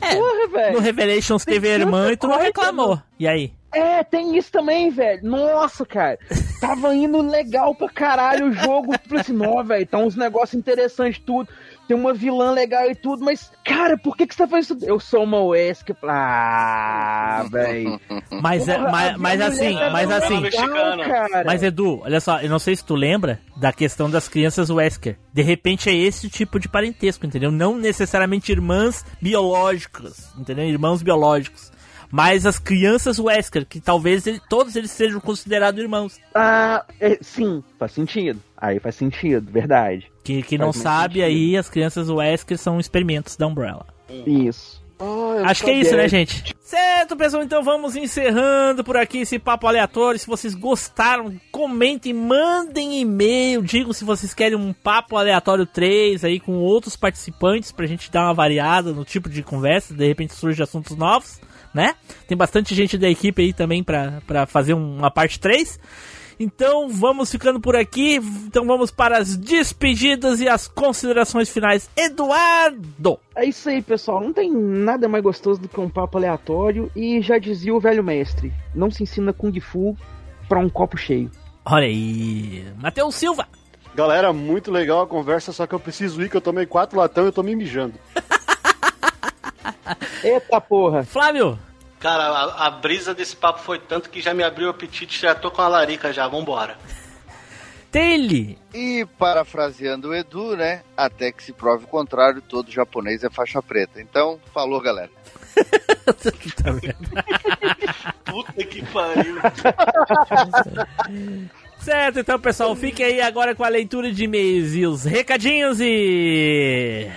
É, Porra, No velho. Revelations teve a irmã e tu não reclamou. E aí? É, tem isso também, velho. Nossa, cara. Tava indo legal pra caralho o jogo. Falei assim, não, velho, tá uns negócios interessantes tudo. Tem uma vilã legal e tudo, mas, cara, por que que você tá fazendo isso? Eu sou uma Wesker. Ah, velho. Mas, é, mas, mas assim, é mas legal, assim, mexicana. cara. Mas Edu, olha só, eu não sei se tu lembra da questão das crianças Wesker. De repente é esse tipo de parentesco, entendeu? Não necessariamente irmãs biológicas, entendeu? Irmãos biológicos. Mas as crianças Wesker, que talvez ele- todos eles sejam considerados irmãos. Ah, é, sim, faz sentido. Aí faz sentido, verdade. Que, que não Faz muito sabe sentido. aí, as crianças Wesker são experimentos da Umbrella. Isso. Acho que é isso, né, gente? Certo, pessoal, então vamos encerrando por aqui esse papo aleatório. Se vocês gostaram, comentem, mandem e-mail, digam se vocês querem um papo aleatório 3 aí com outros participantes pra gente dar uma variada no tipo de conversa, de repente surge assuntos novos, né? Tem bastante gente da equipe aí também pra, pra fazer uma parte 3. Então vamos ficando por aqui. Então vamos para as despedidas e as considerações finais. Eduardo! É isso aí, pessoal. Não tem nada mais gostoso do que um papo aleatório. E já dizia o velho mestre: não se ensina Kung Fu pra um copo cheio. Olha aí, Matheus Silva. Galera, muito legal a conversa, só que eu preciso ir, que eu tomei quatro latão e eu tô me mijando. Eita porra! Flávio. cara, a, a brisa desse papo foi tanto que já me abriu o apetite, já tô com a larica já, vambora. Tele. E parafraseando o Edu, né? Até que se prove o contrário, todo japonês é faixa preta. Então, falou, galera. Tá vendo? Puta que pariu. certo, então pessoal, fiquem aí agora com a leitura de e-mails e os recadinhos e.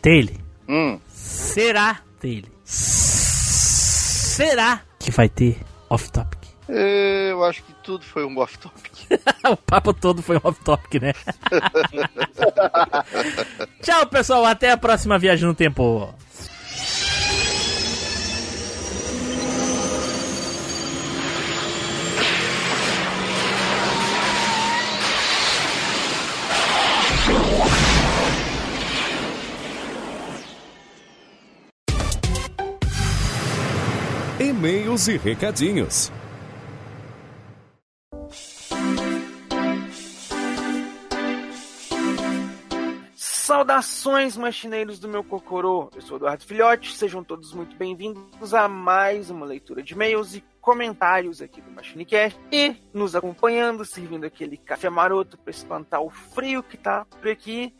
Tele. Hum. Será, dele? Será que vai ter off-topic? Eu acho que tudo foi um off-topic. o papo todo foi off-topic, né? Tchau, pessoal. Até a próxima viagem no tempo. E-mails e recadinhos. Saudações, machineiros do meu Cocorô. Eu sou Eduardo Filhote, sejam todos muito bem-vindos a mais uma leitura de e-mails e comentários aqui do MachineCast. E nos acompanhando, servindo aquele café maroto para espantar o frio que tá por aqui,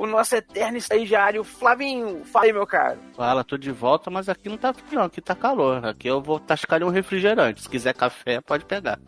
o nosso eterno estagiário Flavinho. Fala aí, meu caro. Fala, tô de volta, mas aqui não tá frio, aqui tá calor. Aqui eu vou tascar um refrigerante. Se quiser café, pode pegar.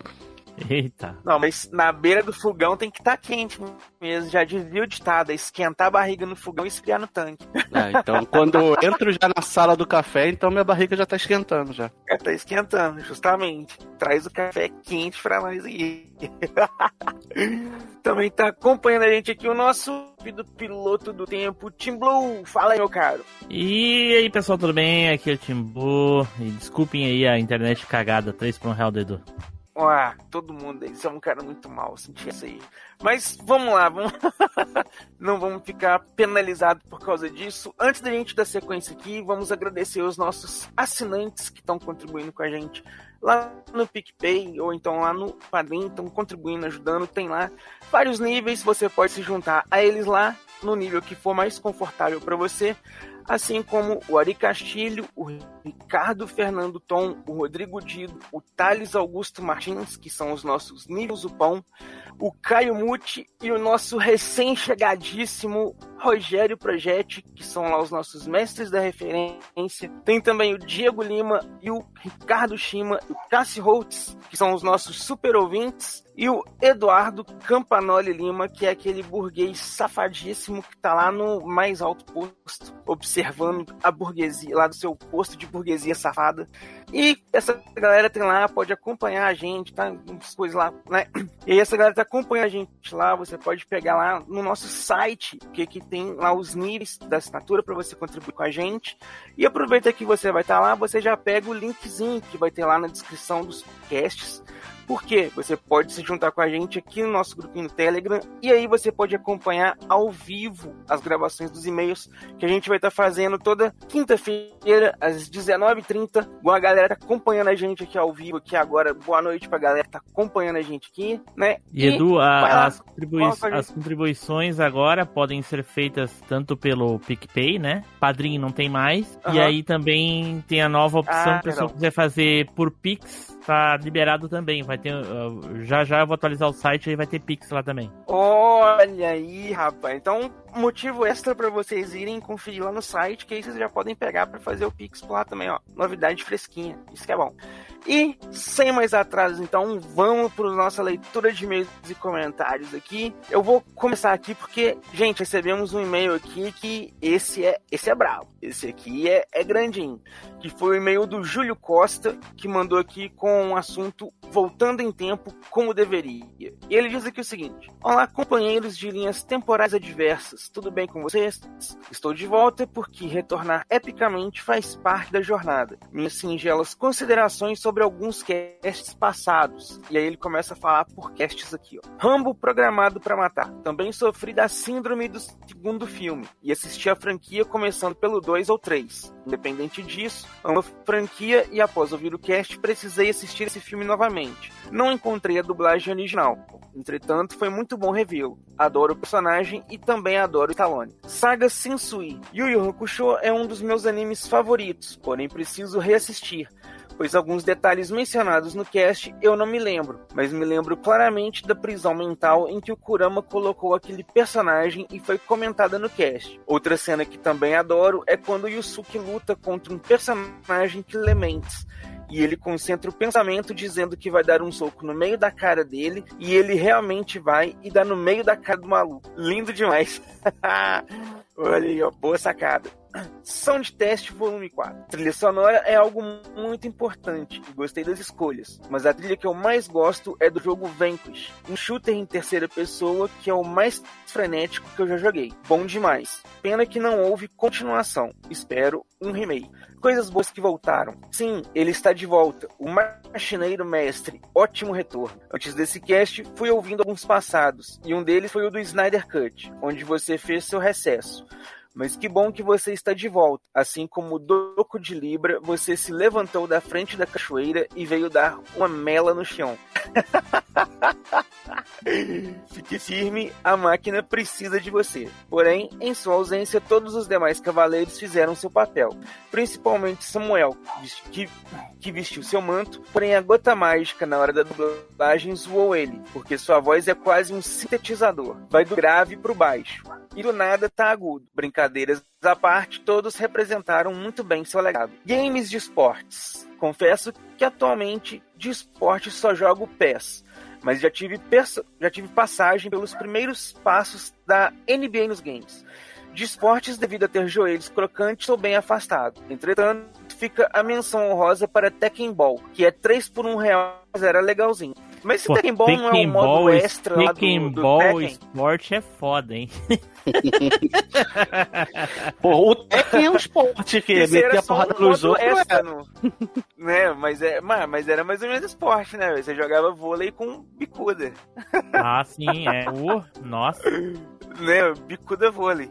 Eita. Não, mas na beira do fogão tem que estar tá quente mesmo. Já dizia o ditado, é esquentar a barriga no fogão e esfriar no tanque. Ah, então quando eu entro já na sala do café, então minha barriga já tá esquentando já. Já tá esquentando, justamente. Traz o café quente pra nós aí. Também tá acompanhando a gente aqui o nosso do piloto do tempo, Tim Blue. Fala aí, meu caro. E aí, pessoal, tudo bem? Aqui é o Tim Blue. E desculpem aí a internet cagada, 3 para um real do Edu. Ah, todo mundo você é um cara muito mal, senti isso aí. Mas vamos lá, vamos... não vamos ficar penalizados por causa disso. Antes da gente dar sequência aqui, vamos agradecer os nossos assinantes que estão contribuindo com a gente lá no PicPay ou então lá no Padrim, estão contribuindo, ajudando. Tem lá vários níveis, você pode se juntar a eles lá no nível que for mais confortável para você assim como o Ari Castilho, o Ricardo Fernando Tom, o Rodrigo Dido, o Thales Augusto Martins, que são os nossos níveis do pão, o Caio Muti e o nosso recém-chegadíssimo Rogério Projetti, que são lá os nossos mestres da referência. Tem também o Diego Lima e o Ricardo Shima o Cássio Holtz, que são os nossos super ouvintes. E o Eduardo Campanoli Lima, que é aquele burguês safadíssimo que tá lá no mais alto posto, observando a burguesia, lá do seu posto de burguesia safada. E essa galera tem lá, pode acompanhar a gente, tá? Coisas lá, né? E essa galera tá acompanhando a gente lá, você pode pegar lá no nosso site, que, que tem lá os níveis da assinatura para você contribuir com a gente. E aproveita que você vai estar tá lá, você já pega o linkzinho que vai ter lá na descrição dos casts porque você pode se juntar com a gente aqui no nosso grupinho no Telegram e aí você pode acompanhar ao vivo as gravações dos e-mails que a gente vai estar tá fazendo toda quinta-feira às 19h30. Boa galera tá acompanhando a gente aqui ao vivo aqui agora. Boa noite pra galera que tá acompanhando a gente aqui, né? E, e Edu, a, as, contribui as contribuições agora podem ser feitas tanto pelo PicPay, né? Padrinho não tem mais. Uhum. E aí também tem a nova opção, ah, se você quiser fazer por Pix, tá liberado também. Vai ter. Uh, já já eu vou atualizar o site e vai ter Pix lá também. Olha aí, rapaz. Então, motivo extra para vocês irem conferir lá no site, que aí vocês já podem pegar para fazer o Pix lá também, ó. Novidade fresquinha. Isso que é bom. E, sem mais atrasos, então, vamos para nossa leitura de e-mails e comentários aqui. Eu vou começar aqui porque, gente, recebemos um e-mail aqui que esse é, esse é bravo. Esse aqui é, é grandinho. Que foi o e-mail do Júlio Costa, que mandou aqui com um assunto voltando em tempo como deveria. E ele diz aqui o seguinte: Olá, companheiros de linhas temporais adversas, tudo bem com vocês? Estou de volta porque retornar epicamente faz parte da jornada. Minhas singelas considerações sobre alguns casts passados. E aí ele começa a falar por casts aqui, ó. Rambo programado para matar. Também sofri da síndrome do segundo filme e assisti a franquia começando pelo 2 ou 3. Independente disso, amo a franquia e após ouvir o cast precisei assistir esse filme novamente. Não encontrei a dublagem original. Entretanto, foi muito bom revê-lo. Adoro o personagem e também adoro o Stallone. Saga Sensui. Yu Yu Hakusho é um dos meus animes favoritos, porém preciso reassistir pois alguns detalhes mencionados no cast eu não me lembro, mas me lembro claramente da prisão mental em que o Kurama colocou aquele personagem e foi comentada no cast. Outra cena que também adoro é quando Yusuke luta contra um personagem que lê mentes e ele concentra o pensamento dizendo que vai dar um soco no meio da cara dele e ele realmente vai e dá no meio da cara do maluco. Lindo demais. Olha aí, ó, boa sacada. Sound Test Volume 4. Trilha sonora é algo muito importante e gostei das escolhas, mas a trilha que eu mais gosto é do jogo Vanquish, um shooter em terceira pessoa que é o mais frenético que eu já joguei. Bom demais. Pena que não houve continuação. Espero um remake. Coisas boas que voltaram. Sim, ele está de volta. O Marchineiro Mestre. Ótimo retorno. Antes desse cast, fui ouvindo alguns passados, e um deles foi o do Snyder Cut, onde você fez seu recesso. Mas que bom que você está de volta. Assim como o Doco de Libra, você se levantou da frente da cachoeira e veio dar uma mela no chão. Fique firme, a máquina precisa de você. Porém, em sua ausência, todos os demais cavaleiros fizeram seu papel, principalmente Samuel, que, que vestiu seu manto, porém a gota mágica na hora da dublagem zoou ele, porque sua voz é quase um sintetizador, vai do grave pro baixo, e do nada tá agudo. Brincadeiras à parte, todos representaram muito bem seu legado. Games de esportes. Confesso que atualmente de esporte só jogo PES mas já tive, já tive passagem pelos primeiros passos da NBA nos games. De esportes, devido a ter joelhos crocantes, sou bem afastado. Entretanto, fica a menção honrosa para Tekken Ball, que é 3 por 1 real, mas era legalzinho. Mas esse Pô, Tekken Ball Tekken não é um modo Ball, extra Tekken lá do, do Ball Tekken? esporte é foda, hein? Pô, o Tekken é um esporte que Esse meter a porrada um nos outros. extra é. no- né? mas, é, mas, mas era mais ou menos esporte, né? Você jogava vôlei com bicuda. Ah, sim, é. Uh, nossa. né? Bicuda vôlei.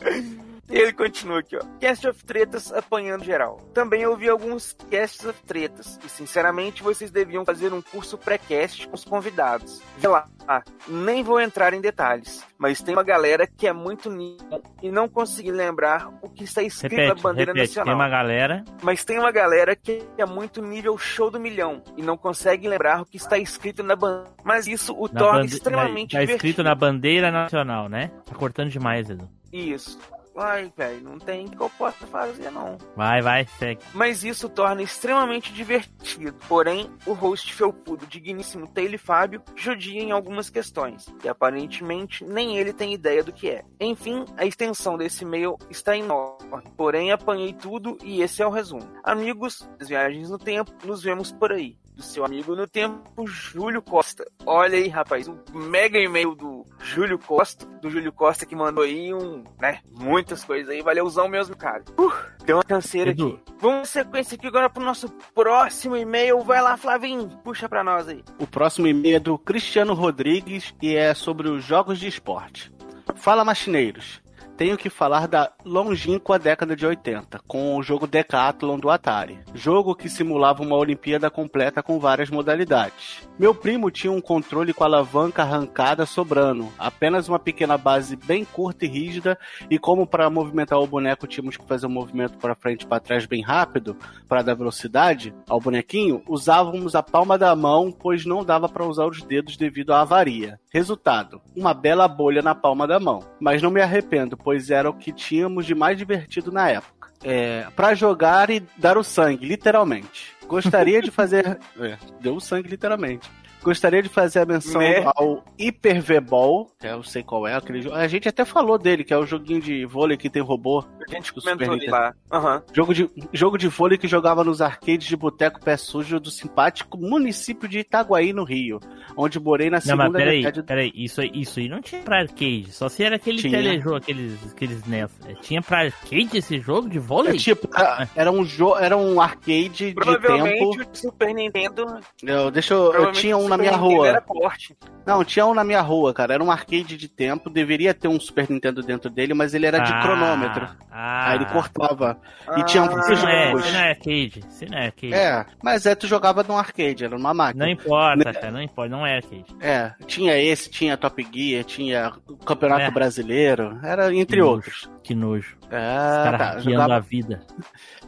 E ele continua aqui, ó. Cast of Tretas apanhando geral. Também ouvi alguns Casts of Tretas. E sinceramente vocês deviam fazer um curso pré-cast com os convidados. Vê lá, ah, nem vou entrar em detalhes. Mas tem uma galera que é muito nível e não consegui lembrar o que está escrito Repete, na bandeira repete. nacional. Tem uma galera. Mas tem uma galera que é muito nível show do milhão e não consegue lembrar o que está escrito na bandeira. Mas isso o Na torna extremamente Tá escrito na bandeira nacional, né? Tá cortando demais, Edu. Isso. Ai, velho, não tem que eu possa fazer, não. Vai, vai, segue. Mas isso torna extremamente divertido. Porém, o host felpudo, digníssimo Taylor Fábio, judia em algumas questões, e aparentemente nem ele tem ideia do que é. Enfim, a extensão desse e-mail está enorme. Porém, apanhei tudo e esse é o resumo. Amigos, viagens no tempo, nos vemos por aí. Do seu amigo no tempo, Júlio Costa. Olha aí, rapaz, o mega e-mail do Júlio Costa, do Júlio Costa que mandou aí um, né, muitas coisas aí. Valeuzão mesmo, cara. Uh, deu uma canseira Edu. aqui. Vamos sequência aqui agora pro nosso próximo e-mail. Vai lá, Flavinho, puxa pra nós aí. O próximo e-mail é do Cristiano Rodrigues e é sobre os jogos de esporte. Fala, machineiros. Tenho que falar da longínqua década de 80, com o jogo Decathlon do Atari. Jogo que simulava uma Olimpíada completa com várias modalidades. Meu primo tinha um controle com alavanca arrancada sobrando, apenas uma pequena base bem curta e rígida, e como para movimentar o boneco tínhamos que fazer um movimento para frente e para trás bem rápido, para dar velocidade ao bonequinho, usávamos a palma da mão, pois não dava para usar os dedos devido à avaria. Resultado: uma bela bolha na palma da mão. Mas não me arrependo, pois era o que tínhamos de mais divertido na época. É, para jogar e dar o sangue, literalmente. Gostaria de fazer. É, deu o sangue, literalmente. Gostaria de fazer a menção Né? ao Hyper V-Ball, que eu sei qual é aquele jogo. A gente até falou dele, que é o joguinho de vôlei que tem robô. A gente do comentou Nintendo. lá. Aham. Jogo de, jogo de vôlei que jogava nos arcades de boteco pé sujo do simpático município de Itaguaí, no Rio, onde morei na Não, segunda mas peraí, metade do... peraí, isso aí, isso aí não tinha pra arcade, só se era aquele Tinha. telejogo, aqueles, aqueles NES. É, Tinha pra arcade esse jogo de vôlei? É, tipo, era- era um jogo, era um arcade de tempo. Provavelmente o Super Nintendo. Eu, deixa eu, eu tinha um na Super minha rua. Era forte. Não, tinha um na minha rua, cara. Era um arcade de tempo. Deveria ter um Super Nintendo dentro dele, mas ele era de Ah, cronômetro. Ah, Aí ele cortava. E Ah, tinha Isso vários não, é, jogos. não é arcade, isso não é arcade. É, mas é, tu jogava num arcade, era numa máquina. Não importa, cara, não importa, não é arcade. É, tinha esse, tinha Top Gear, tinha Campeonato É. Brasileiro, era entre Que outros. nojo, Que nojo. Os É, caras tá, jogava a vida.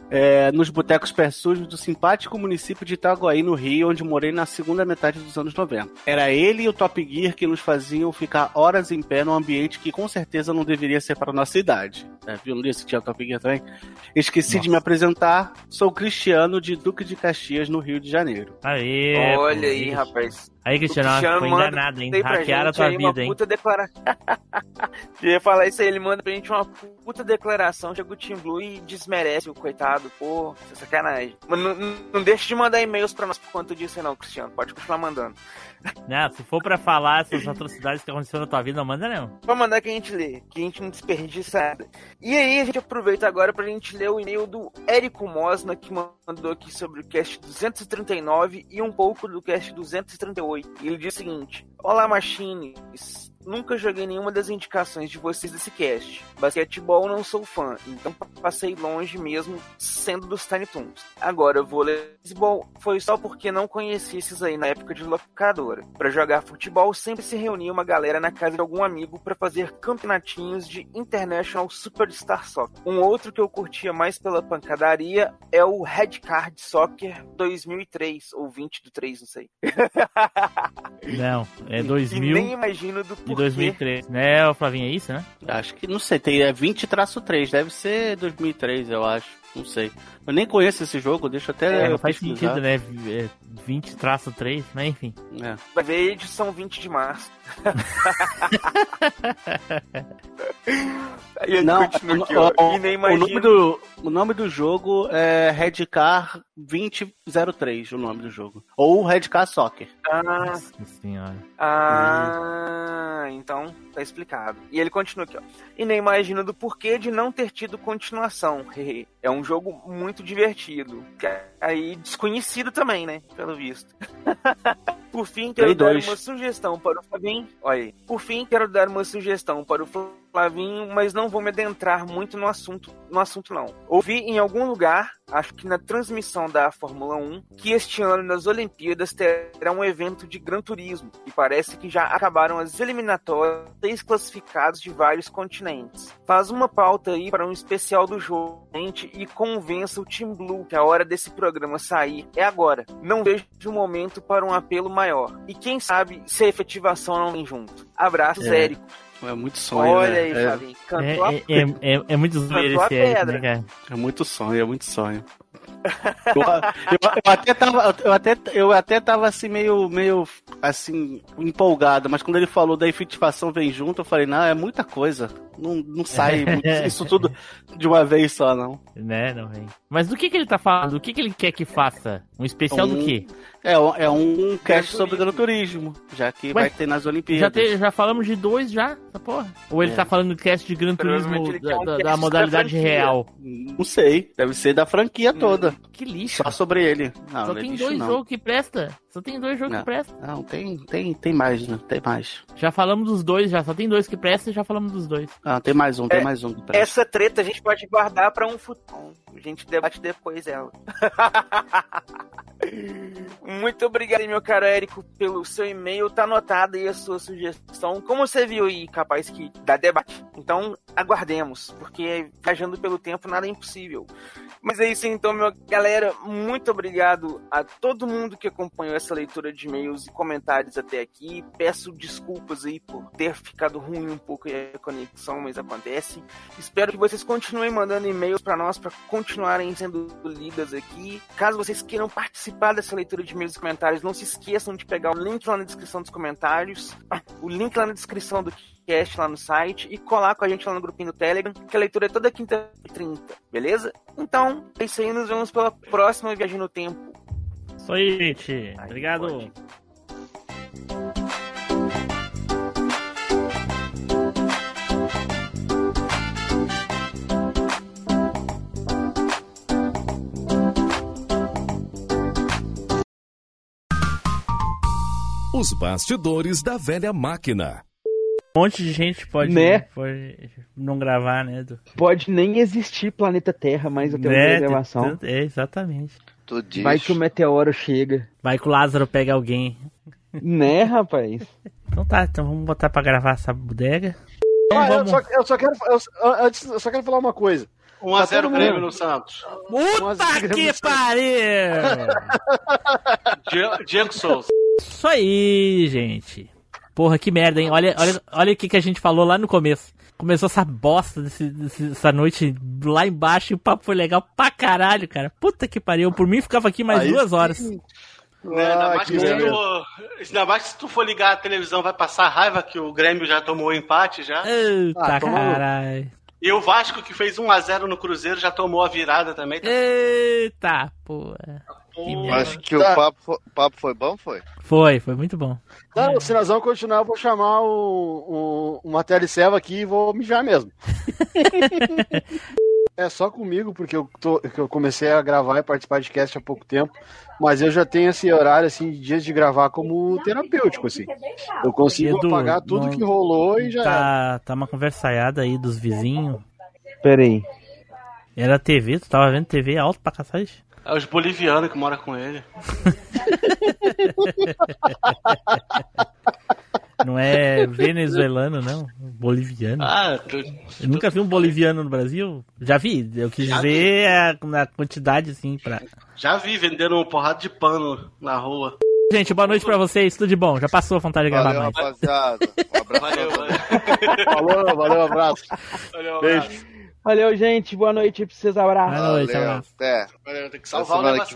É, nos botecos pé sujos do simpático município de Itaguaí, no Rio, onde morei na segunda metade dos anos 90. Era ele e o Top Gear que nos faziam ficar horas em pé num ambiente que com certeza não deveria ser para nossa idade. É, violonista, tinha Top Gear também. Esqueci Nossa. de me apresentar. Sou Cristiano de Duque de Caxias, no Rio de Janeiro. Aê! Olha pô, aí, rapaz. Aí, Cristiano, Cristiano foi enganado, hein? Hackearam a tua vida, hein? Puta declara... Ia falar isso aí, ele manda pra gente uma puta declaração, chega o Team Blue e desmerece o coitado, pô, é sacanagem. Mas não, não deixe de mandar e-mails pra nós por conta disso, não, Cristiano. Pode continuar mandando. Não, se for pra falar essas atrocidades que aconteceram na tua vida, não manda não. Pode mandar que a gente lê, que a gente não desperdiça nada. E aí, a gente aproveita agora pra gente ler o e-mail do Érico Mosna, que mandou aqui sobre o cast 239 e um pouco do cast 238. E ele diz o seguinte: Olá, Machines nunca joguei nenhuma das indicações de vocês desse cast. Basquetebol não sou fã, então passei longe mesmo sendo dos Tiny Toons. Agora, voleibol foi só porque não conheci esses aí na época de locadora. Para jogar futebol, sempre se reunia uma galera na casa de algum amigo para fazer campeonatinhos de International Superstar Soccer. Um outro que eu curtia mais pela pancadaria é o Red Card Soccer 2003, ou 20 do 3, não sei. Não, é 2000. E nem imagino do de 2003, né, Flavinho? É isso, né? Acho que, não sei, tem é 20-3, deve ser 2003, eu acho. Não sei. Eu nem conheço esse jogo, deixa até. É, não faz sentido, né? 20-3, é, mas enfim. É. Vai ver edição 20 de março. Não, aqui, o, o, o, nome do, o nome do jogo é Red Car 2003, o nome do jogo. Ou Red Car Soccer. Ah, Nossa senhora. Ah, hum. então tá explicado. E ele continua aqui, ó. E nem imagino do porquê de não ter tido continuação. é um jogo muito divertido. Aí desconhecido também, né? Pelo visto. Por fim, quero dar uma sugestão para o Fabinho. Olha aí. Por fim, quero dar uma sugestão para o Flavinho, mas não vou me adentrar muito no assunto, no assunto não. Ouvi em algum lugar, acho que na transmissão da Fórmula 1, que este ano nas Olimpíadas terá um evento de Gran Turismo e parece que já acabaram as eliminatórias seis classificados de vários continentes. Faz uma pauta aí para um especial do jogo e convença o Team Blue que a hora desse programa sair é agora. Não vejo um momento para um apelo maior. E quem sabe se a efetivação não vem junto. Abraços, é. Érico. É muito sonho. Olha né? aí, é. Fabinho. Cantou é, é, é, é, muito zoeiro esse Érico, né, cara? É muito sonho, é muito sonho. Eu, eu, eu, até tava, eu até, eu até tava assim meio, meio assim empolgado, mas quando ele falou da efetivação vem junto, eu falei, não, é muita coisa. Não, não sai isso tudo de uma vez só, não. Né, não vem. Mas do que que ele tá falando? Do que que ele quer que faça? Um especial um, do quê? É, é um cast sobre Gran Turismo, já que Ué, vai ter nas Olimpíadas. Já, te, já falamos de dois já, essa porra? Ou ele é. tá falando do cast de Gran Turismo da, da, da modalidade real? Não sei, deve ser da franquia toda. Que lixo. Só sobre ele. Não, Só não é tem dois jogos que presta. Só tem dois jogos não, que prestam. Não, tem, tem, tem mais, né? Tem mais. Já falamos dos dois, já. Só tem dois que prestam e já falamos dos dois. Ah, tem mais um, tem é, mais um. Essa treta a gente pode guardar pra um futuro. A gente debate depois ela. Muito obrigado, meu caro Érico, pelo seu e-mail. Tá anotada aí a sua sugestão. Como você viu aí, capaz que dá debate. Então, aguardemos, porque viajando pelo tempo nada é impossível. Mas é isso então, meu galera. Muito obrigado a todo mundo que acompanhou essa leitura de e-mails e comentários até aqui. Peço desculpas aí por ter ficado ruim um pouco a conexão, mas acontece. Espero que vocês continuem mandando e-mails para nós para continuarem sendo lidas aqui. Caso vocês queiram participar dessa leitura de e-mails e comentários, não se esqueçam de pegar o link lá na descrição dos comentários, o link lá na descrição do podcast lá no site e colar com a gente lá no grupinho do Telegram, que a leitura é toda quinta e 30, beleza? Então, é isso aí, nos vemos pela próxima viagem no tempo. Isso aí, gente. Obrigado. Pode. Os bastidores da velha máquina. Um monte de gente pode, né? pode não gravar, né? Do... Pode nem existir planeta Terra mais até né? uma gravação. É, exatamente. Vai que o meteoro chega. Vai que o Lázaro pega alguém. Né, rapaz? Então tá, então vamos botar pra gravar essa bodega. Ah, eu, só, eu, só, quero, eu, eu, só quero falar uma coisa. 1x0 tá Grêmio no Santos. Puta que pariu! Diego Souza. Isso aí, gente. Porra, que merda, hein? Olha, olha, olha o que, que a gente falou lá no começo. começou essa bosta desse, desse- dessa noite lá embaixo e o papo foi legal pra caralho, cara. Puta que pariu. Por mim ficava aqui mais Aí duas sim. horas. Né, ainda, Ah, mais que que se beleza. tu, ainda mais que se tu for ligar a televisão, vai passar raiva que o Grêmio já tomou o empate já. Eita Ah, caralho. E o Vasco, que fez 1x0 no Cruzeiro, já tomou a virada também. Tá? Eita, porra. Pô, Acho que o Tá. papo, fo- papo foi bom, foi? Foi, foi muito bom. Não, se nós vamos continuar, eu vou chamar o, o, uma teleserva aqui e vou mijar mesmo. é só comigo, porque eu, tô, que eu comecei a gravar e participar de cast há pouco tempo, mas eu já tenho esse horário, assim, de dias de gravar como terapêutico, assim. Eu consigo Edu, apagar tudo não- que rolou e já era. Tá, tá uma conversaiada aí dos vizinhos. Pera aí. Era TV, tu tava vendo TV alto pra cacete? É os bolivianos que moram com ele. Não é venezuelano, não. Boliviano. Ah, tu, Eu nunca vi um boliviano no Brasil. Já vi. Eu quis Já ver a, na quantidade, assim, pra. já vi vendendo uma porrada de pano na rua. Gente, boa noite pra vocês. Tudo de bom. Já passou a vontade de gravar Valeu, mais. rapaziada. Um abraço. Valeu, valeu. Falou, valeu, abraço. valeu, um abraço. Beijo. Valeu, gente. Boa noite pra vocês. Abraço. Boa noite, abraço. até. Valeu, tem que salvar o negócio